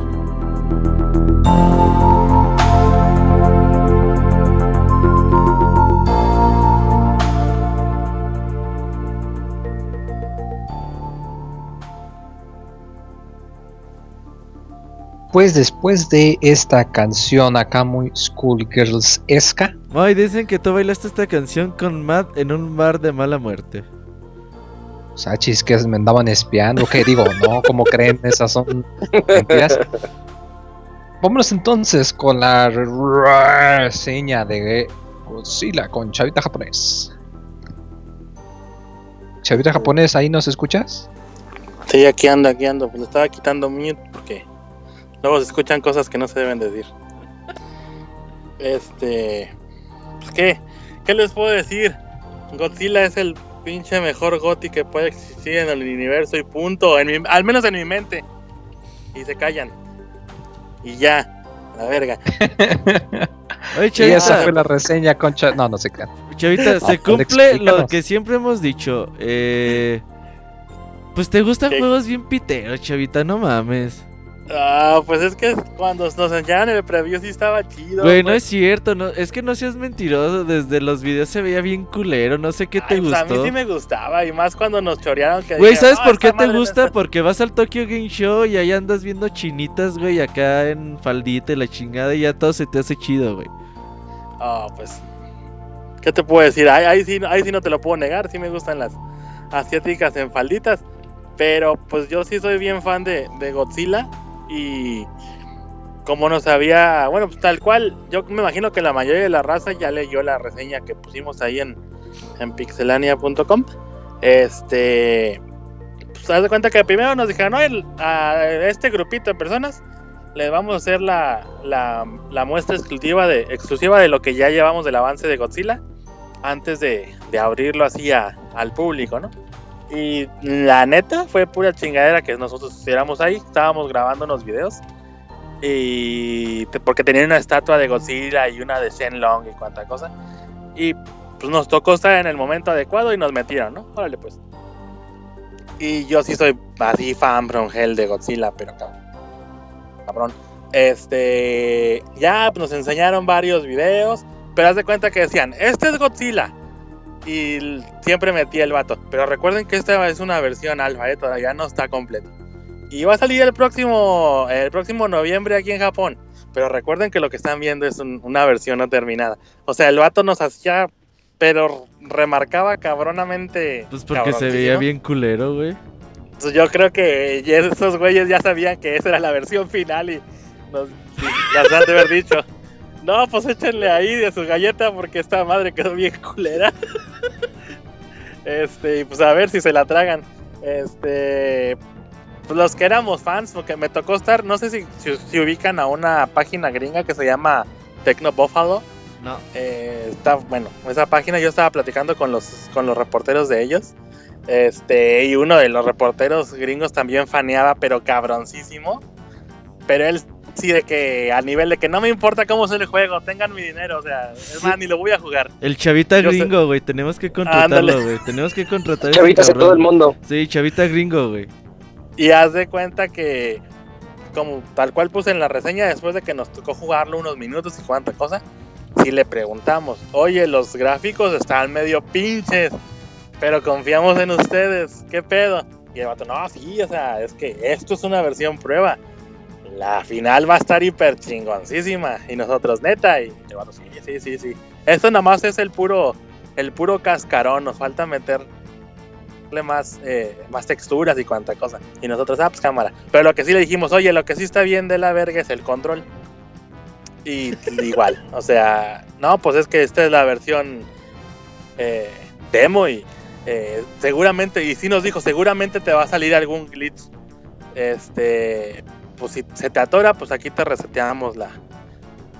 Pues después de esta canción acá muy schoolgirls-esca, Ay, dicen que tú bailaste esta canción con Matt en un bar de mala muerte. o sea, chis que me andaban espiando, que digo, no, como creen, esas son mentiras. Vámonos entonces con la reseña de Godzilla con Chavita Japonés. Chavita Japonés, ¿ahí nos escuchas? Sí, aquí ando, aquí ando. Pues le estaba quitando mute porque luego se escuchan cosas que no se deben decir. Este. Pues, ¿qué? ¿Qué les puedo decir? Godzilla es el pinche mejor Goti que puede existir en el universo y punto. En mi- al menos en mi mente. Y se callan. Y ya. La verga. Oye, Y Chavita, esa fue la reseña con Cha- No, no se crean. Chavita, se cumple lo que siempre hemos dicho. Eh, pues te gustan ¿Qué? juegos bien piteros, Chavita, no mames. Ah, pues es que cuando nos enseñaron el preview sí estaba chido. Güey, no güey. es cierto, no, es que no seas mentiroso. Desde los videos se veía bien culero, no sé qué te Ay, pues a mí sí me gustaba. Y más cuando nos chorearon que Güey, ¿sabes "No, por qué te gusta? está-". Porque vas al Tokyo Game Show y ahí andas viendo chinitas, güey, acá en faldita y la chingada y ya todo se te hace chido, güey. Ah, pues. ¿Qué te puedo decir? Ahí, ahí, sí, ahí sí no te lo puedo negar. Sí me gustan las asiáticas en falditas. Pero pues yo sí soy bien fan de, de Godzilla. Y como no sabía, bueno, pues tal cual, yo me imagino que la mayoría de la raza ya leyó la reseña que pusimos ahí en, en pixelania.com. Este. Pues haz de cuenta que primero nos dijeron, a este grupito de personas le vamos a hacer la, la, muestra exclusiva de, exclusiva de lo que ya llevamos del avance de Godzilla antes de, de abrirlo así al público, ¿no? Y la neta fue pura chingadera que nosotros hiciéramos ahí. Estábamos grabando unos videos. Y porque tenían una estatua de Godzilla y una de Shenlong y cuanta cosa. Y pues nos tocó estar en el momento adecuado y nos metieron, ¿no? Órale pues. Y yo sí soy así fan from hell de Godzilla, pero cabrón. Cabrón. Este. Ya pues, nos enseñaron varios videos. Pero haz de cuenta que decían, este es Godzilla. Y siempre metía el vato. Pero recuerden que esta es una versión alfa, ¿eh? todavía no está completo. Y va a salir el próximo, el próximo noviembre aquí en Japón. Pero recuerden que lo que están viendo es un- una versión no terminada. O sea, el vato nos hacía, pero remarcaba cabronamente. Pues porque se veía bien culero, güey. Entonces, yo creo que esos güeyes ya sabían que esa era la versión final y nos las han de haber dicho. No, pues échenle ahí de su galleta porque esta madre quedó bien culera. Este, y pues a ver si se la tragan. Este, pues los que éramos fans, porque me tocó estar, no sé si, si, si ubican a una página gringa que se llama Tecno Buffalo. No. Eh, está bueno, esa página yo estaba platicando con los con los reporteros de ellos. Este, y uno de los reporteros gringos también faneaba, pero cabroncísimo. Pero él sí de que a nivel de que no me importa cómo se el juego, tengan mi dinero, o sea, es más, ni lo voy a jugar. El chavita Yo gringo, güey. Tenemos que contratarlo, güey. Tenemos que contratar Chavitas en cabrón. todo el mundo. Sí, chavita gringo, güey. Y haz de cuenta que, como tal cual puse en la reseña, después de que nos tocó jugarlo unos minutos y cuánta cosa, si le preguntamos, oye, los gráficos están medio pinches, pero confiamos en ustedes, ¿qué pedo? Y el vato, no, sí, o sea, es que esto es una versión prueba. La final va a estar hiper chingoncísima. Y nosotros, neta, y vato, sí, sí, sí, sí. Esto nada más es el puro, el puro cascarón, nos falta meter más, eh, más texturas y cuanta cosa. Y nosotros, ah, pues cámara. Pero lo que sí le dijimos, oye, lo que sí está bien de la verga es el control. Y igual, o sea, no, pues es que esta es la versión eh, demo y eh, seguramente, y sí nos dijo, seguramente te va a salir algún glitch. Este, pues si se te atora, pues aquí te reseteamos la,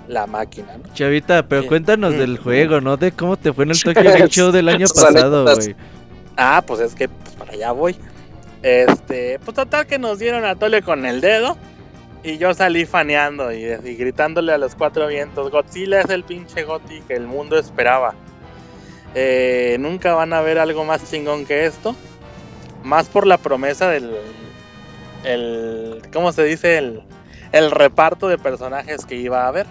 la máquina, ¿no? Chavita, pero Sí. cuéntanos Mm. del juego, ¿no? De cómo te fue en el Tokyo Game Show del año Sus pasado, anécdotas. güey. Ah, pues es que pues, para allá voy. Este, pues total que nos dieron a tole con el dedo. Y yo salí faneando y, y gritándole a los cuatro vientos, Godzilla es el pinche Goti que el mundo esperaba. Eh, nunca van a ver algo más chingón que esto. Más por la promesa del... El, ¿Cómo se dice? El, el reparto de personajes que iba a haber.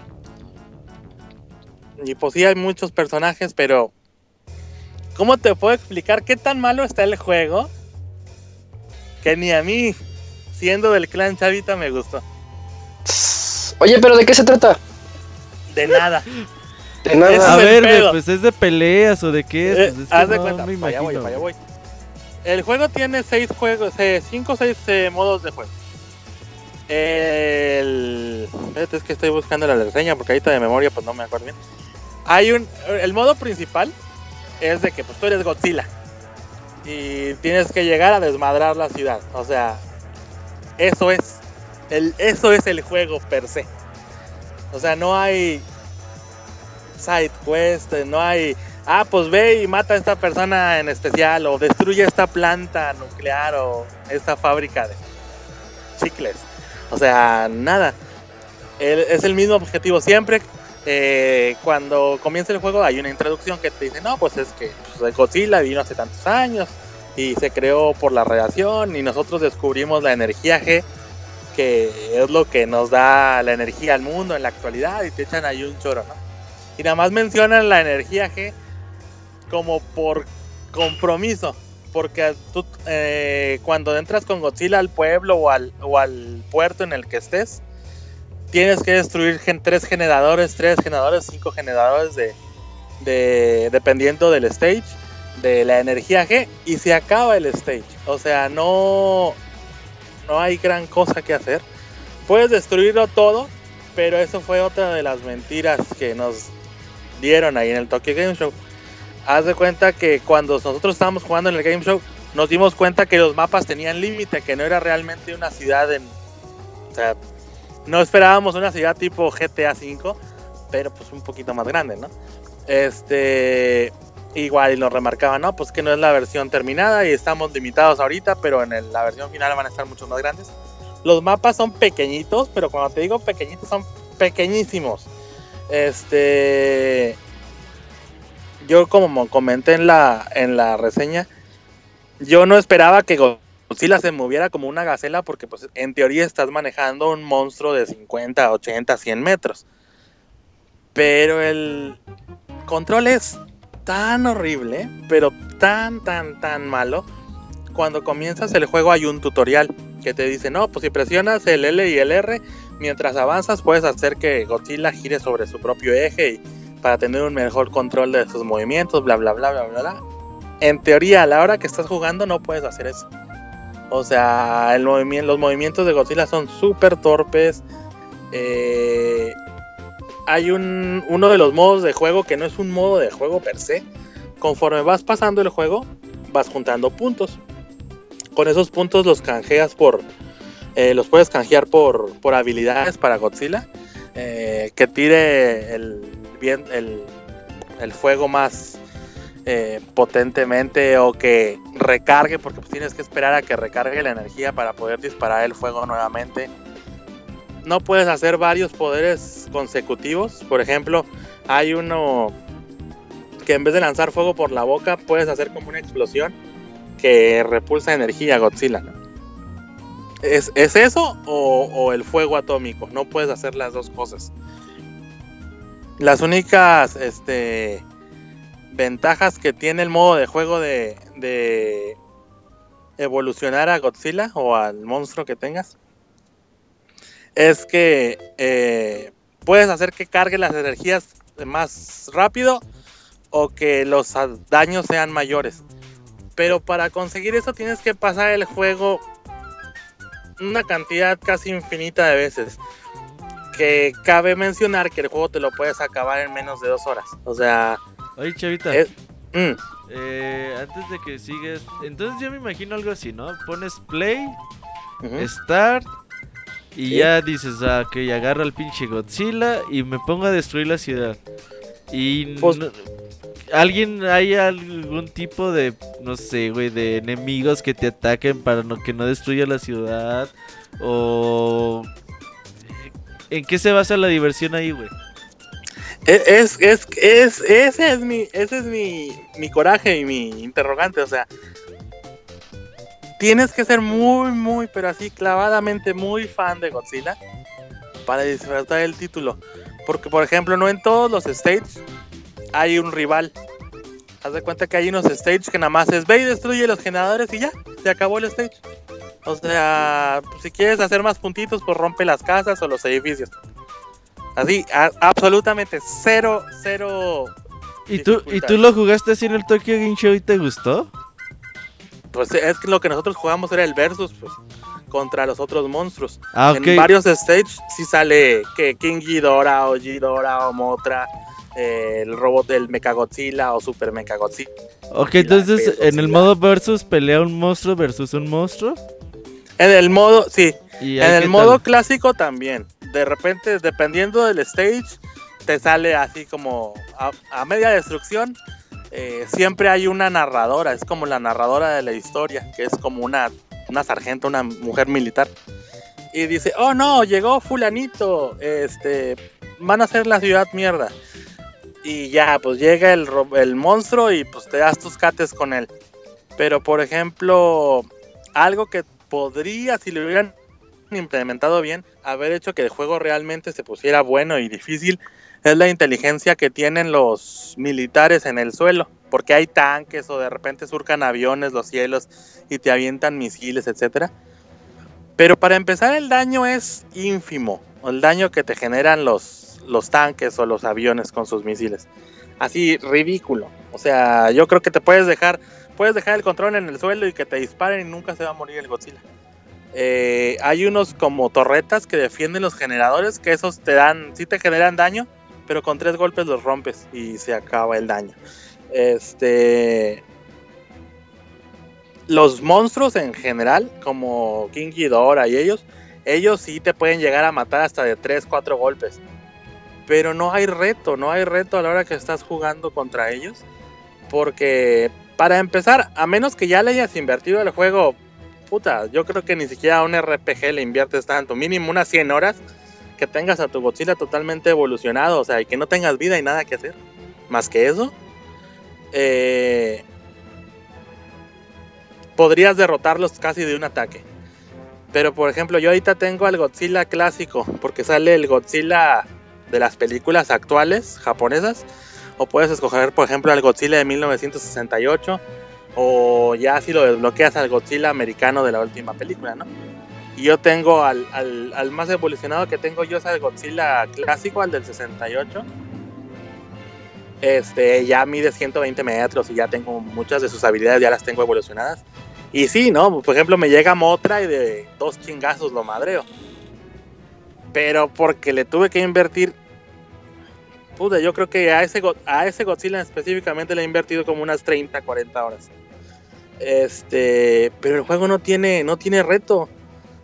Y pues sí hay muchos personajes, pero... ¿Cómo te puedo explicar qué tan malo está el juego? Que ni a mí, siendo del clan Chavita, me gustó. Oye, pero ¿de qué se trata? De nada. De nada. A ver, pues es de peleas o de qué es. Eh, Pues es que haz de no cuenta, me para allá voy, imagino. para allá voy. El juego tiene seis juegos, eh, cinco o seis eh, modos de juego. El... Es que estoy buscando la reseña porque ahorita de memoria pues no me acuerdo bien. Hay un... El modo principal es de que pues tú eres Godzilla. Y tienes que llegar a desmadrar la ciudad. O sea, eso es. El, eso es el juego per se. O sea, no hay side quest, no hay ah, pues ve y mata a esta persona en especial, o destruye esta planta nuclear, o esta fábrica de chicles. O sea, nada. Es el mismo objetivo siempre. Eh, cuando comienza el juego hay una introducción que te dice, no, pues es que pues, Godzilla vino hace tantos años y se creó por la radiación y nosotros descubrimos la energía G, que es lo que nos da la energía al mundo en la actualidad y te echan ahí un choro, ¿no? Y nada más mencionan la energía G como por compromiso. Porque tú, eh, cuando entras con Godzilla al pueblo o al, o al puerto en el que estés, tienes que destruir gen- tres generadores, tres generadores, cinco generadores de, de dependiendo del stage, de la energía G, y se acaba el stage. O sea, no, no hay gran cosa que hacer. Puedes destruirlo todo, pero eso fue otra de las mentiras que nos dieron ahí en el Tokyo Game Show. Haz de cuenta que cuando nosotros estábamos jugando en el Game Show, nos dimos cuenta que los mapas tenían límite, que no era realmente una ciudad en. O sea, no esperábamos una ciudad tipo GTA V, pero pues un poquito más grande, ¿no? Este. Igual y nos remarcaban, no, pues que no es la versión terminada y estamos limitados ahorita, pero en la versión final van a estar mucho más grandes. Los mapas son pequeñitos, pero cuando te digo pequeñitos son pequeñísimos. Este. Yo como comenté en la, en la reseña, yo no esperaba que Godzilla se moviera como una gacela porque pues en teoría estás manejando un monstruo de 50, 80, 100 metros. Pero el control es tan horrible, pero tan, tan, tan malo. Cuando comienzas el juego hay un tutorial que te dice, no, pues si presionas el L y el R, mientras avanzas puedes hacer que Godzilla gire sobre su propio eje y para tener un mejor control de sus movimientos, bla, bla, bla, bla, bla, bla. En teoría, a la hora que estás jugando no puedes hacer eso. O sea, el los movimientos de Godzilla son súper torpes. Eh, hay un, uno de los modos de juego que no es un modo de juego per se. Conforme vas pasando el juego, vas juntando puntos. Con esos puntos los canjeas por... eh, los puedes canjear por, por habilidades para Godzilla. eh, que tire el, el, fuego más eh, potentemente o que recargue, porque pues tienes que esperar a que recargue la energía para poder disparar el fuego nuevamente. No puedes hacer varios poderes consecutivos. Por ejemplo, hay uno que en vez de lanzar fuego por la boca, puedes hacer como una explosión que repulsa energía Godzilla. ¿Es, es eso o el fuego atómico? No puedes hacer las dos cosas. Las únicas este, ventajas que tiene el modo de juego de, evolucionar a Godzilla o al monstruo que tengas es que eh, puedes hacer que cargue las energías más rápido o que los daños sean mayores. Pero para conseguir eso tienes que pasar el juego una cantidad casi infinita de veces. Que cabe mencionar que el juego te lo puedes acabar en menos de dos horas. O sea, Oye, chavita. es- mm, eh, antes de que sigas, entonces yo me imagino algo así, ¿no? Pones play, start y Sí. ya dices, ah, ok, agarro al pinche Godzilla y me pongo a destruir la ciudad. Y Pues- no- alguien hay algún tipo de, no sé, güey, de enemigos que te ataquen para no, que no destruya la ciudad o ¿En qué se basa la diversión ahí, güey? E- Es, es, es, ese es mi, ese es mi, mi coraje y mi interrogante, o sea, tienes que ser muy, muy, pero así clavadamente muy fan de Godzilla para disfrutar el título, porque por ejemplo no en todos los stages hay un rival, haz de cuenta que hay unos stages que nada más es ve y destruye los generadores y ya, se acabó el stage, o sea, si quieres hacer más puntitos pues rompe las casas o los edificios. Así, a- absolutamente cero, cero. ¿Y tú, ¿Y tú lo jugaste así en el Tokyo Game Show y te gustó? Pues es que lo que nosotros jugamos era el versus, pues, contra los otros monstruos. Ah, ok. En varios stages sí sale que King Ghidorah o Ghidorah o Motra, eh, el robot del Mechagodzilla o Super Mechagodzilla. Ok, entonces en el modo versus pelea un monstruo versus un monstruo. En el modo, sí, en el ¿qué modo tal? clásico también. De repente, dependiendo del stage, te sale así como a, a media destrucción. eh, siempre hay una narradora, es como la narradora de la historia, que es como una, una sargento, una mujer militar. Y dice, oh no, llegó fulanito, este, van a hacer la ciudad mierda. Y ya, pues llega el, el monstruo y pues te das tus cates con él. Pero por ejemplo, algo que podría, si lo hubieran implementado bien, haber hecho que el juego realmente se pusiera bueno y difícil, es la inteligencia que tienen los militares en el suelo. Porque hay tanques o de repente surcan aviones los cielos y te avientan misiles, etcétera. Pero para empezar el daño es ínfimo. El daño que te generan los, los tanques o los aviones con sus misiles. Así ridículo. O sea, yo creo que te puedes dejar, puedes dejar el control en el suelo y que te disparen y nunca se va a morir el Godzilla. Eh, hay unos como torretas que defienden los generadores, que esos te dan, sí te generan daño, pero con tres golpes los rompes y se acaba el daño. Este. Los monstruos en general, como King Ghidorah y ellos, ellos sí te pueden llegar a matar hasta de 3, 4 golpes. Pero no hay reto, no hay reto a la hora que estás jugando contra ellos. Porque, para empezar, a menos que ya le hayas invertido el juego, puta, yo creo que ni siquiera a un RPG le inviertes tanto. Mínimo unas 100 horas que tengas a tu Godzilla totalmente evolucionado, o sea, y que no tengas vida y nada que hacer. Más que eso, eh, podrías derrotarlos casi de un ataque. Pero por ejemplo, yo ahorita tengo al Godzilla clásico, porque sale el Godzilla de las películas actuales japonesas, o puedes escoger, por ejemplo, al Godzilla de 1968, o ya si lo desbloqueas al Godzilla americano de la última película, ¿no? Y yo tengo al, al, más evolucionado que tengo yo es al Godzilla clásico, al del 68. Este, ya mide 120 metros y ya tengo muchas de sus habilidades, ya las tengo evolucionadas. Y sí, ¿no? Por ejemplo, me llega Motra y de dos chingazos lo madreo. Pero porque le tuve que invertir. Puta, yo creo que a ese, a ese Godzilla específicamente le he invertido como unas 30, 40 horas. Este, pero el juego no tiene, no tiene reto.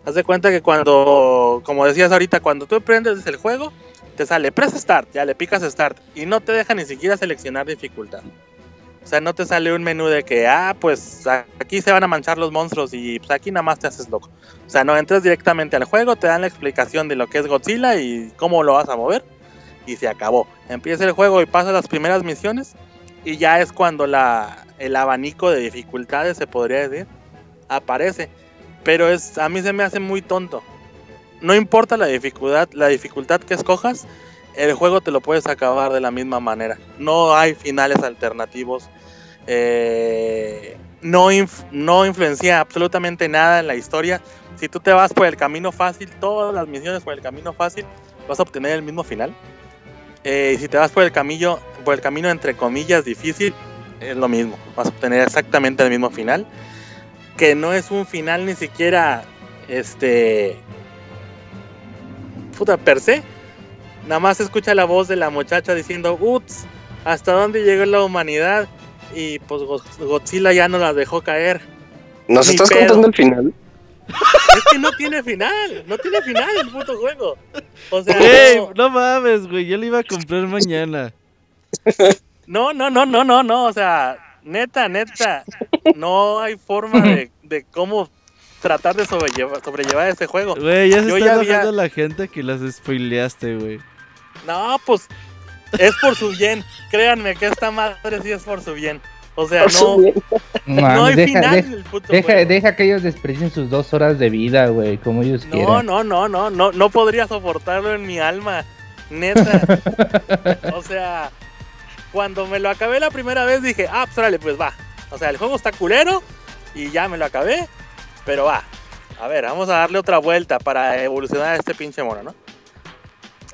Haz de cuenta que cuando, como decías ahorita, cuando tú prendes el juego, te sale press start, ya le picas start y no te deja ni siquiera seleccionar dificultad. O sea, no te sale un menú de que, ah, pues aquí se van a manchar los monstruos y pues aquí nada más te haces loco. O sea, no entras directamente al juego, te dan la explicación de lo que es Godzilla y cómo lo vas a mover y se acabó. Empieza el juego y pasa las primeras misiones y ya es cuando la, el abanico de dificultades, se podría decir, aparece. Pero es, a mí se me hace muy tonto. No importa la dificultad, la dificultad que escojas, el juego te lo puedes acabar de la misma manera. No hay finales alternativos. eh, no, inf- no influencia absolutamente nada en la historia. Si tú te vas por el camino fácil, todas las misiones por el camino fácil, vas a obtener el mismo final. Eh, y si te vas por el camino, por el camino entre comillas difícil, es lo mismo. Vas a obtener exactamente el mismo final. Que no es un final ni siquiera este puta per se. Nada más se escucha la voz de la muchacha diciendo, ups, ¿hasta dónde llegó la humanidad? Y pues Go- Godzilla ya no la dejó caer. ¿Nos Ni estás pedo. contando el final? Es que no tiene final, no tiene final el puto juego. O sea, no, no mames, güey. Yo lo iba a comprar mañana. no, no, no, no, no, no, o sea, neta, neta, no hay forma de, de cómo tratar de sobrellevar, sobrellevar ese juego. Güey, ya se Yo está ya había- la gente que las spoileaste, güey. No, pues es por su bien. Créanme que esta madre sí es por su bien. O sea, no. No, no hay deja, final deja, en el puto deja, juego. deja que ellos desperdicien sus dos horas de vida, güey, como ellos No, quieran. no, no, no, no, no podría soportarlo en mi alma, neta. o sea, cuando me lo acabé la primera vez dije, ah, pues órale, pues va. O sea, el juego está culero y ya me lo acabé, pero va. A ver, vamos a darle otra vuelta para evolucionar a este pinche mono, ¿no?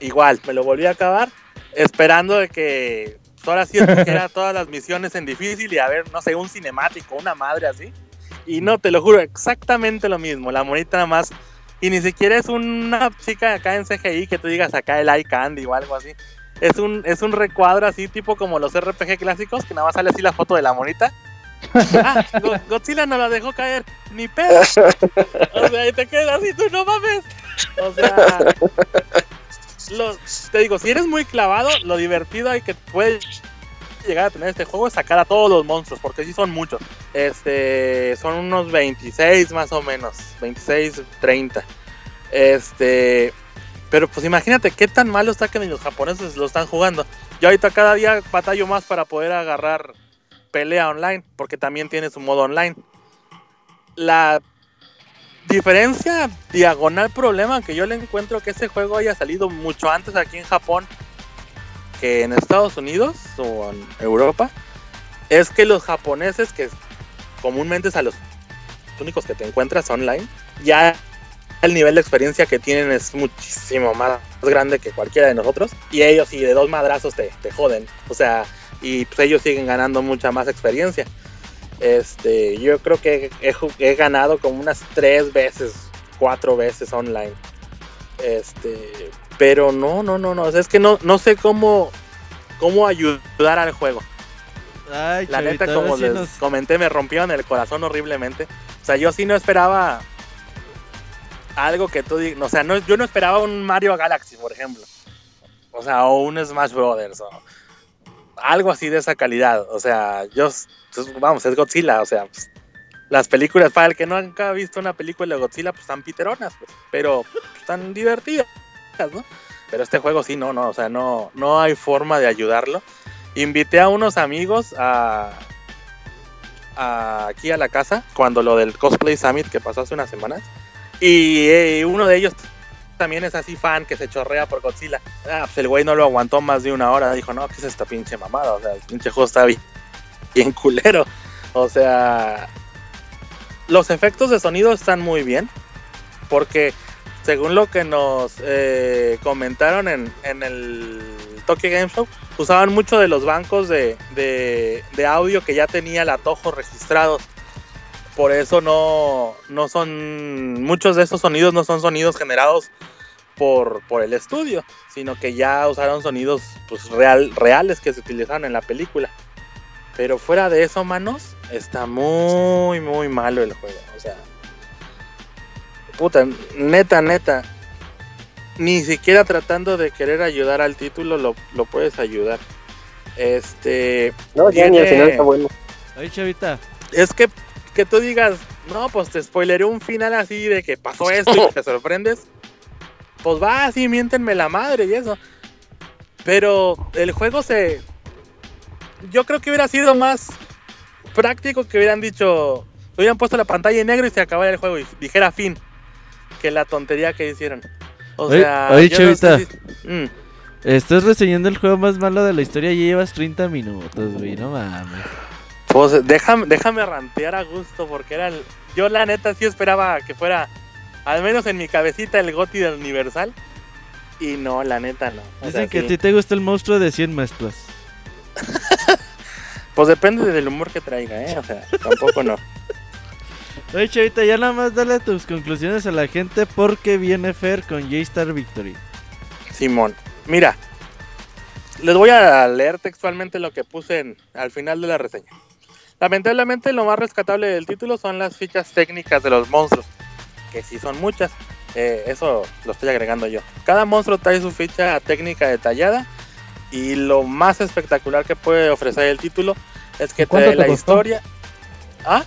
Igual, me lo volví a acabar esperando de que ahora sí escogiera todas las misiones en difícil y a ver, no sé, un cinemático, una madre así. Y no, te lo juro, exactamente lo mismo. La monita nada más y ni siquiera es una chica acá en CGI que tú digas acá el eye candy o algo así. Es un, es un recuadro así, tipo como los RPG clásicos, que nada más sale así la foto de la monita. Ah, Go- Godzilla no la dejó caer, ni pedo. O sea, y te quedas así, tú no mames. O sea, lo- te digo, si eres muy clavado, lo divertido hay que puedes llegar a tener este juego es sacar a todos los monstruos, porque sí son muchos. Este, son unos 26 más o menos, 26, 30. Este, pero pues imagínate qué tan malo está que los japoneses lo están jugando. Yo ahorita cada día batallo más para poder agarrar pelea online, porque también tiene su modo online. La diferencia, diagonal problema que yo le encuentro que ese juego haya salido mucho antes aquí en Japón que en Estados Unidos o en Europa, es que los japoneses, que comúnmente es a los únicos que te encuentras online, ya el nivel de experiencia que tienen es muchísimo más grande que cualquiera de nosotros. Y ellos, y de dos madrazos te, te joden. O sea, y pues ellos siguen ganando mucha más experiencia. Este, yo creo que he, ganado como unas tres veces, cuatro veces online. Este, pero no, no, no, no. o sea, es que no, no sé cómo, cómo ayudar al juego. Ay, La chavita, neta, como les nos- comenté, me rompieron el corazón horriblemente. O sea, yo sí no esperaba algo que tú digas. O sea, no, yo no esperaba un Mario Galaxy, por ejemplo. O sea, o un Smash Brothers. O algo así de esa calidad. O sea, yo. pues, Vamos, es Godzilla. O sea, pues, las películas, para el que no nunca ha visto una película de Godzilla, pues están piteronas, pues, pero están divertidas, ¿no? Pero este juego sí, no, no, o sea, no, no hay forma de ayudarlo. Invité a unos amigos a, aquí a la casa cuando lo del Cosplay Summit que pasó hace unas semanas. Y eh, uno de ellos también es así fan que se chorrea por Godzilla. Ah, pues el güey no lo aguantó más de una hora. Dijo, no, ¿qué es esta pinche mamada? O sea, el pinche juego está bien, bien culero. O sea, los efectos de sonido están muy bien. Porque según lo que nos eh, comentaron en, en el Tokyo Game Show, usaban mucho de los bancos de, de- audio que ya tenía la Toho registrados. Por eso no, no son. Muchos de esos sonidos no son sonidos generados por, por el estudio, sino que ya usaron sonidos pues, real, reales que se utilizaron en la película. Pero fuera de eso, manos, está muy, muy malo el juego. O sea, puta, neta, neta. Ni siquiera tratando de querer ayudar al título lo, lo puedes ayudar. Este. No, ya ni al final está bueno. Ay, chavita. es que, que tú digas, no, pues te spoileré un final así de que pasó esto y te sorprendes. Pues va, así, miéntenme la madre y eso. Pero el juego se. Yo creo que hubiera sido más práctico que hubieran dicho. Hubieran puesto la pantalla en negro y se acabara el juego y dijera fin. Que la tontería que hicieron. O Oye- sea, oye, yo no sé Chavita. si- Mm. Estás reseñando el juego más malo de la historia y llevas 30 minutos, güey. No mames. Pues déjame, déjame rantear a gusto porque era el, yo la neta sí esperaba que fuera al menos en mi cabecita el Goti del Universal y no, la neta no. O Dicen sea, que sí. a ti te gusta el monstruo de 100 mezclas. Pues depende del humor que traiga, ¿eh? O sea, tampoco no. Oye, chavita, ya nada más dale tus conclusiones a la gente porque viene Fer con J-Star Victory. Simón, mira, les voy a leer textualmente lo que puse en- al final de la reseña. Lamentablemente lo más rescatable del título son las fichas técnicas de los monstruos, que sí son muchas. eh, eso lo estoy agregando yo. Cada monstruo trae su ficha técnica detallada y lo más espectacular que puede ofrecer el título es que ¿Cuánto trae te la costó? historia. ¿Ah?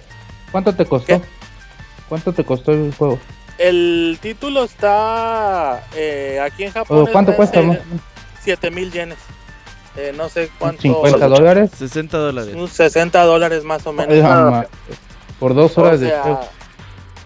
¿Cuánto te costó? ¿Qué? ¿Cuánto te costó el juego? El título está eh, aquí en Japón. ¿O ¿Cuánto cuesta? en más? 7 mil yenes. Eh, no sé cuánto. 50 dólares. 60 dólares. Unos 60 dólares más o menos. Eh, ma- Por dos horas o de sea, juego.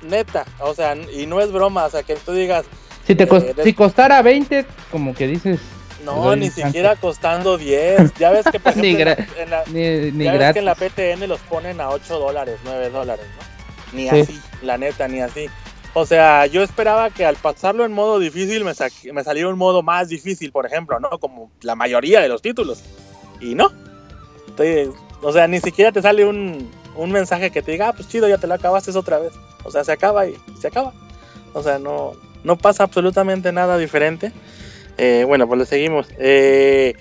neta, o sea, y no es broma, o sea, que tú digas, Si, te cos- eh, si costara 20, como que dices. no, ni siquiera costando 10. Ya ves que por Ni ejemplo, la- en la- Ni, ni ya ves que en la PTN los ponen a 8 dólares, 9 dólares, ¿no? Ni Sí. así, la neta, ni así. O sea, yo esperaba que al pasarlo en modo difícil me, sa- me saliera un modo más difícil, por ejemplo, ¿no? Como la mayoría de los títulos. Y no. O sea, ni siquiera te sale un, un mensaje que te diga, ah, pues chido, ya te lo acabaste otra vez. O sea, se acaba y se acaba. O sea, no, no pasa absolutamente nada diferente. Eh, bueno, pues le seguimos. Eh,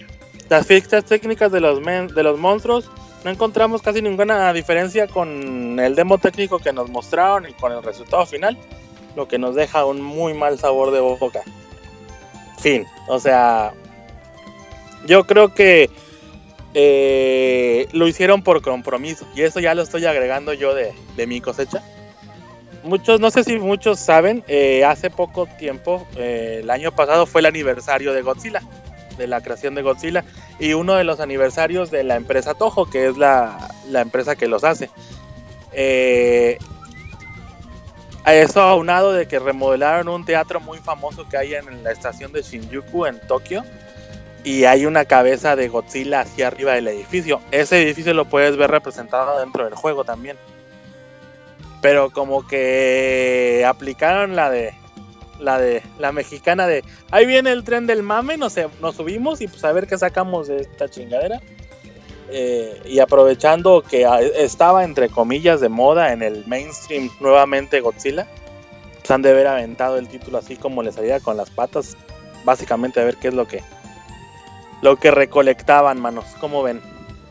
las fichas técnicas de los, men- de los monstruos no encontramos casi ninguna diferencia con el demo técnico que nos mostraron y con el resultado final, lo que nos deja un muy mal sabor de boca. Fin, o sea, yo creo que eh, lo hicieron por compromiso y eso ya lo estoy agregando yo de, de mi cosecha. Muchos, no sé si muchos saben, eh, hace poco tiempo, eh, el año pasado fue el aniversario de Godzilla, de la creación de Godzilla, y uno de los aniversarios de la empresa Toho, que es la, la empresa que los hace. Eh, a eso aunado de que remodelaron un teatro muy famoso que hay en la estación de Shinjuku en Tokio, y hay una cabeza de Godzilla hacia arriba del edificio. Ese edificio lo puedes ver representado dentro del juego también. Pero como que aplicaron la de la de la mexicana de ahí viene el tren del mame, nos, nos subimos y pues a ver qué sacamos de esta chingadera. Eh, y aprovechando que a- estaba entre comillas de moda en el mainstream nuevamente Godzilla, pues han de haber aventado el título así como le salía con las patas, básicamente a ver qué es lo que lo que recolectaban, manos, ¿cómo ven?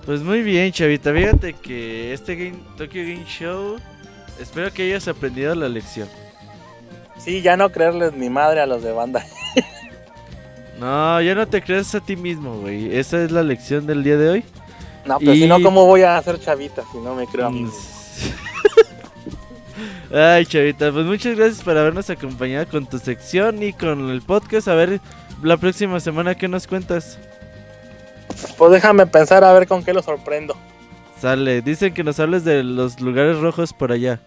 Pues muy bien, chavita. Fíjate que este game, Tokyo Game Show, espero que hayas aprendido la lección. Sí, ya no creerles ni madre a los de banda. No, ya no te creas a ti mismo, güey. Esa es la lección del día de hoy. No, pero Y- si no, ¿cómo voy a hacer chavita si no me creo a mí? Ay, chavita, pues muchas gracias por habernos acompañado con tu sección y con el podcast. A ver, la próxima semana, ¿qué nos cuentas? Pues déjame pensar a ver con qué lo sorprendo. Sale, dicen que nos hables de los lugares rojos por allá.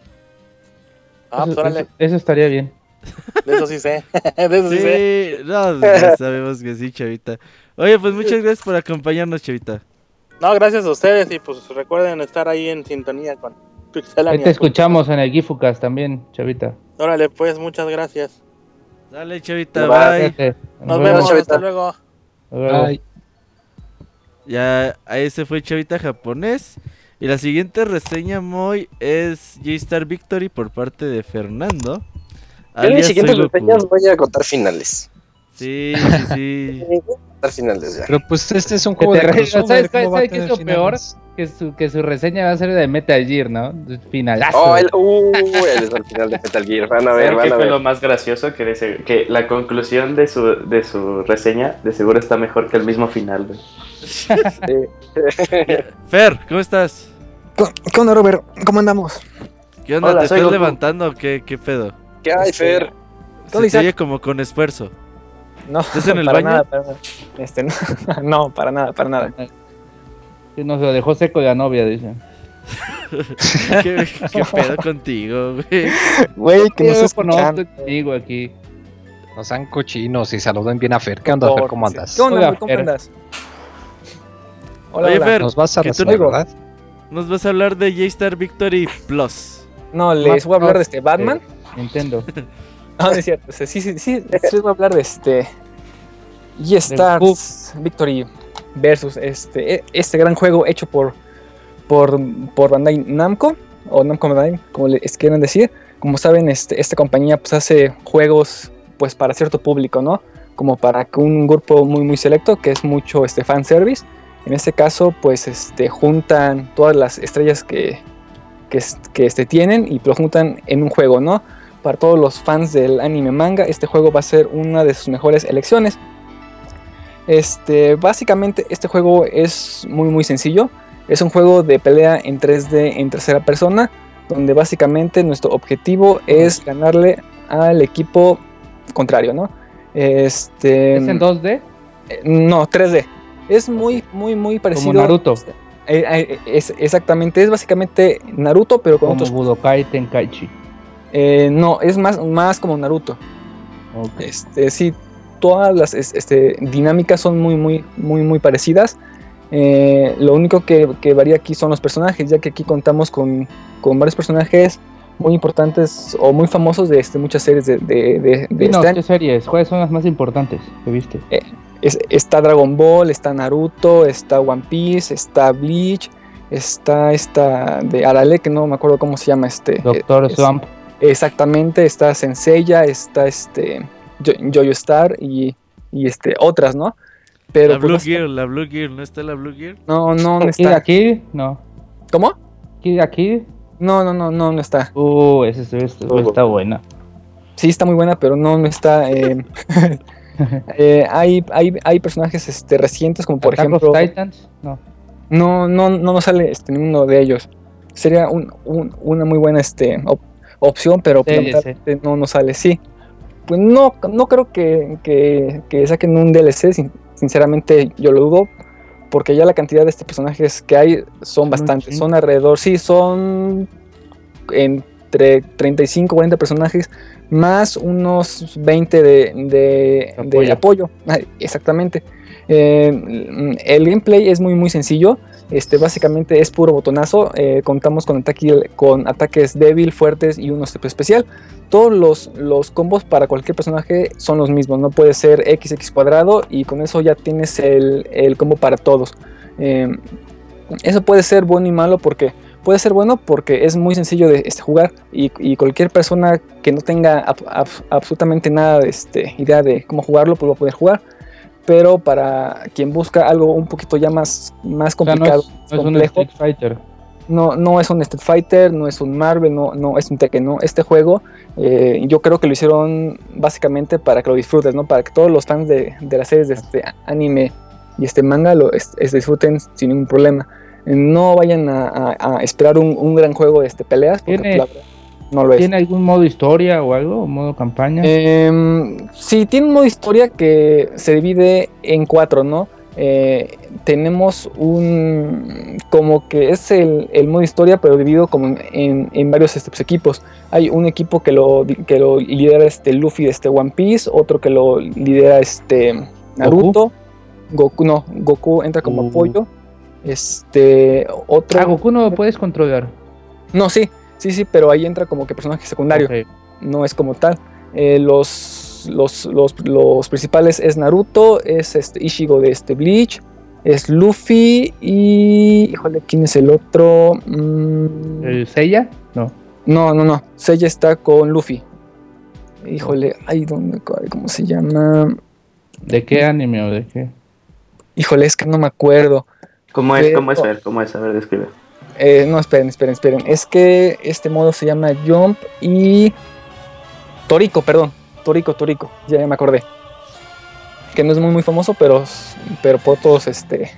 Ah, pues eso- eso estaría bien. de eso sí sé. de eso sí, sé. Sí, no, ya sabemos que sí, chavita. Oye, pues muchas gracias por acompañarnos, chavita. No, gracias a ustedes y pues recuerden estar ahí en sintonía con Ahí Pixelania. te escuchamos en el Gifucast también, chavita. Órale, pues muchas gracias. Dale, chavita, Bye. bye. Cuídate. Nos vemos, chavita. hasta luego. Ay, Ya, ahí se fue Chavita japonés. Y la siguiente reseña, Moy, es J-Star Victory por parte de Fernando. Yo en mis siguientes reseñas voy a contar finales. Sí, sí, sí. Voy a contar finales ya. pero pues este es un Que juego te de crossover, ¿Sabes, ¿cómo va a sabes qué es lo peor? finales? Que su, que su reseña va a ser de Metal Gear, ¿no? Finalazo. Oh, el, uh, él es al final de Metal Gear. Van a ver, ¿Saben qué van a fue lo ver. más gracioso? Que, de- que la conclusión de su, de su reseña de seguro está mejor que el mismo final. güey. Fer, ¿cómo estás? ¿Qué onda, Robert? ¿Cómo andamos? ¿Qué onda? Hola, ¿Te estás Goku. levantando o qué, qué pedo? ¿Qué hay, Fer? Se ¿Dónde, te oye como con esfuerzo. No, ¿Estás en el para baño? Nada, para nada. Este, no, no, para nada, para nada. Sí, nos lo dejó seco la novia, dice. ¿Qué, qué pedo contigo, güey? Güey, que no se contigo aquí. No sean cochinos y saluden bien a Fer. ¿Qué onda, Fer? ¿Cómo andas? ¿Qué onda? ¿Cómo andas? Hola, Oye, hola. Fer, Nos vas a no- ¿verdad? Nos vas a hablar de J-Star Victory Plus. No, les voy a hablar de este Batman. Nintendo. No, no es cierto. o sea, sí, sí, sí, sí, les voy a hablar de este. G-Stars Victory versus este, e- este gran juego hecho por, por, por Bandai Namco, o Namco Bandai, como les quieran decir. Como saben, este, esta compañía pues, hace juegos pues, para cierto público, ¿no? Como para que un grupo muy, muy selecto, que es mucho este, fanservice. En este caso, pues este, juntan todas las estrellas que, que, que este, tienen y lo juntan en un juego, ¿no? Para todos los fans del anime manga, este juego va a ser una de sus mejores elecciones. Este, básicamente este juego es muy muy sencillo. Es un juego de pelea en 3D en tercera persona, donde básicamente nuestro objetivo es ganarle al equipo contrario, ¿no? Este, ¿Es en 2D? eh, no, 3D. Es muy, muy, muy parecido. Naruto. Eh, eh, es, exactamente, es básicamente Naruto, pero con Como otros. Budokai Tenkaichi. Eh, no, es más, más como Naruto. Ok. Este, sí, todas las es- este, dinámicas son muy, muy, muy, muy parecidas. Eh, lo único que, que varía aquí son los personajes, ya que aquí contamos con, con varios personajes muy importantes o muy famosos de este, muchas series de, de, de- de este año. ¿qué series? ¿Cuáles son las más importantes que viste? Es- está Dragon Ball, está Naruto, está One Piece, está Bleach, está esta de Arale, que no me acuerdo cómo se llama este. Doctor eh, es- Slump. Exactamente, está Senseiya, está este Yo- Jojo Star y, y este otras, ¿no? Pero la pues, Blue Gear, la Blue Gear, ¿no está la Blue Gear? no, no, no está. aquí? No. ¿Cómo? Kid aquí? No, no, no, no, no está. Uh, ese ese- ese está buena. Sí, está muy buena, pero no, no está. eh, eh, hay, hay, hay personajes este, recientes, como por ejemplo. of Titans? No. No, no, no nos sale este, ninguno de ellos. Sería un- un- una muy buena este, op- opción, pero pues, DLC. lamentablemente no nos sale. Sí. Pues no, no creo que, que- que saquen un DLC. sin- sinceramente, yo lo dudo. Porque ya la cantidad de este personajes que hay son bastantes. Son alrededor, sí, son entre 35, 40 personajes. Más unos 20 de, de- de Apoyo. Exactamente. Eh, el gameplay es muy muy sencillo. Este, básicamente es puro botonazo. eh, contamos con, ataque- con ataques débil, fuertes y uno step especial. Todos los, combos para cualquier personaje son los mismos. No puede ser XX cuadrado y con eso ya tienes el, el combo para todos. Eh, eso puede ser bueno y malo porque puede ser bueno porque es muy sencillo de este, jugar y, cualquier persona que no tenga ab- ab- absolutamente nada de este, idea de cómo jugarlo pues va a poder jugar pero para quien busca algo un poquito ya más, más O sea, no complicado, es, no es un complejo, Street Fighter. no, no es un Street Fighter, no es un Marvel, no, no es un Tekken, no. Este juego eh, yo creo que lo hicieron básicamente para que lo disfrutes, ¿no? Para que todos los fans de, de las series de este anime y este manga lo es- es- disfruten sin ningún problema. No vayan a, a- a esperar un, un gran juego de este peleas, porque ¿Tiene- la verdad, no lo es. ¿Tiene algún modo historia o algo? ¿O modo campaña? Em, sí, tiene un modo historia que se divide en cuatro, ¿no? Eh, tenemos un. como que es el, el modo historia, pero dividido como en, varios este, pues, equipos. Hay un equipo que lo, que lo lidera este Luffy de este One Piece, otro que lo lidera este Naruto. Goku, no, Goku entra como Uh. apoyo. Este, otro. Ah, Goku no lo puedes controlar. No, sí, sí, sí, pero ahí entra como que personaje secundario no es como tal. Eh, los, los, los, los principales es Naruto, es este Ishigo de este Bleach, es Luffy y... Híjole, ¿quién es el otro? Mm, ¿El Seiya? No. no, no, no. Seiya está con Luffy. Híjole, ay, ¿dónde, ¿cómo se llama? ¿De qué anime o de qué? Híjole, es que no me acuerdo. ¿Cómo es? Pero- ¿Cómo es? Ver, ¿Cómo es? A ver, describe. Eh, no, esperen, esperen, esperen. Es que este modo se llama Jump y. Torico, perdón. Torico, Torico. Ya, ya me acordé. Que no es muy, muy famoso, pero, pero por todos, este.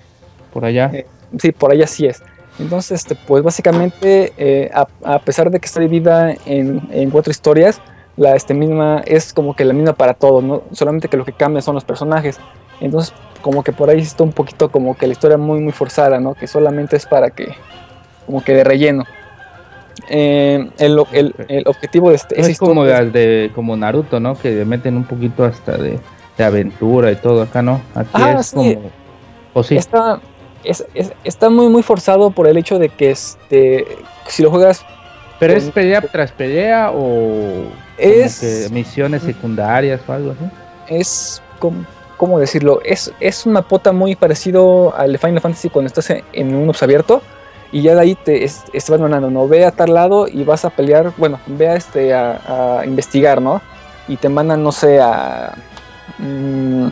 Por allá. Eh, sí, por allá sí es. Entonces, este, pues básicamente, eh, a, a pesar de que está dividida en, en cuatro historias, la este, misma es como que la misma para todos, ¿no? Solamente que lo que cambia son los personajes. Entonces, como que por ahí está un poquito como que la historia muy, muy forzada, ¿no? Que solamente es para que, como que de relleno. Eh, el, el- el objetivo de este, es como, historia- de, como Naruto, ¿no? Que meten un poquito hasta de, de aventura y todo. Acá no. Aquí Ah, es sí. como. O sí. está, es- es- está muy, muy forzado por el hecho de que este, si lo juegas ¿Pero es pelea tras pelea o como Es- misiones secundarias o algo así? es com- ¿cómo decirlo? Es, es un mapota muy parecido al de Final Fantasy cuando estás en, en un ops abierto y ya de ahí te, es- te vas mandando, ¿no? Ve a tal lado y vas a pelear, bueno, ve a, este, a, investigar, ¿no? Y te mandan, no sé, a, mm,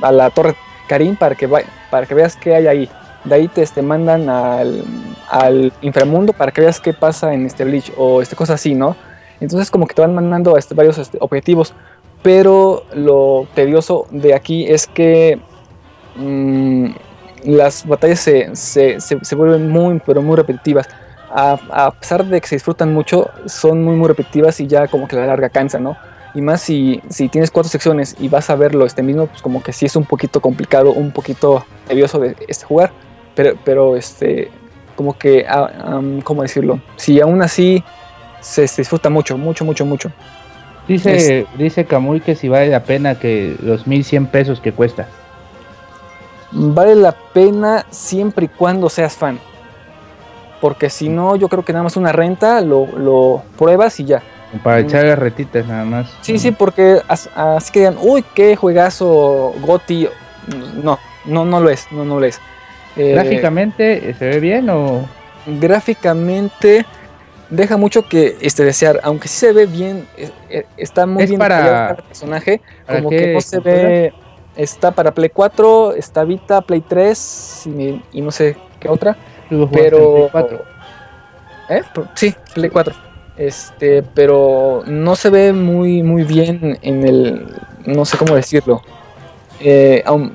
a, la, Torre Karim para que, vaya- para que veas qué hay ahí. De ahí te este, mandan al, al inframundo para que veas qué pasa en este Bleach o este, cosas así, ¿no? Entonces como que te van mandando este, varios este, objetivos pero lo tedioso de aquí es que mm, las batallas se, se- se- se vuelven muy, pero muy repetitivas. a, a pesar de que se disfrutan mucho, son muy, muy repetitivas y ya como que la larga cansa, ¿no? Y más si, si tienes cuatro secciones y vas a verlo este mismo, pues como que sí es un poquito complicado, un poquito nervioso de este jugar. Pero, pero este, como que, ¿cómo decirlo? Si aún así se, se disfruta mucho, mucho, mucho, mucho. Dice, dice Camuy que si vale la pena que los 1100 pesos que cuesta. Vale la pena siempre y cuando seas fan. Porque si no, yo creo que nada más una renta, lo, lo pruebas y ya. Para Mm. echar las retitas nada más. Sí, sí, porque as- así que digan, uy, qué juegazo Goti. No, no, no lo es, no, no lo es. Eh, Gráficamente, ¿eh, ¿se ve bien o...? gráficamente deja mucho que este, desear, aunque sí se ve bien, eh, está muy Es bien para- cada personaje, ¿para como qué que no se ve, está para Play 4, está Vita, Play 3 y, y no sé qué otra, pero... Play 4. ¿Eh? Sí, Play 4. Este, pero no se ve muy, muy bien en el, no sé cómo decirlo. Eh, aún-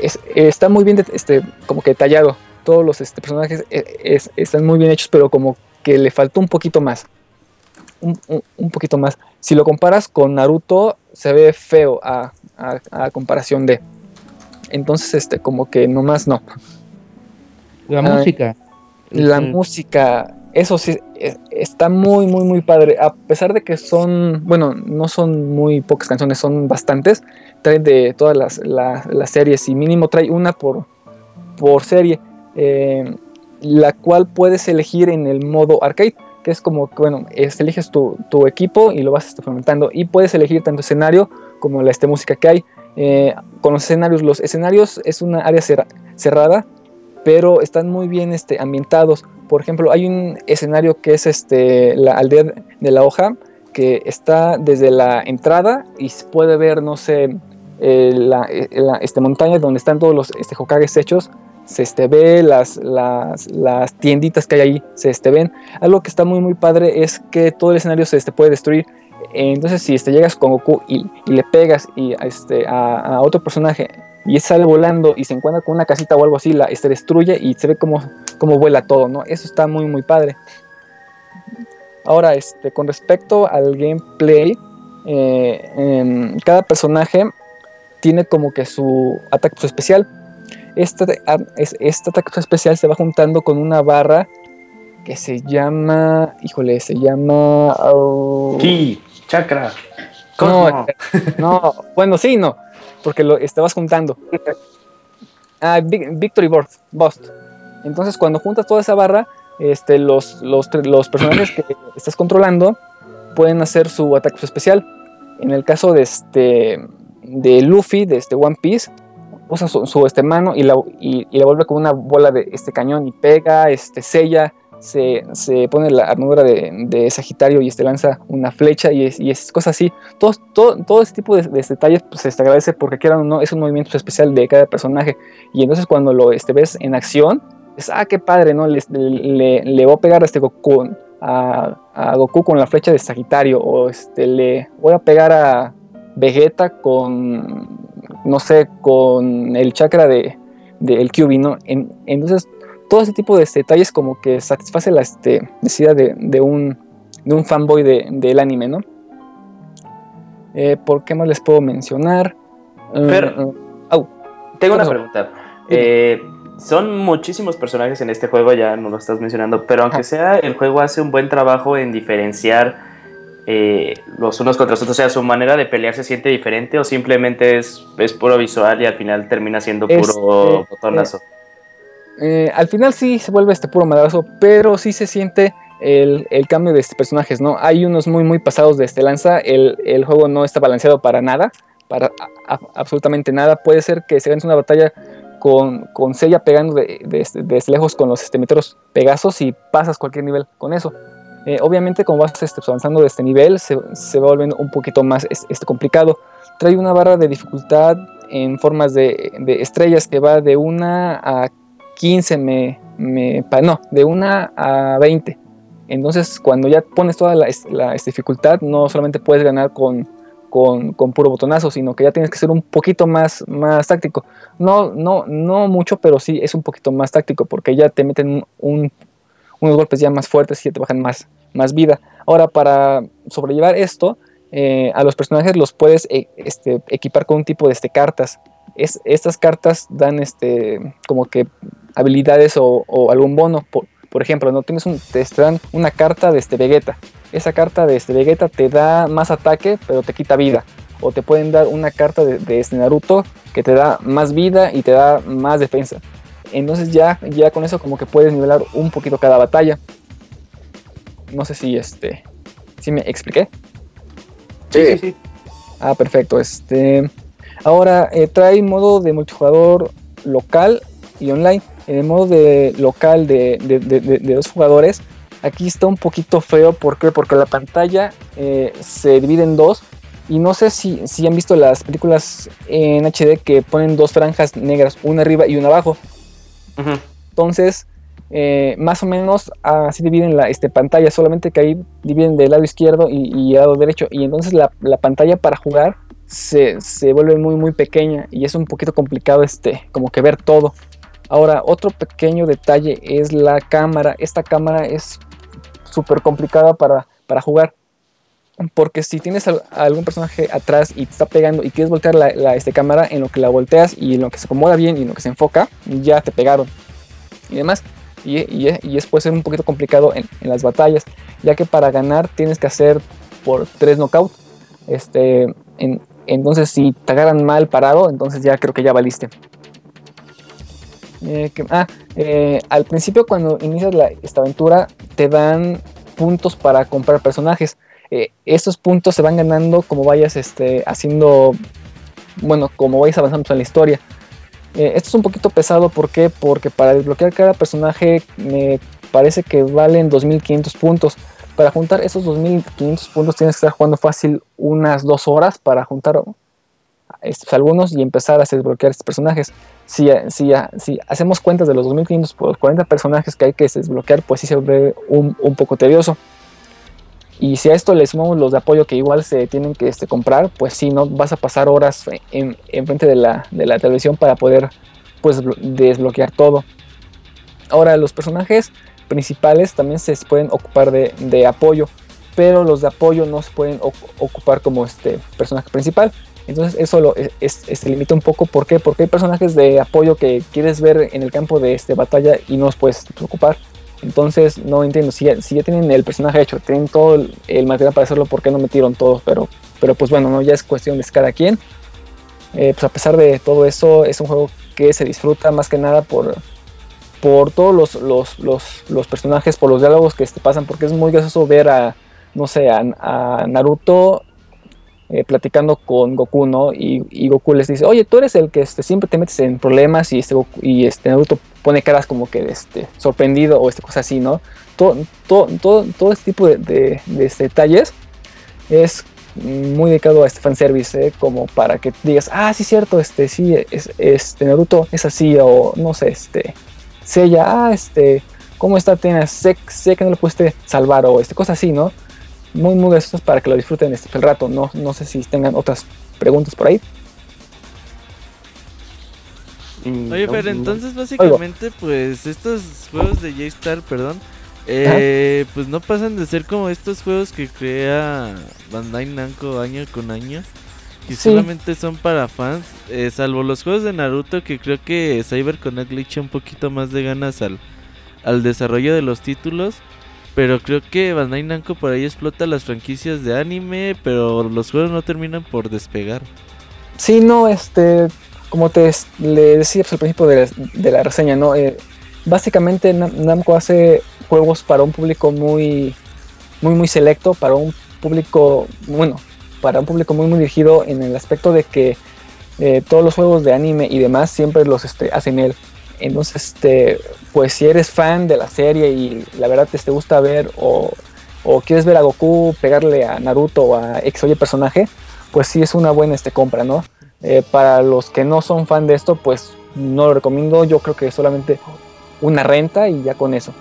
es- está muy bien, este, como que detallado. Todos los este, personajes es- están muy bien hechos, pero como que le faltó un poquito más. Un, un- un poquito más. Si lo comparas con Naruto, se ve feo a, a- a comparación de. Entonces, este, como que nomás no. La Ah, música. La música, eso sí, eh, está muy, muy, muy padre. A pesar de que son, bueno, no son muy pocas canciones, son bastantes. Trae de todas las, la- las series y mínimo trae una por, por serie, eh, la cual puedes elegir en el modo arcade, que es como que, bueno, es- eliges tu, tu equipo y lo vas fomentando. Y puedes elegir tanto escenario como la este, música que hay. Eh, con los escenarios, los escenarios es una área cerra- cerrada pero están muy bien este, ambientados. Por ejemplo, hay un escenario que es este, la aldea de la hoja, que está desde la entrada y se puede ver, no sé, eh, la, eh, la, este, montaña donde están todos los este, Hokages hechos. Se este, ve las, las, las tienditas que hay ahí, se este, ven. Algo que está muy, muy padre es que todo el escenario se este, puede destruir. Entonces, si este, llegas con Goku y, le pegas y, este, a, otro personaje y sale volando y se encuentra con una casita o algo así, la este, destruye y se ve cómo, cómo vuela todo, ¿no? Eso está muy, muy padre. Ahora, este, con respecto al gameplay, eh, em, cada personaje tiene como que su ataque especial. Este, a- es- este ataque especial se va juntando con una barra que se llama, híjole, se llama... oh, chakra. no, Cosmo. no, bueno, sí, no, porque lo estabas juntando. Ah, Vic- Victory Bust. Entonces, cuando juntas toda esa barra, este, los, los, los personajes que estás controlando pueden hacer su ataque especial. En el caso de este de Luffy, de este One Piece, usa su, su, este mano y la, y, y la vuelve con una bola de este cañón y pega, este sella, se, se pone la armadura de, Sagitario y este lanza una flecha y es, cosas así. Todo, todo, todo ese tipo de, de detalles pues, se agradece porque quieran o no, es un movimiento especial de cada personaje. Y entonces cuando lo este, ves en acción, es, ah, qué padre, ¿no? Le, le, le voy a pegar a este Goku, a, Goku con la flecha de Sagitario, o este, le voy a pegar a Vegeta con, no sé, con el chakra de, de el QB, ¿no? En, entonces, todo ese tipo de detalles como que satisface la este, necesidad de, de, un, de un fanboy del de, anime, ¿no? Eh, ¿Por qué más les puedo mencionar? Fer, uh, uh, oh, tengo una pregunta. Eh, son muchísimos personajes en este juego, ya no lo estás mencionando, pero aunque sea, el juego hace un buen trabajo en diferenciar eh, los unos contra los otros. O sea, su manera de pelear se siente diferente o simplemente es, es puro visual y al final termina siendo puro Este, botonazo. Eh, al final sí se vuelve este puro madrazo, pero sí se siente el, el, cambio de este personajes, ¿no? Hay unos muy, muy pasados de este lanza. El, el juego no está balanceado para nada, para absolutamente nada. Puede ser que se gane una batalla con, con Seiya pegando de, de, de, de lejos con los este, meteoros Pegasos y pasas cualquier nivel con eso. Eh, obviamente, como vas este, avanzando de este nivel, se, se, va volviendo un poquito más este, complicado. Trae una barra de dificultad en formas de, de estrellas que va de 1 a 15, me, me, no, de 1 a 20. Entonces, cuando ya pones toda la, dificultad, no solamente puedes ganar con, con, puro botonazo, sino que ya tienes que ser un poquito más, más táctico. No, no, no mucho, pero sí es un poquito más táctico, porque ya te meten un, unos golpes ya más fuertes y ya te bajan más, más vida. Ahora, para sobrellevar esto, eh, a los personajes los puedes eh, este, equipar con un tipo de este, cartas. Es, estas cartas dan este, como que habilidades o, o algún bono. Por, por ejemplo, no tienes un, te dan una carta de este Vegeta. Esa carta de este Vegeta te da más ataque, pero te quita vida. O te pueden dar una carta de, de este Naruto que te da más vida y te da más defensa. Entonces ya, ya con eso como que puedes nivelar un poquito cada batalla. No sé si este. si me expliqué. Sí, sí. Ah, perfecto. Este. Ahora eh, trae modo de multijugador local y online. En el modo de local de, de, de- dos jugadores, aquí está un poquito feo. ¿Por qué? Porque la pantalla eh, se divide en dos. Y no sé si, si han visto las películas en HD que ponen dos franjas negras, una arriba y una abajo. Entonces, eh, más o menos así dividen la este, pantalla, solamente que ahí dividen del lado izquierdo y, y lado derecho. Y entonces la, la pantalla para jugar se, se vuelve muy, muy pequeña y es un poquito complicado este, como que ver todo. Ahora, otro pequeño detalle es la cámara. Esta cámara es súper complicada para, para jugar. Porque si tienes algún personaje atrás y te está pegando y quieres voltear la, este, cámara, en lo que la volteas y en lo que se acomoda bien y en lo que se enfoca, ya te pegaron. Y demás. Y, y- y es puede ser un poquito complicado en, en las batallas, ya que para ganar tienes que hacer por tres knockouts. Este, en- entonces, si te agarran mal parado, entonces ya creo que ya valiste. Eh, que- ah, eh, al principio cuando inicias la, esta aventura te dan puntos para comprar personajes. Eh, estos puntos se van ganando como vayas este, haciendo, bueno, como vayas avanzando en la historia. Eh, esto es un poquito pesado, ¿por qué? Porque para desbloquear cada personaje me parece que valen 2500 puntos. Para juntar esos 2500 puntos tienes que estar jugando fácil unas dos horas para juntar estos, algunos y empezar a desbloquear estos personajes. Si, si, hacemos cuentas de los 2500 por los 40 personajes que hay que desbloquear, pues sí se vuelve un, poco tedioso. Y si a esto le sumamos los de apoyo que igual se tienen que este, comprar, pues sí, no vas a pasar horas en, en frente de la, televisión para poder pues, blo- desbloquear todo. Ahora, los personajes principales también se pueden ocupar de, de apoyo, pero los de apoyo no se pueden oc- ocupar como este personaje principal. Entonces eso lo, es, es- se limita un poco. ¿Por qué? Porque hay personajes de apoyo que quieres ver en el campo de este, batalla y no los puedes ocupar. Entonces no entiendo, si ya, si ya tienen el personaje hecho, tienen todo el, material para hacerlo, ¿por qué no metieron todos? Pero, pero pues bueno, ¿no? ya es cuestión de cada quien. Eh, pues a pesar de todo eso, es un juego que se disfruta más que nada por, por todos los, los, los, los personajes, por los diálogos que te pasan, porque es muy gracioso ver a, no sé, a, a Naruto eh, platicando con Goku, ¿no? Y, y Goku les dice, oye, tú eres el que este, siempre te metes en problemas y este, Goku- y este Naruto pone caras como que este, sorprendido o este, cosas así, ¿no? Todo, todo, todo, todo este tipo de, de- de, este, detalles es muy dedicado a este fanservice, ¿eh? como para que digas, ah, sí, cierto, este, sí, es, este Naruto es así, o no sé, este, Seiya, ah, este, ¿cómo está Atenas? Sé, sé que no lo pudiste salvar, o este, cosas así, ¿no? Muy, muy graciosos para que lo disfruten este, el rato, no, no sé si tengan otras preguntas por ahí. Mm, Oye, no. entonces básicamente, pues estos juegos de J-Star, perdón, eh, pues no pasan de ser como estos juegos que crea Bandai Namco año con año, que Sí. solamente son para fans, eh, salvo los juegos de Naruto, que creo que CyberConnect le echa un poquito más de ganas al, al desarrollo de los títulos. Pero creo que Bandai Namco por ahí explota las franquicias de anime, pero los juegos no terminan por despegar. Sí, no, este, como te le decía al principio de la, reseña, ¿no? Eh, básicamente Nam- Namco hace juegos para un público muy, muy, muy selecto, para un público, bueno, para un público muy, muy dirigido en el aspecto de que eh, todos los juegos de anime y demás siempre los este, hacen él. Entonces, este, pues si eres fan de la serie y la verdad te, gusta ver o, o quieres ver a Goku pegarle a Naruto o a X o personaje, pues sí es una buena este, compra, ¿no? Eh, para los que no son fan de esto, pues no lo recomiendo. Yo creo que solamente una renta y ya con eso.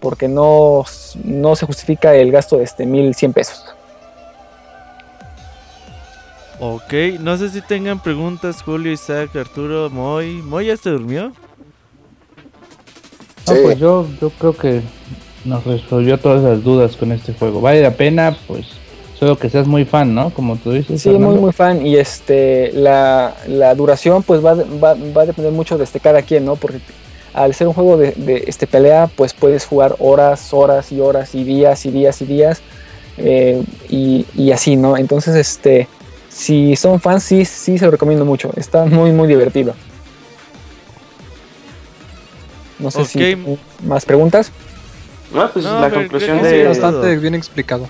Porque no, no se justifica el gasto de este 1100 pesos. Ok, no sé si tengan preguntas, Julio, Isaac, Arturo, Moy. ¿Moy ya se durmió? No, pues yo, yo creo que nos resolvió todas las dudas con este juego. Vale la pena, pues, solo que seas muy fan, ¿no? Como tú dices. Sí, muy, Fernando. muy fan. Y este, la, la duración, pues va, a- va, va a depender mucho de este cada quien, ¿no? Porque al ser un juego de, de, este pelea, pues puedes jugar horas, horas y horas y días y días y días. eh, y, y así, ¿no? Entonces, este, si son fans, sí, sí se lo recomiendo mucho. Está muy, muy divertido. No sé si más preguntas. No, pues No, la conclusión creo que Sí, de... bastante bien explicado.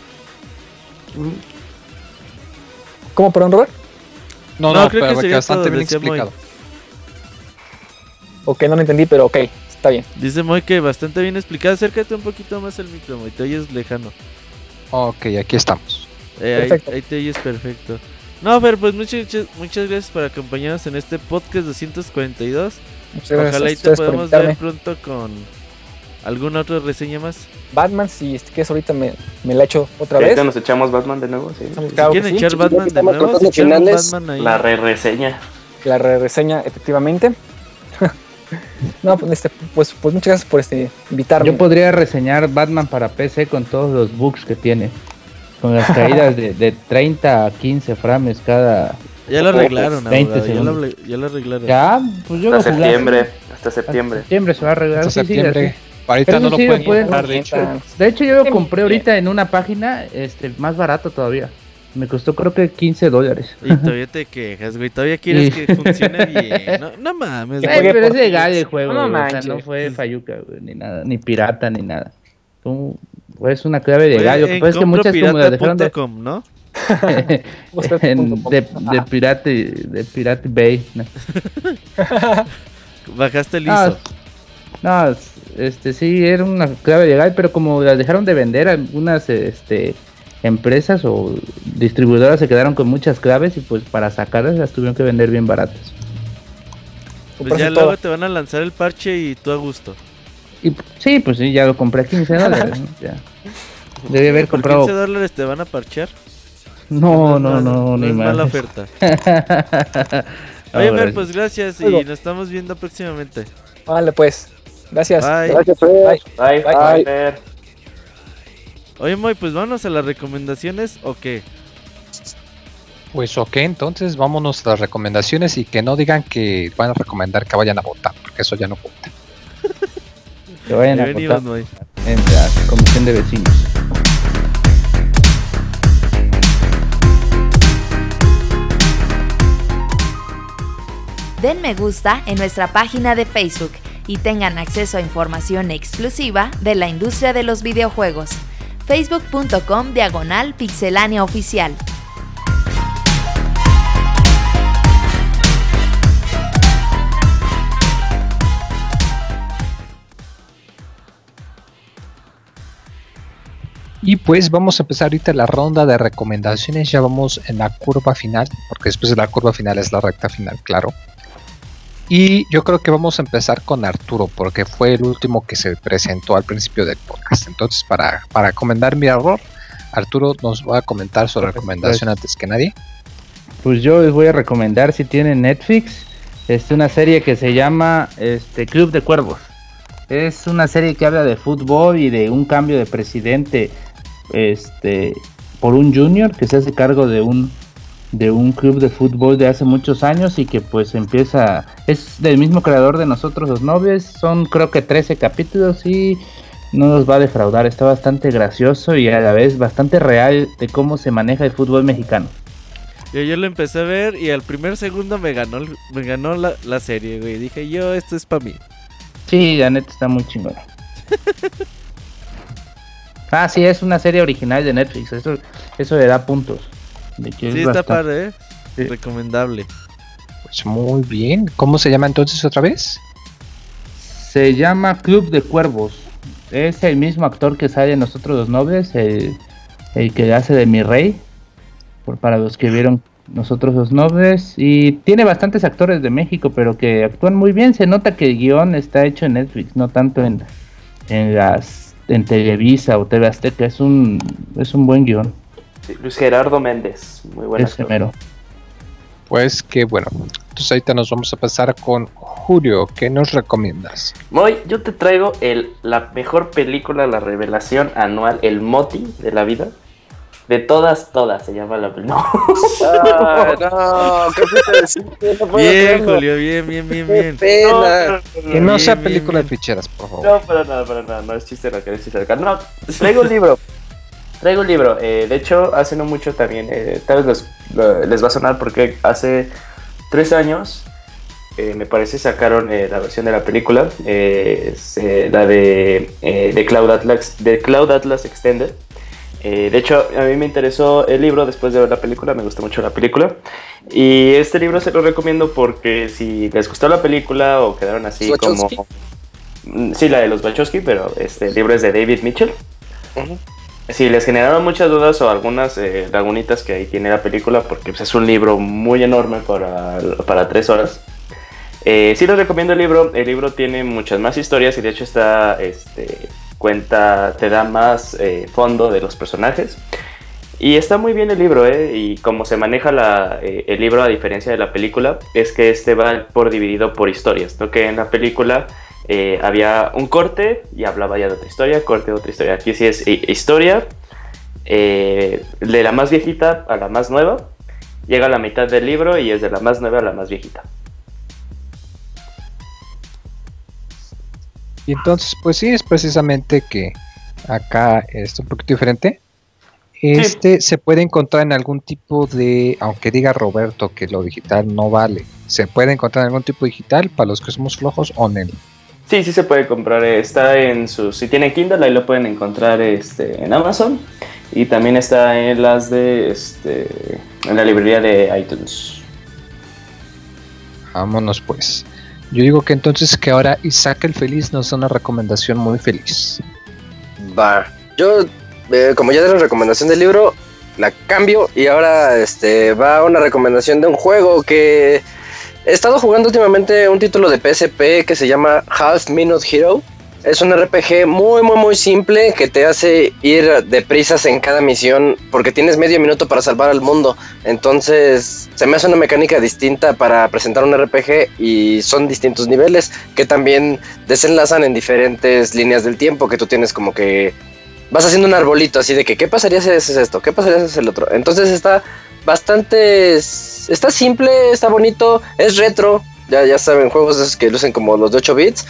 ¿Cómo, perdón, Robert? No, No, no, creo que pero que sería bastante todo, bien Moy. explicado. Ok, no lo entendí, pero ok, está bien. Dice Moy que bastante bien explicado. Acércate un poquito más al micro, Moy. Te oyes lejano. Ok, aquí estamos. Eh, ahí, Perfecto. ahí te oyes perfecto. No, pero pues muchas, muchas, muchas gracias por acompañarnos en este podcast 242. Muchas gracias Ojalá y te podamos ver pronto con alguna otra reseña más. Batman, si quieres ahorita me, me la echo otra Ahorita vez. nos echamos Batman de nuevo, sí. Claro si que quieren sí. echar Batman de nuevo, un finales. Batman ahí. La re-reseña. La re reseña, efectivamente. no, pues, este, pues, pues muchas gracias por este, invitarme. Yo podría reseñar Batman para PC con todos los bugs que tiene. Con las caídas de, de 30 a 15 frames cada... Ya lo arreglaron, 20 abogado, ya, lo, ya lo arreglaron. Ya, pues yo Hasta lo jugué septiembre. Hasta Hasta septiembre. septiembre se va a arreglar. Hasta sí, sí, septiembre. así. Ahorita Pero no lo sí pueden pueden comprar, de hecho. De hecho, yo lo compré ahorita en una página este, más barato todavía. Me costó creo que 15 dólares. Y todavía te quejas, güey. Todavía quieres Sí. que funcione bien. No, no mames, Ay, güey. pero es legal el juego, No güey, o sea, no fue fayuca, güey, ni nada, ni pirata, ni nada. Es una clave legal. Lo que En pasa es que muchas como las dejaron de, compropirata.com, ¿no? en- de, de pirate, de pirate bay. ¿no? Bajaste el ISO. No, es- este sí era una clave legal, pero como las dejaron de vender, algunas este empresas o distribuidoras se quedaron con muchas claves y pues para sacarlas las tuvieron que vender bien baratas. Pues ya todo. luego te van a lanzar el parche y tú a gusto. Y sí, pues sí, ya lo compré a 15 dólares. ¿no? Ya. Debí haber Por comprado. 15 dólares te van a parchear. No, no, no, no ni es más. mala oferta. Oye, Fer, pues gracias y Oigo. nos estamos viendo próximamente. Vale, pues. Gracias. Bye. Gracias, Fer. Bye. Bye, Bye. bye, Fer. Oye, Moy, pues vámonos a las recomendaciones o qué? Pues ok, entonces vámonos a las recomendaciones y que no digan que van a recomendar que vayan a votar, porque eso ya no cuenta. Que vayan a votar en la comisión de vecinos. Den me gusta en nuestra página de Facebook y tengan acceso a información exclusiva de la industria de los videojuegos. facebook.com diagonal pixelánea oficial. Y pues vamos a empezar ahorita la ronda de recomendaciones. Ya vamos en la curva final, porque después de la curva final es la recta final, claro. Y yo creo que vamos a empezar con Arturo, porque fue el último que se presentó al principio del podcast. Entonces, para, para mi error, Arturo nos va a comentar su recomendación antes que nadie. Pues yo les voy a recomendar si tienen Netflix, este, una serie que se llama este, Club de Cuervos. Es una serie que habla de fútbol y de un cambio de presidente este, por un junior que se hace cargo de un de un club de fútbol de hace muchos años y que pues empieza es del mismo creador de nosotros los novios son creo que 13 capítulos y no nos va a defraudar está bastante gracioso y a la vez bastante real de cómo se maneja el fútbol mexicano Yo, yo lo empecé a ver y al primer segundo me ganó, me ganó la, la serie, güey. Dije, yo, esto es para mí. Sí, la neta está muy chingona. ah, sí, es una serie original de Netflix. Eso, eso le da puntos. De que es Sí, está bastante- padre, ¿eh? Sí. Recomendable. Pues muy bien. ¿Cómo se llama entonces otra vez? Se llama Club de Cuervos. Es el mismo actor que sale en Nosotros los Nobles, el, el que hace de mi rey. Por, para los que vieron Nosotros los Nobles. Y tiene bastantes actores de México, pero que actúan muy bien. Se nota que el guion está hecho en Netflix, no tanto en, en las en Televisa o TV Azteca. Es un, es un buen guion. Sí, Luis Gerardo Méndez. Muy buen Ese actor. mero. Pues que bueno. Entonces ahorita nos vamos a pasar con Julio. ¿Qué nos recomiendas? Moy, yo te traigo el, la mejor película, la revelación anual, el Moti de la vida. De todas, todas se llama la película. No. No puedo Bien. Julio, bien, bien, bien, Qué bien. pena. Que no Bien, sea bien, película de bien. ficheras, por favor. No, para nada, para nada, no es chiste local, es chiste. No, traigo un libro. Traigo un libro. eh, de hecho, hace no mucho también, eh, tal vez los- lo- les va a sonar porque hace tres años, eh, me parece, sacaron eh, la versión de la película, es, eh, la de, eh, de, Cloud Atlas, de Cloud Atlas Extended. De hecho, a mí me interesó el libro después de ver la película, me gustó mucho la película. Y este libro se lo recomiendo porque si les gustó la película o quedaron así ¿Wachowski? como... Mm, Sí, la de los Wachowski, pero este el libro es de David Mitchell. Ujú. Si les generaron muchas dudas o algunas eh, lagunitas que ahí tiene la película, porque pues, es un libro muy enorme para, para tres horas. Eh, sí les recomiendo el libro. El libro tiene muchas más historias y de hecho está, este, cuenta, te da más eh, fondo de los personajes. Y está muy bien el libro, ¿eh? Y como se maneja la, eh, el libro a diferencia de la película, es que este va por dividido por historias, ¿no? Que en la película eh, había un corte y hablaba ya de otra historia, corte de otra historia. Aquí sí es eh, historia, eh, de la más viejita a la más nueva. Llega a la mitad del libro y es de la más nueva a la más viejita. Y entonces, pues sí, es precisamente que acá es un poquito diferente. Este se puede encontrar en algún tipo de, aunque diga Roberto que lo digital no vale, se puede encontrar en algún tipo digital para los que somos flojos o en el. Sí, sí se puede comprar. eh, Está en su. Si tienen Kindle, ahí lo pueden encontrar este, en Amazon. Y también está en las de. Este, en la librería de iTunes. Vámonos pues. Yo digo que entonces que ahora Isaac el Feliz nos da una recomendación muy feliz. Va. Yo, eh, como ya de la recomendación del libro, la cambio y ahora este va una recomendación de un juego que he estado jugando últimamente un título de PSP que se llama Half Minute Hero. Es un RPG muy muy muy simple que te hace ir deprisas en cada misión porque tienes medio minuto para salvar al mundo. Entonces se me hace una mecánica distinta para presentar un RPG y son distintos niveles que también desenlazan en diferentes líneas del tiempo que tú tienes como que vas haciendo un arbolito así de que qué pasaría si haces esto, qué pasaría si haces el otro. Entonces está bastante está simple, está bonito, es retro. Ya ya saben, juegos esos que lucen como los de 8 bits.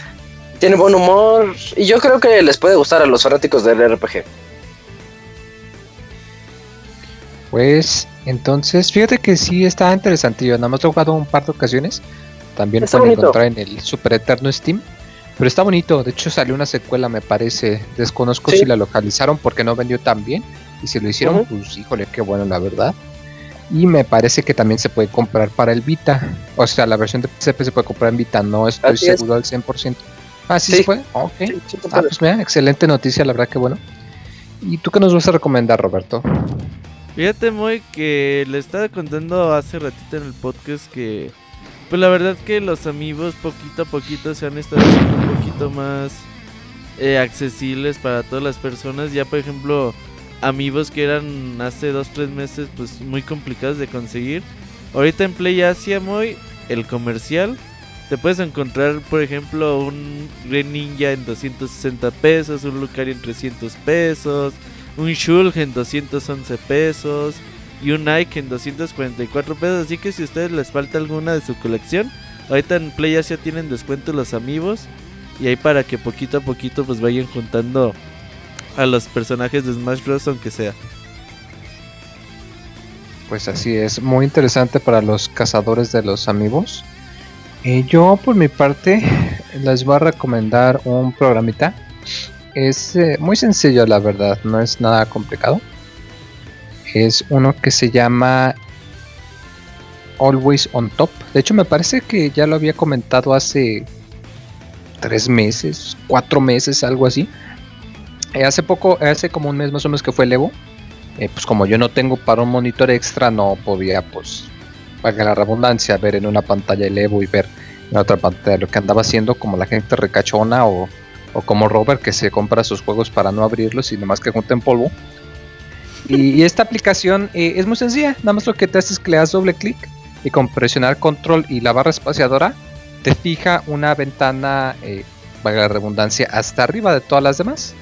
Tiene buen humor y yo creo que les puede gustar a los fanáticos del RPG. Pues entonces, fíjate que sí está interesante. Yo nada más lo he jugado un par de ocasiones. También Está pueden bonito. encontrar en el Super Eterno Steam. Pero está bonito. De hecho, salió una secuela, me parece. Desconozco Sí. si la localizaron porque no vendió tan bien. Y si lo hicieron, pues híjole, qué bueno, la verdad. Y me parece que también se puede comprar para el Vita. O sea, la versión de PSP se puede comprar en Vita. No estoy Así es. seguro al 100%. Ah, sí, Sí. se puede. Ok. Sí, sí se Ah, pues mira, excelente noticia, la verdad que bueno. ¿Y tú qué nos vas a recomendar, Roberto? Fíjate muy que le estaba contando hace ratito en el podcast que pues la verdad que los amigos poquito a poquito se han estado haciendo un poquito más eh, accesibles para todas las personas. Ya por ejemplo amigos que eran hace dos tres meses pues muy complicados de conseguir. Ahorita en Play Asia muy el comercial te puedes encontrar por ejemplo un Green Ninja en 260 pesos, un Lucario en 300 pesos un Shulk en 211 pesos y un Nike en 244 pesos. Así que si a ustedes les falta alguna de su colección, ahorita en Play Asia tienen descuento los amigos. Y ahí para que poquito a poquito pues vayan juntando a los personajes de Smash Bros. aunque sea. Pues así es, muy interesante para los cazadores de los amigos. Eh, yo por mi parte les voy a recomendar un programita. Es eh, muy sencillo la verdad, no es nada complicado. Es uno que se llama Always on Top. De hecho me parece que ya lo había comentado hace tres meses, cuatro meses, algo así. Eh, hace poco, hace como un mes más o menos que fue el Evo. Eh, pues como yo no tengo para un monitor extra, no podía, pues, valga la redundancia, ver en una pantalla el Evo y ver en otra pantalla lo que andaba haciendo, como la gente recachona o, o como Robert que se compra sus juegos para no abrirlos y nomás que junten polvo. Y, y esta aplicación eh, es muy sencilla, nada más lo que te haces es que le das doble clic y con presionar control y la barra espaciadora te fija una ventana, eh, valga la redundancia, hasta arriba de todas las demás.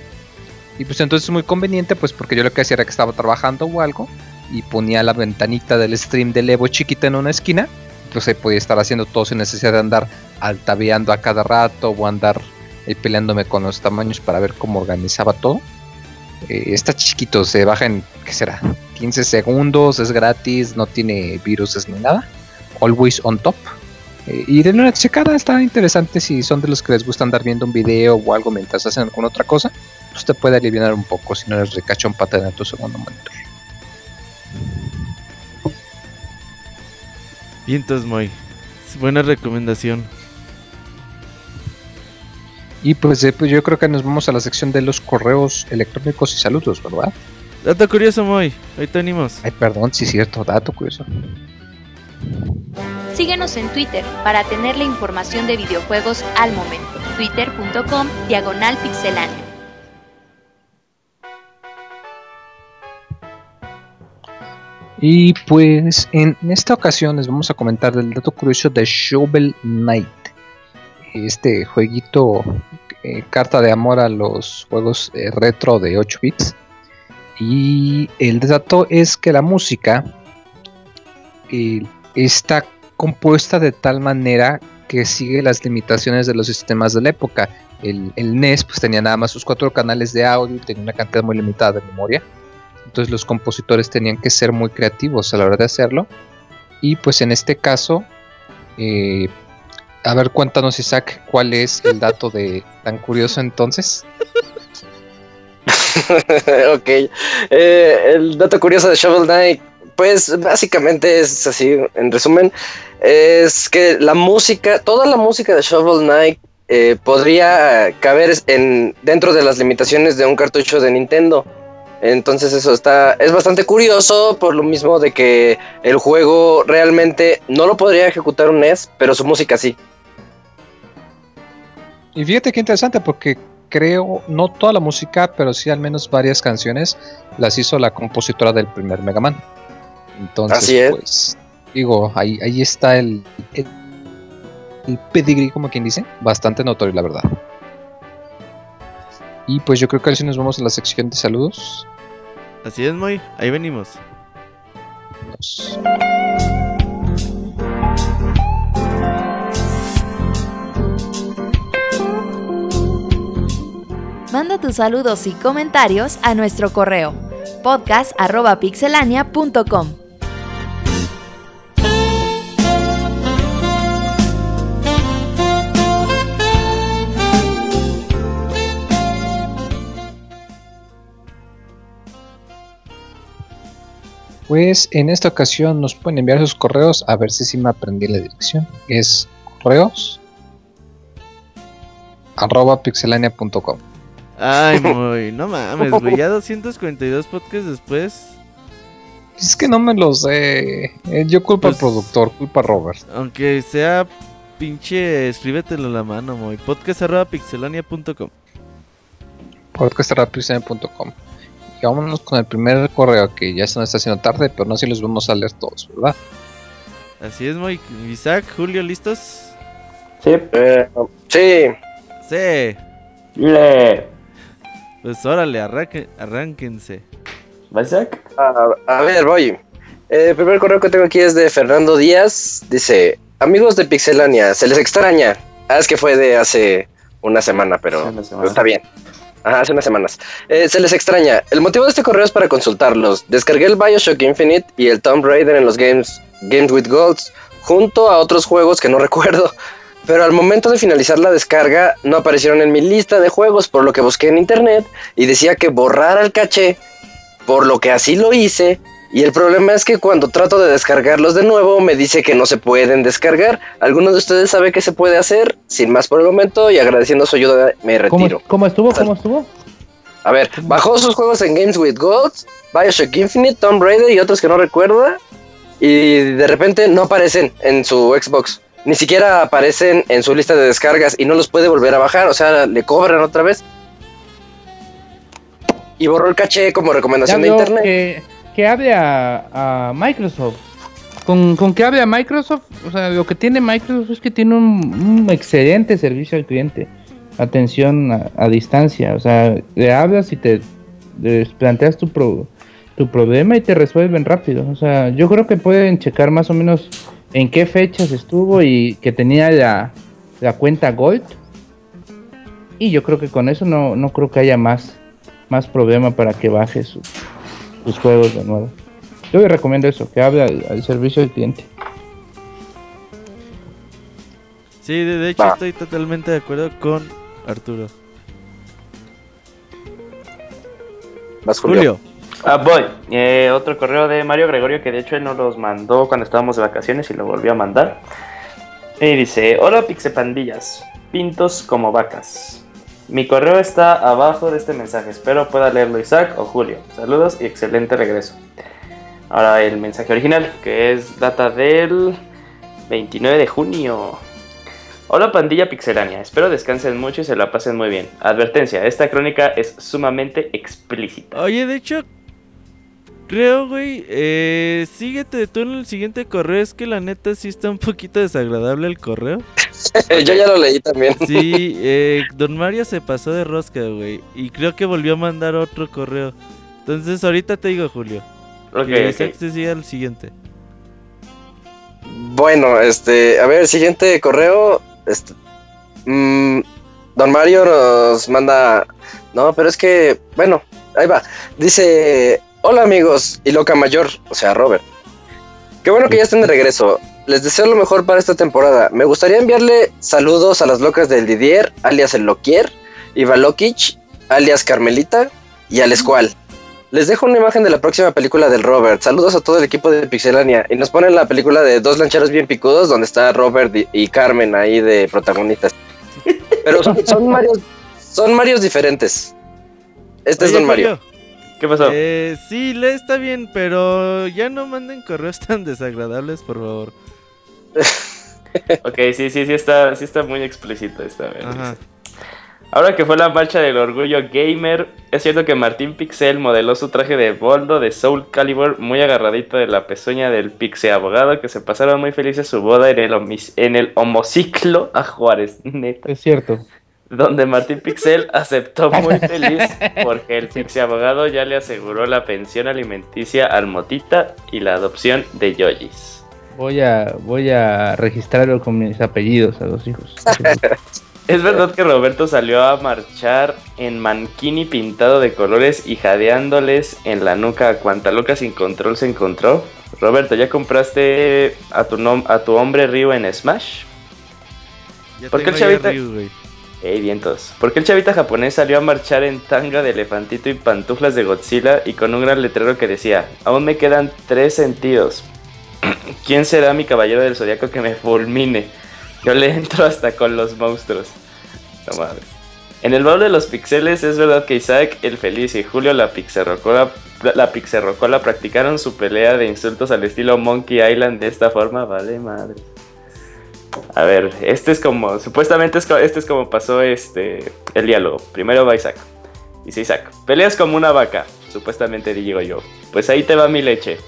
Y pues entonces es muy conveniente, pues porque yo lo que hacía era que estaba trabajando o algo y ponía la ventanita del stream del Evo chiquita en una esquina. Entonces podía estar haciendo todo sin necesidad de andar altaveando a cada rato o andar ahí peleándome con los tamaños para ver cómo organizaba todo. Eh, está chiquito, se baja en, ¿qué será? 15 segundos, es gratis, no tiene virus ni nada. Always on top. Eh, y denle una checada, está interesante si son de los que les gusta andar viendo un video o algo mientras hacen alguna otra cosa. Pues te puede aliviar un poco si no eres ricachón para tener tu segundo monitor. Vientos, Moy. Es buena recomendación. Y pues, eh, pues yo creo que nos vamos a la sección de los correos electrónicos y saludos, ¿verdad? Dato curioso, Moy. Ahí te animos. Ay, perdón, sí, cierto, dato curioso. Síguenos en Twitter para tener la información de videojuegos al momento. Twitter.com Diagonal Pixelánea. Y pues en esta ocasión les vamos a comentar del dato curioso de Shovel Knight. Este jueguito, eh, carta de amor a los juegos eh, retro de 8 bits. Y el dato es que la música eh, está compuesta de tal manera que sigue las limitaciones de los sistemas de la época. El, el NES pues tenía nada más sus cuatro canales de audio y tenía una cantidad muy limitada de memoria. Entonces los compositores tenían que ser muy creativos a la hora de hacerlo. Y pues en este caso, eh, a ver, cuéntanos Isaac, ¿cuál es el dato de tan curioso entonces? ok. Eh, el dato curioso de Shovel Knight, pues básicamente es así, en resumen, es que la música, toda la música de Shovel Knight eh, podría caber en, dentro de las limitaciones de un cartucho de Nintendo. Entonces eso está es bastante curioso por lo mismo de que el juego realmente no lo podría ejecutar un NES, pero su música sí. Y fíjate qué interesante porque creo, no toda la música, pero sí al menos varias canciones las hizo la compositora del primer Mega Man. Entonces, Así es. pues, digo, ahí, ahí está el, el, el pedigree, como quien dice, bastante notorio, la verdad. Y pues yo creo que ahora sí nos vamos a la sección de saludos. Así es, Moy. Ahí venimos. Manda tus saludos y comentarios a nuestro correo podcast.pixelania.com. Pues en esta ocasión nos pueden enviar sus correos a ver si sí me aprendí la dirección. Es correos arroba pixelania.com. Ay, Moy. No mames, güey. Ya 242 podcasts después. Es que no me lo sé. Eh, Yo culpo Pues- al productor, culpa a Robert. Aunque sea pinche, escríbetelo en la mano, Moy. Podcast arroba pixelania.com. Podcast.pixelania.com. Y vámonos con el primer correo que ya se nos está haciendo tarde, pero no sé si los vamos a leer todos, ¿verdad? Así es, Moy. Isaac, Julio, ¿listos? Sí. Eh, sí, Sí. Le. Pues órale, arranque- arránquense. ¿Vas, Isaac? a, a ver, voy. Eh, El primer correo que tengo aquí es de Fernando Díaz. Dice, amigos de Pixelania, se les extraña. Ah, es que fue de hace una semana, pero, Hace una semana. pero está bien. Ajá, hace unas semanas. Eh, se les extraña. El motivo de este correo es para consultarlos. Descargué el Bioshock Infinite y el Tomb Raider en los Games, Games with Golds, junto a otros juegos que no recuerdo. Pero al momento de finalizar la descarga no aparecieron en mi lista de juegos, por lo que busqué en internet y decía que borrara el caché, por lo que así lo hice. Y el problema es que cuando trato de descargarlos de nuevo me dice que no se pueden descargar. ¿Alguno de ustedes sabe qué se puede hacer? Sin más por el momento y agradeciendo su ayuda me ¿Cómo, retiro. cómo estuvo? ¿Cómo estuvo? A ver, bajó sus juegos en Games with Gods, Bioshock Infinite, Tomb Raider y otros que no recuerda. Y de repente no aparecen en su Xbox. Ni siquiera aparecen en su lista de descargas y no los puede volver a bajar. O sea, le cobran otra vez. Y borró el caché como recomendación de internet. que, que hable a, Microsoft. con, con que hable a Microsoft, o sea, lo que tiene Microsoft es que tiene un, un excelente servicio al cliente. Atención a, distancia, o sea, le hablas y te planteas tu, pro- tu problema y te resuelven rápido. O sea, yo creo que pueden checar más o menos en qué fechas estuvo y que tenía la, la cuenta Gold. Y yo creo que con eso no, no creo que haya más, más problema para que baje su- sus juegos de nuevo. Yo le recomiendo eso, que hable al, al servicio del cliente. Sí, de, de hecho Va. estoy totalmente de acuerdo con Arturo. Vas, Julio. Julio. Ah, voy. Eh, otro correo de Mario Gregorio que de hecho él nos los mandó cuando estábamos de vacaciones y lo volvió a mandar. Y dice, hola pixepandillas, pintos como vacas. Mi correo está abajo de este mensaje, espero pueda leerlo Isaac o Julio. Saludos y excelente regreso. Ahora el mensaje original, que es data del 29 de junio. Hola pandilla pixelánea, espero descansen mucho y se la pasen muy bien. Advertencia, esta crónica es sumamente explícita. Oye, de hecho, creo, güey, eh, síguete tú en el siguiente correo. Es que la neta sí está un poquito desagradable el correo. Yo ya lo leí también. Sí, eh, Don Mario se pasó de rosca, güey. Y creo que volvió a mandar otro correo. Entonces, ahorita te digo, Julio. Ok, que ok. Isaac se siga al siguiente. Bueno, este, a ver, siguiente correo. Este, mm, don Mario nos manda. No, pero es que, bueno, ahí va. Dice: Hola amigos y loca mayor, o sea, Robert. Qué bueno que ya estén de regreso. Les deseo lo mejor para esta temporada. Me gustaría enviarle saludos a las locas del Didier, alias el Loquier, y Valokich, alias Carmelita, y al Escual. Les dejo una imagen de la próxima película del Robert. Saludos a todo el equipo de Pixelania. Y nos ponen la película de Dos Lancheros Bien Picudos, donde está Robert y, Carmen ahí de protagonistas. Pero son, son Marios, son Marios diferentes. Este es Don Mario. ¿Qué pasó? Eh, sí, le está bien, pero ya no manden correos tan desagradables, por favor. Ok, sí, sí, sí está, sí está muy explícito esta vez. Ahora que fue la marcha del orgullo gamer, es cierto que Martín Pixel modeló su traje de boldo de Soul Calibur muy agarradito de la pezuña del Pixel abogado que se pasaron muy felices su boda en el, homis- en el homociclo a Juárez, neta. Es cierto. Donde Martín Pixel aceptó muy feliz porque el Pixel abogado ya le aseguró la pensión alimenticia al Motita y la adopción de Yoyis. Voy a, voy a registrarlo con mis apellidos a los hijos. Es verdad que Roberto salió a marchar en manquini pintado de colores y jadeándoles en la nuca a cuanta loca sin control se encontró. Roberto, ¿ya compraste a tu, nom- a tu hombre Ryu en Smash? Ya ¿Por qué el chavita- Ryu. Ey, vientos. ¿Por qué el chavita japonés salió a marchar en tanga de elefantito y pantuflas de Godzilla y con un gran letrero que decía, aún me quedan tres sentidos? ¿Quién será mi caballero del zodiaco que me fulmine? Yo le entro hasta con los monstruos. No mames. En el baúl de los pixeles es verdad que Isaac el feliz y Julio la pixerrocola, la pixerrocola practicaron su pelea de insultos al estilo Monkey Island de esta forma, vale madre. A ver, este es como, supuestamente es este es como pasó este el diálogo. Primero va Isaac. Dice Isaac, peleas como una vaca. Supuestamente digo yo. Pues ahí te va mi leche.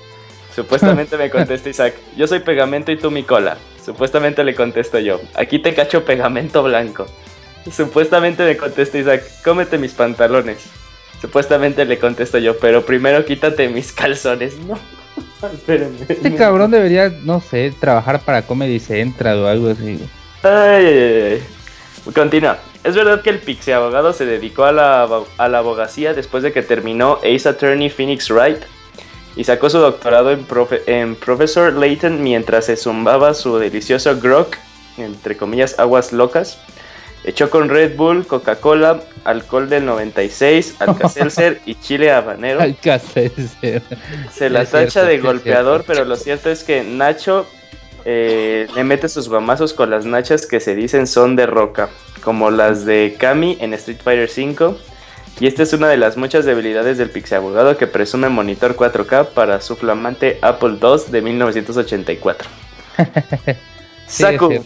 Supuestamente me contesta Isaac, yo soy pegamento y tú mi cola. Supuestamente le contesto yo, aquí te cacho pegamento blanco. Supuestamente me contesta Isaac, cómete mis pantalones. Supuestamente le contesto yo, pero primero quítate mis calzones. No, espérenme. Este cabrón debería, no sé, trabajar para Comedy Central o algo así. Ay, ay, ay. Continúa. Es verdad que el pixie abogado se dedicó a la, a la abogacía después de que terminó Ace Attorney Phoenix Wright y sacó su doctorado en, profe- en Professor Layton mientras se zumbaba su delicioso grog, entre comillas, aguas locas. Echó con Red Bull, Coca-Cola, alcohol del 96, Alka-Seltzer y chile habanero. Hacerse. Se la cierto, tacha de golpeador, pero lo cierto es que Nacho eh, le mete sus guamazos con las nachas que se dicen son de roca, como las de Kami en Street Fighter V. Y esta es una de las muchas debilidades del Pixie Abogado que presume monitor 4K para su flamante Apple II de 1984. Sí, Saku,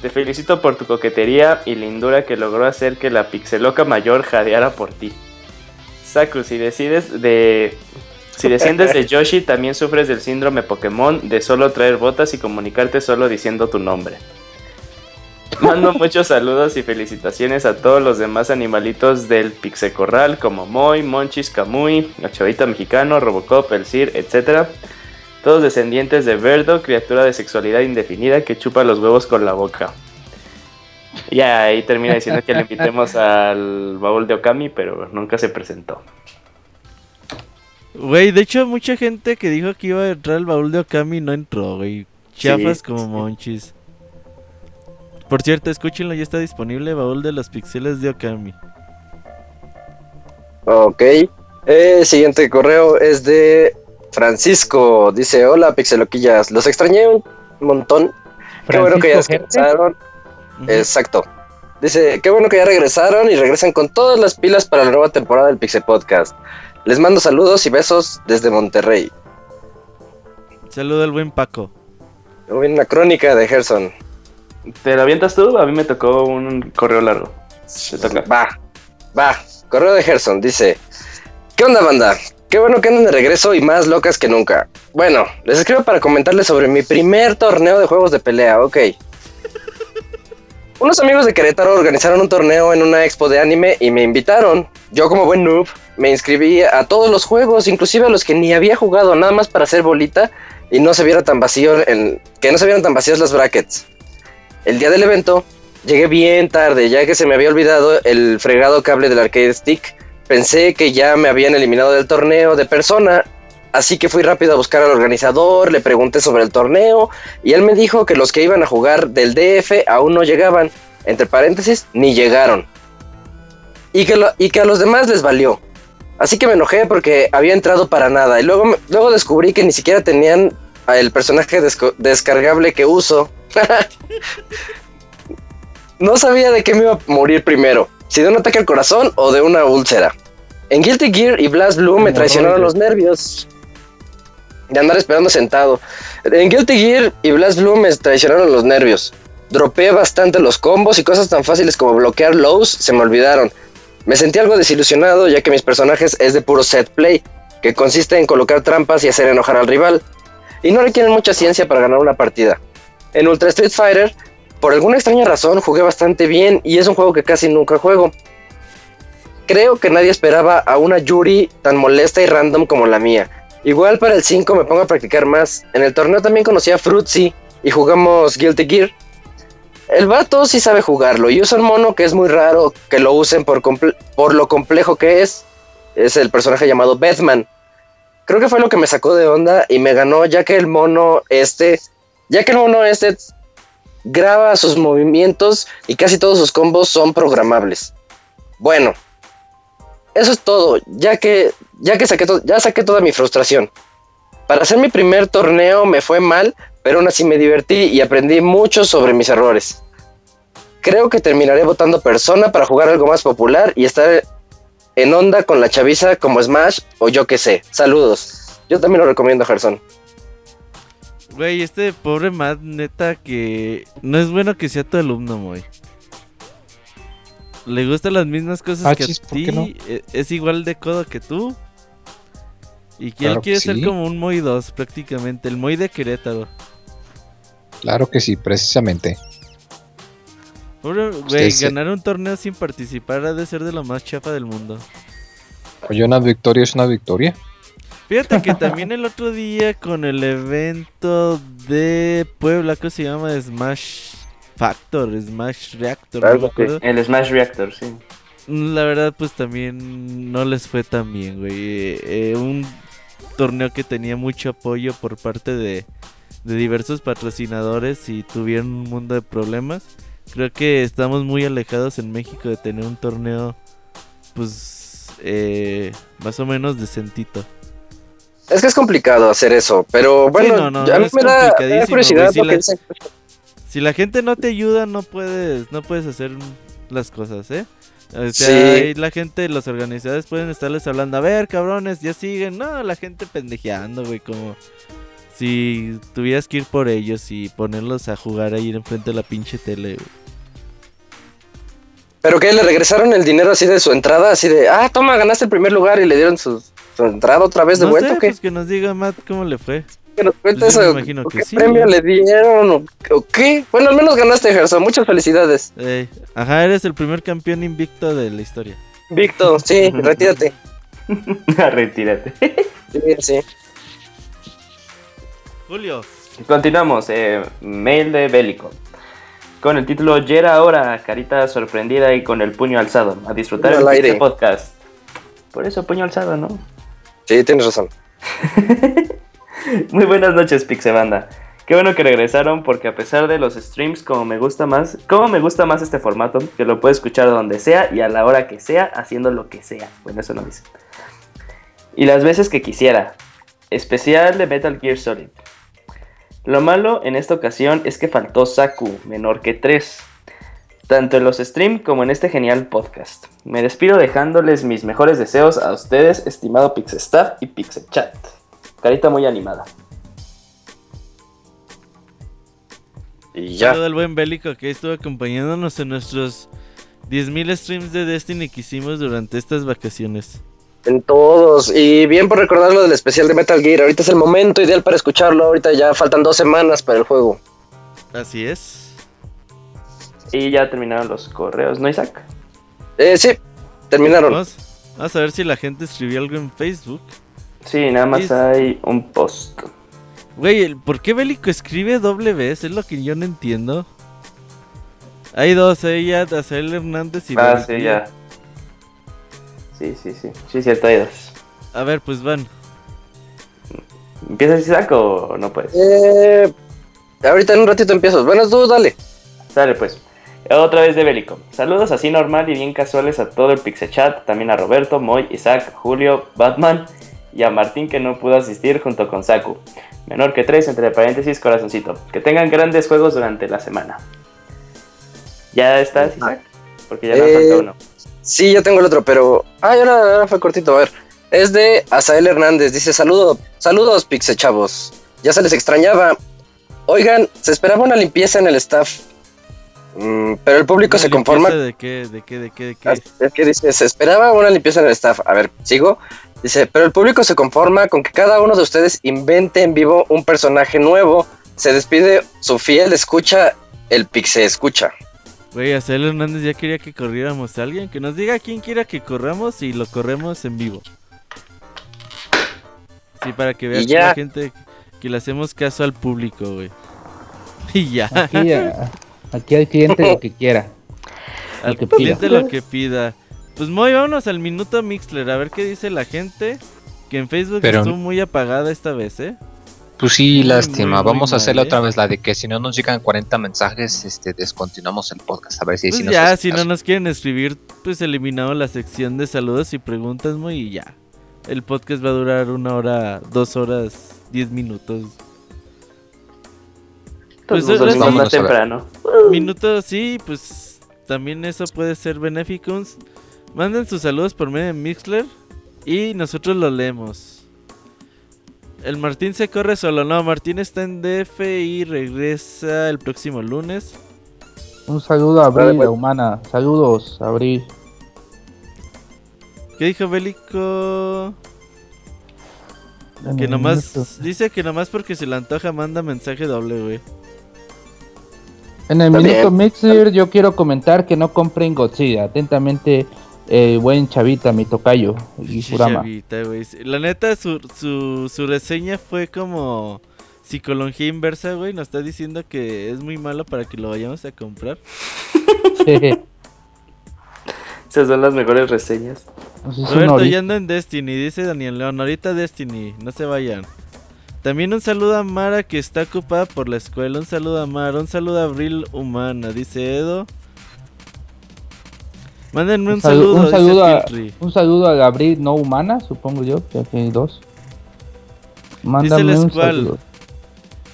te felicito por tu coquetería y lindura que logró hacer que la pixeloca mayor jadeara por ti. Saku, si decides de Si desciendes de Yoshi, también sufres del síndrome Pokémon de solo traer botas y comunicarte solo diciendo tu nombre. Mando muchos saludos y felicitaciones a todos los demás animalitos del Pixecorral como Moy, Monchis, la Chavita Mexicano, Robocop, El Cir, etc. Todos descendientes de Verdo, criatura de sexualidad indefinida que chupa los huevos con la boca. Ya ahí termina diciendo que le invitemos al baúl de Okami, pero nunca se presentó. Güey, de hecho, mucha gente que dijo que iba a entrar al baúl de Okami no entró, güey. Chafas Sí, como sí. monchis. Por cierto, escúchenlo, ya está disponible Baúl de los Pixeles de Okami. Ok. Eh, siguiente correo es de Francisco. Dice: Hola, Pixeloquillas. Los extrañé un montón. Qué bueno que ya regresaron. Exacto. Dice: Qué bueno que ya regresaron y regresan con todas las pilas para la nueva temporada del Pixel Podcast. Les mando saludos y besos desde Monterrey. Saludo al buen Paco. Viene una crónica de Gerson. ¿Te lo avientas tú? A mí me tocó un correo largo. Te toca. Va, va. Correo de Gerson dice: ¿Qué onda, banda? Qué bueno que andan de regreso y más locas que nunca. Bueno, les escribo para comentarles sobre mi primer torneo de juegos de pelea, ok. Unos amigos de Querétaro organizaron un torneo en una expo de anime y me invitaron. Yo como buen noob me inscribí a todos los juegos, inclusive a los que ni había jugado, nada más para hacer bolita y no se viera tan vacío, en- que no se vieran tan vacíos las brackets. El día del evento llegué bien tarde, ya que se me había olvidado el fregado cable del arcade stick. Pensé que ya me habían eliminado del torneo de persona, así que fui rápido a buscar al organizador, le pregunté sobre el torneo y él me dijo que los que iban a jugar del DF aún no llegaban, entre paréntesis, ni llegaron. Y que, y que a los demás les valió. Así que me enojé porque había entrado para nada y luego, luego descubrí que ni siquiera tenían el personaje descargable que uso. no sabía de qué me iba a morir primero, si de un ataque al corazón o de una úlcera. En Guilty Gear y Blast Blue me traicionaron los nervios de andar esperando sentado. En Guilty Gear y Blast Blue me traicionaron los nervios. Dropeé bastante los combos y cosas tan fáciles como bloquear lows se me olvidaron. Me sentí algo desilusionado ya que mis personajes es de puro set play, que consiste en colocar trampas y hacer enojar al rival. Y no requieren mucha ciencia para ganar una partida. En Ultra Street Fighter, por alguna extraña razón, jugué bastante bien y es un juego que casi nunca juego. Creo que nadie esperaba a una Yuri tan molesta y random como la mía. Igual para el 5 me pongo a practicar más. En el torneo también conocí a Fruitsy y jugamos Guilty Gear. El vato sí sabe jugarlo y usa un mono que es muy raro que lo usen por, por lo complejo que es. Es el personaje llamado Batman. Creo que fue lo que me sacó de onda y me ganó ya que el mono este, ya que el mono este graba sus movimientos y casi todos sus combos son programables. Bueno, eso es todo, ya que ya que saqué ya saqué toda mi frustración. Para hacer mi primer torneo me fue mal, pero aún así me divertí y aprendí mucho sobre mis errores. Creo que terminaré votando persona para jugar algo más popular y estar en onda con la chaviza como Smash o yo que sé. Saludos. Yo también lo recomiendo, Gerson. Güey, este pobre Matt, neta, que no es bueno que sea tu alumno, güey. Le gustan las mismas cosas Ah, que a ¿por ti. qué no? e- Es igual de codo que tú. Y que Claro él que quiere ser sí. como un Moy 2, prácticamente. El Moy de Querétaro. Claro que sí, precisamente. Pobre, güey, ganar un torneo sin participar ha de ser de lo más chafa del mundo. Oye, una victoria es una victoria. Fíjate que también el otro día con el evento de Puebla, ¿cómo se llama? Smash Factor, Smash Reactor, no me así. acuerdo. El Smash Reactor, sí. La verdad, pues también no les fue tan bien, güey. Eh, eh, un torneo que tenía mucho apoyo por parte de, de diversos patrocinadores y tuvieron un mundo de problemas. Creo que estamos muy alejados en México de tener un torneo, pues, eh, más o menos decentito. Es que es complicado hacer eso, pero bueno, no, no, ya no es me da, da curiosidad si la- Si la gente no te ayuda, no puedes, no puedes hacer las cosas, ¿eh? O sea, Sí. ahí la gente, los organizadores pueden estarles hablando, a ver, cabrones, ya siguen. No, la gente pendejeando, güey, como si tuvieras que ir por ellos y ponerlos a jugar ahí enfrente de la pinche tele, güey. Pero que le regresaron el dinero así de su entrada, así de, ah, toma, ganaste el primer lugar y le dieron sus, entrar otra vez de no vuelta sé, o qué? pues que nos diga Matt cómo le fue. Que nos cuente pues eso. imagino que ¿Qué sí. premio le dieron o, o qué? Bueno, al menos ganaste, Gerson. Muchas felicidades. Ey, ajá, eres el primer campeón invicto de la historia. Víctor, sí, retírate. Retírate. Sí, sí. Julio. Continuamos. eh, mail de Bélico. Con el título Ya era hora, carita sorprendida y con el puño alzado. A disfrutar el aire. podcast. Por eso puño alzado, ¿no? Sí, tienes razón. Muy buenas noches, Pixebanda. Qué bueno que regresaron porque a pesar de los streams, como me gusta más, como me gusta más este formato, que lo puedo escuchar donde sea y a la hora que sea, haciendo lo que sea. Bueno, eso no dice. Y las veces que quisiera. Especial de Metal Gear Solid. Lo malo en esta ocasión es que faltó Saku, menor que 3. Tanto en los streams como en este genial podcast. Me despido dejándoles mis mejores deseos a ustedes, estimado Pixestaff y Pixechat. Carita muy animada. Y ya. Saludo al buen Bélico que estuvo acompañándonos en nuestros 10.000 streams de Destiny que hicimos durante estas vacaciones. En todos. Y bien por recordar lo del especial de Metal Gear. Ahorita es el momento ideal para escucharlo. Ahorita ya faltan dos semanas para el juego. Así es. Y ya terminaron los correos, ¿no, Isaac? Eh, sí, terminaron. Vamos, vamos a ver si la gente escribió algo en Facebook. Sí, nada más Es- hay un post. Güey, el- ¿por qué Bélico escribe doble vez? Es lo que yo no entiendo. Hay dos, ella, Azael Hernández y Ah, Bélico. sí, ya. Sí, sí, sí. Sí, cierto, hay dos. A ver, pues van. ¿Empiezas, Isaac, o no puedes? Eh, ahorita en un ratito empiezo. Bueno, tú dale. Dale, pues. Otra vez de Bélico. Saludos así normal y bien casuales a todo el Pixechat, también a Roberto, Moy, Isaac, Julio, Batman y a Martín que no pudo asistir junto con Saku. Menor que 3, entre paréntesis, corazoncito. Que tengan grandes juegos durante la semana. ¿Ya estás, Isaac? Porque ya nos Eh, falta uno. Sí, yo tengo el otro, pero. Ah, ya no, no, fue cortito. A ver. Es de Azael Hernández. Dice: Saludo, Saludos, Pixe chavos. Ya se les extrañaba. Oigan, se esperaba una limpieza en el staff. Mm, pero el público ¿Una se conforma. ¿De qué? ¿De qué? ¿De qué? ¿De qué? Ah, Es que dice: Se esperaba una limpieza en el staff. A ver, sigo. Dice: Pero el público se conforma con que cada uno de ustedes invente en vivo un personaje nuevo. Se despide su fiel escucha, el Pixe escucha. Güey, Azael Hernández ya quería que corriéramos a alguien. Que nos diga quién quiera que corramos y lo corremos en vivo. Sí, para que ya. la gente que le hacemos caso al público, güey. Y ya. Aquí, a- aquí al cliente lo que quiera. Al que pida. cliente lo que pida. Pues muy, vámonos al minuto Mixler, a ver qué dice la gente. Que en Facebook Pero- estuvo muy apagada esta vez, ¿eh? Pues sí, Muy, lástima. muy, Vamos muy a hacerla mal, ¿eh? otra vez, la de que si no nos llegan 40 mensajes, este, descontinuamos el podcast. A ver si, Pues si nos ya, si no nos quieren escribir, pues eliminamos la sección de saludos y preguntas, muy y ya. El podcast va a durar una hora, dos horas, diez minutos. Pues los domingos sí, más temprano. Minutos, sí, pues también eso puede ser benéfico. Manden sus saludos por medio de Mixler y nosotros lo leemos. El Martín se corre solo, no, Martín está en DF y regresa el próximo lunes. Un saludo a Abril, pues. la humana. Saludos, Abril. ¿Qué dijo Bélico? Que nomás, minuto- dice que nomás porque se le antoja manda mensaje doble, güey. En el minuto. Mixer yo quiero comentar que no compren Godzilla. Atentamente, eh, buen chavita, mi tocayo y chavita, güey. La neta, su, su, su reseña fue como psicología inversa, güey. Nos está diciendo que es muy malo para que lo vayamos a comprar. Esas son las mejores reseñas. Pues Roberto, ya ando en Destiny, dice Daniel León. Ahorita Destiny, no se vayan. También un saludo a Mara que está ocupada por la escuela. Un saludo a Mara, un saludo a Abril Humana, dice Edo. Mándenme un, Un salu- saludo, un saludo a-. Un saludo a Gabriel no humana, supongo yo, que aquí hay dos. Mándame un Squall. saludo.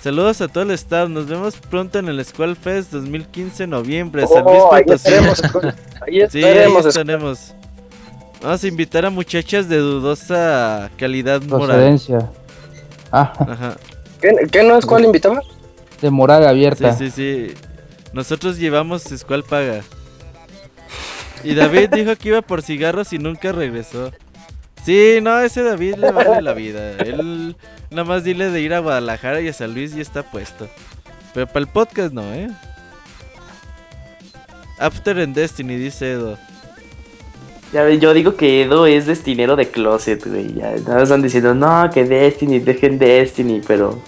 Saludos a todo el staff. Nos vemos pronto en el Squall Fest 2015 noviembre. San Luis Oh, ahí Potosí. estaremos. Ahí Sí, ahí estaremos. estaremos. Vamos a invitar a muchachas de dudosa calidad moral. Ah, Ajá. ¿Qué, qué no es cuál invitamos? de moral Sí, abierta. sí, sí. Nosotros llevamos Squall Paga. Y David dijo que iba por cigarros y nunca regresó. Sí, no, ese David le vale la vida. Él nada más dile de ir a Guadalajara y a San Luis y está puesto. Pero para el podcast no, ¿eh? After en Destiny, dice Edo. Ya yo digo que Edo es destinero de closet, güey. Ya nada más están diciendo, no, que Destiny, dejen Destiny, pero.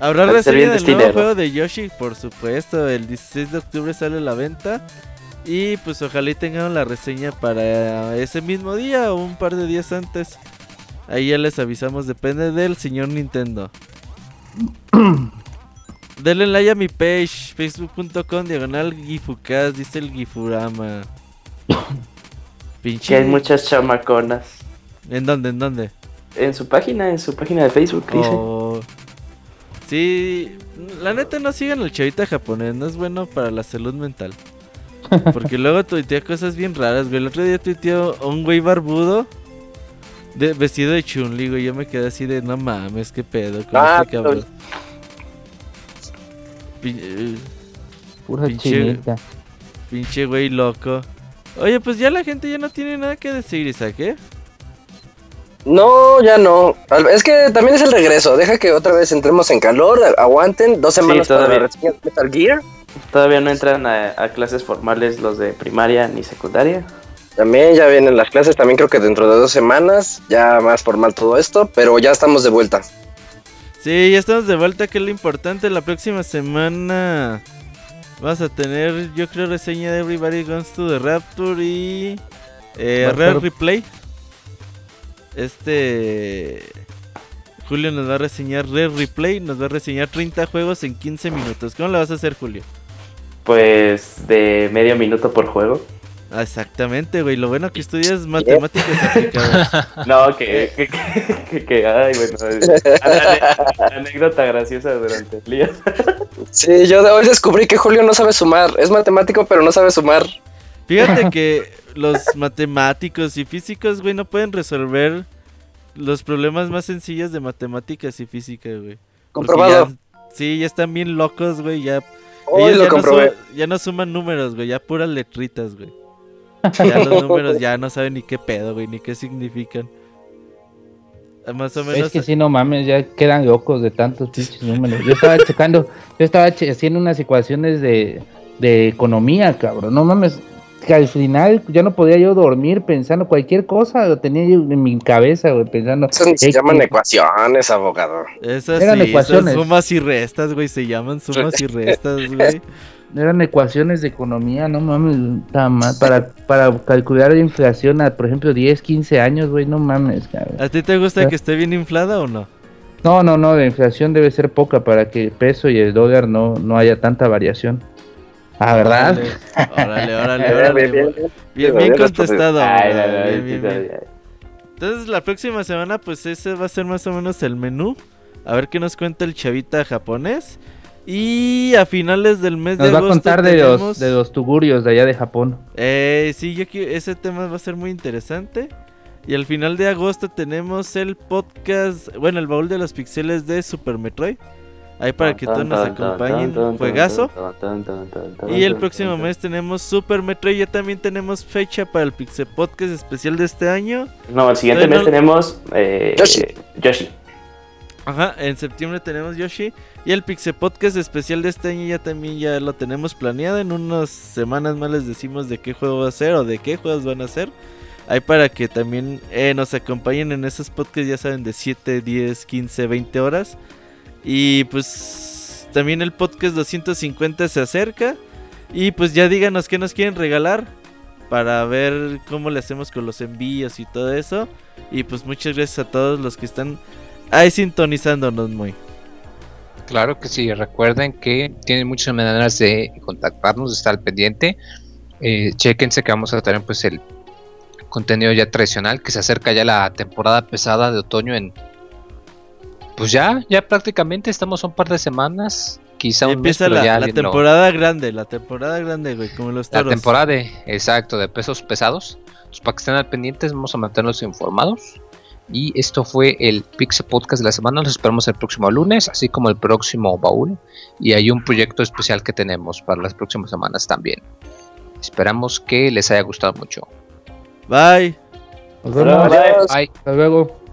Habrá reseña del nuevo juego de Yoshi, por supuesto. El 16 de octubre sale a la venta. Y pues ojalá y tengan la reseña para ese mismo día o un par de días antes. Ahí ya les avisamos, depende del señor Nintendo. Denle like a mi page, facebook.com diagonal gifucast, dice el gifurama. Pinche. Que hay muchas chamaconas. ¿En dónde? ¿En dónde? En su página, en su página de Facebook, dice. Oh. Sí, la neta no sigan al chavita japonés, no es bueno para la salud mental. Porque luego tuitea cosas bien raras, güey. El otro día tuiteó a un güey barbudo de, vestido de chunli, güey. Yo me quedé así de, no mames, qué pedo con Ah, este cabrón. Pin- eh, Pura Pinche- chinita. pinche güey loco. Oye, pues ya la gente ya no tiene nada que decir, Isaac, ¿eh? No, ya no. Al- Es que también es el regreso. Deja que otra vez entremos en calor. Aguanten dos semanas para la todavía. reseña de Metal Gear. Todavía no entran a, a clases formales los de primaria ni secundaria. También ya vienen las clases. También creo que dentro de dos semanas. Ya más formal todo esto. Pero ya estamos de vuelta. Sí, ya estamos de vuelta, que es lo importante. La próxima semana vas a tener, yo creo, reseña de Everybody Goes to the Rapture y eh, Replay. Este. Julio nos va a reseñar Rare Replay, nos va a reseñar 30 juegos en 15 minutos. ¿Cómo lo vas a hacer, Julio? Pues de medio minuto por juego. Ah, exactamente, güey. Lo bueno que estudias matemáticas aplicadas. No, que, que, que, que- que- ay, bueno, anécdota graciosa durante el día. Sí, yo de hoy descubrí que Julio no sabe sumar. Es matemático, pero no sabe sumar. Fíjate que los matemáticos y físicos, güey, no pueden resolver los problemas más sencillos de matemáticas y física, güey. Comprobado. ya- sí, ya están bien locos, güey. Ya, Hoy ellos lo ya, no ya suman números, güey. Ya puras letritas, güey. Ya los números ya no saben ni qué pedo, güey, ni qué significan. Más o menos. Es que si no mames, ya quedan locos de tantos pinches números. Yo estaba checando, yo estaba haciendo unas ecuaciones de, de economía, cabrón. No mames, que al final ya no podía yo dormir pensando cualquier cosa, lo tenía yo en mi cabeza, güey, pensando. Eso ni se llaman ecuaciones, abogado. Esas Eran sí, esas ecuaciones. sumas y restas, güey. Se llaman sumas y restas, güey. Eran ecuaciones de economía, no mames, está mal. Para, para calcular la inflación a, por ejemplo, 10, 15 años, güey, no mames, cabrón. ¿A ti te gusta que esté bien inflada o no? No, no, no, la inflación debe ser poca para que el peso y el dólar no, no haya tanta variación. Ah, ¿verdad? Órale, órale, órale. bien, bien, Bien, contestado. Entonces la próxima semana pues ese va a ser más o menos el menú. A ver qué nos cuenta el chavita japonés. Y a finales del mes Nos de va a agosto contar de tenemos- los, de los tugurios de allá de Japón. Eh, sí, yo quiero- ese tema va a ser muy interesante. Y al final de agosto tenemos el podcast, bueno, el baúl de los pixeles de Super Metroid. Ahí para que todos nos acompañen, juegazo. Y el próximo mes tenemos Super Metroid. Ya también tenemos fecha para el Pixel Podcast especial de este año. No, el siguiente mes no- tenemos eh, Yoshi. eh, Yoshi. Ajá, en septiembre tenemos Yoshi. Y el Pixel Podcast especial de este año ya también ya lo tenemos planeado. En unas semanas más les decimos de qué juego va a ser o de qué juegos van a ser. Ahí para que también eh, nos acompañen en esos podcasts, ya saben, de 7, 10, 15, 20 horas. Y pues también el podcast 250 se acerca. Y pues ya díganos qué nos quieren regalar. Para ver cómo le hacemos con los envíos y todo eso. Y pues muchas gracias a todos los que están ahí sintonizándonos muy. Claro que sí, recuerden que tienen muchas maneras de contactarnos, de estar al pendiente. Eh, chéquense que vamos a tener pues el contenido ya tradicional, que se acerca ya la temporada pesada de otoño en... Pues ya, ya prácticamente estamos a un par de semanas, quizá un mes, Empieza pero la, ya la lo- temporada grande, la temporada grande, güey, como los la toros. temporada de, exacto, de pesos pesados. Entonces, para que estén al pendientes, vamos a mantenerlos informados. Y esto fue el Pixel Podcast de la semana. Nos esperamos el próximo lunes, así como el próximo baúl. Y hay un proyecto especial que tenemos para las próximas semanas también. Esperamos que les haya gustado mucho. Bye. Nos vemos. Adiós. Bye. Hasta luego.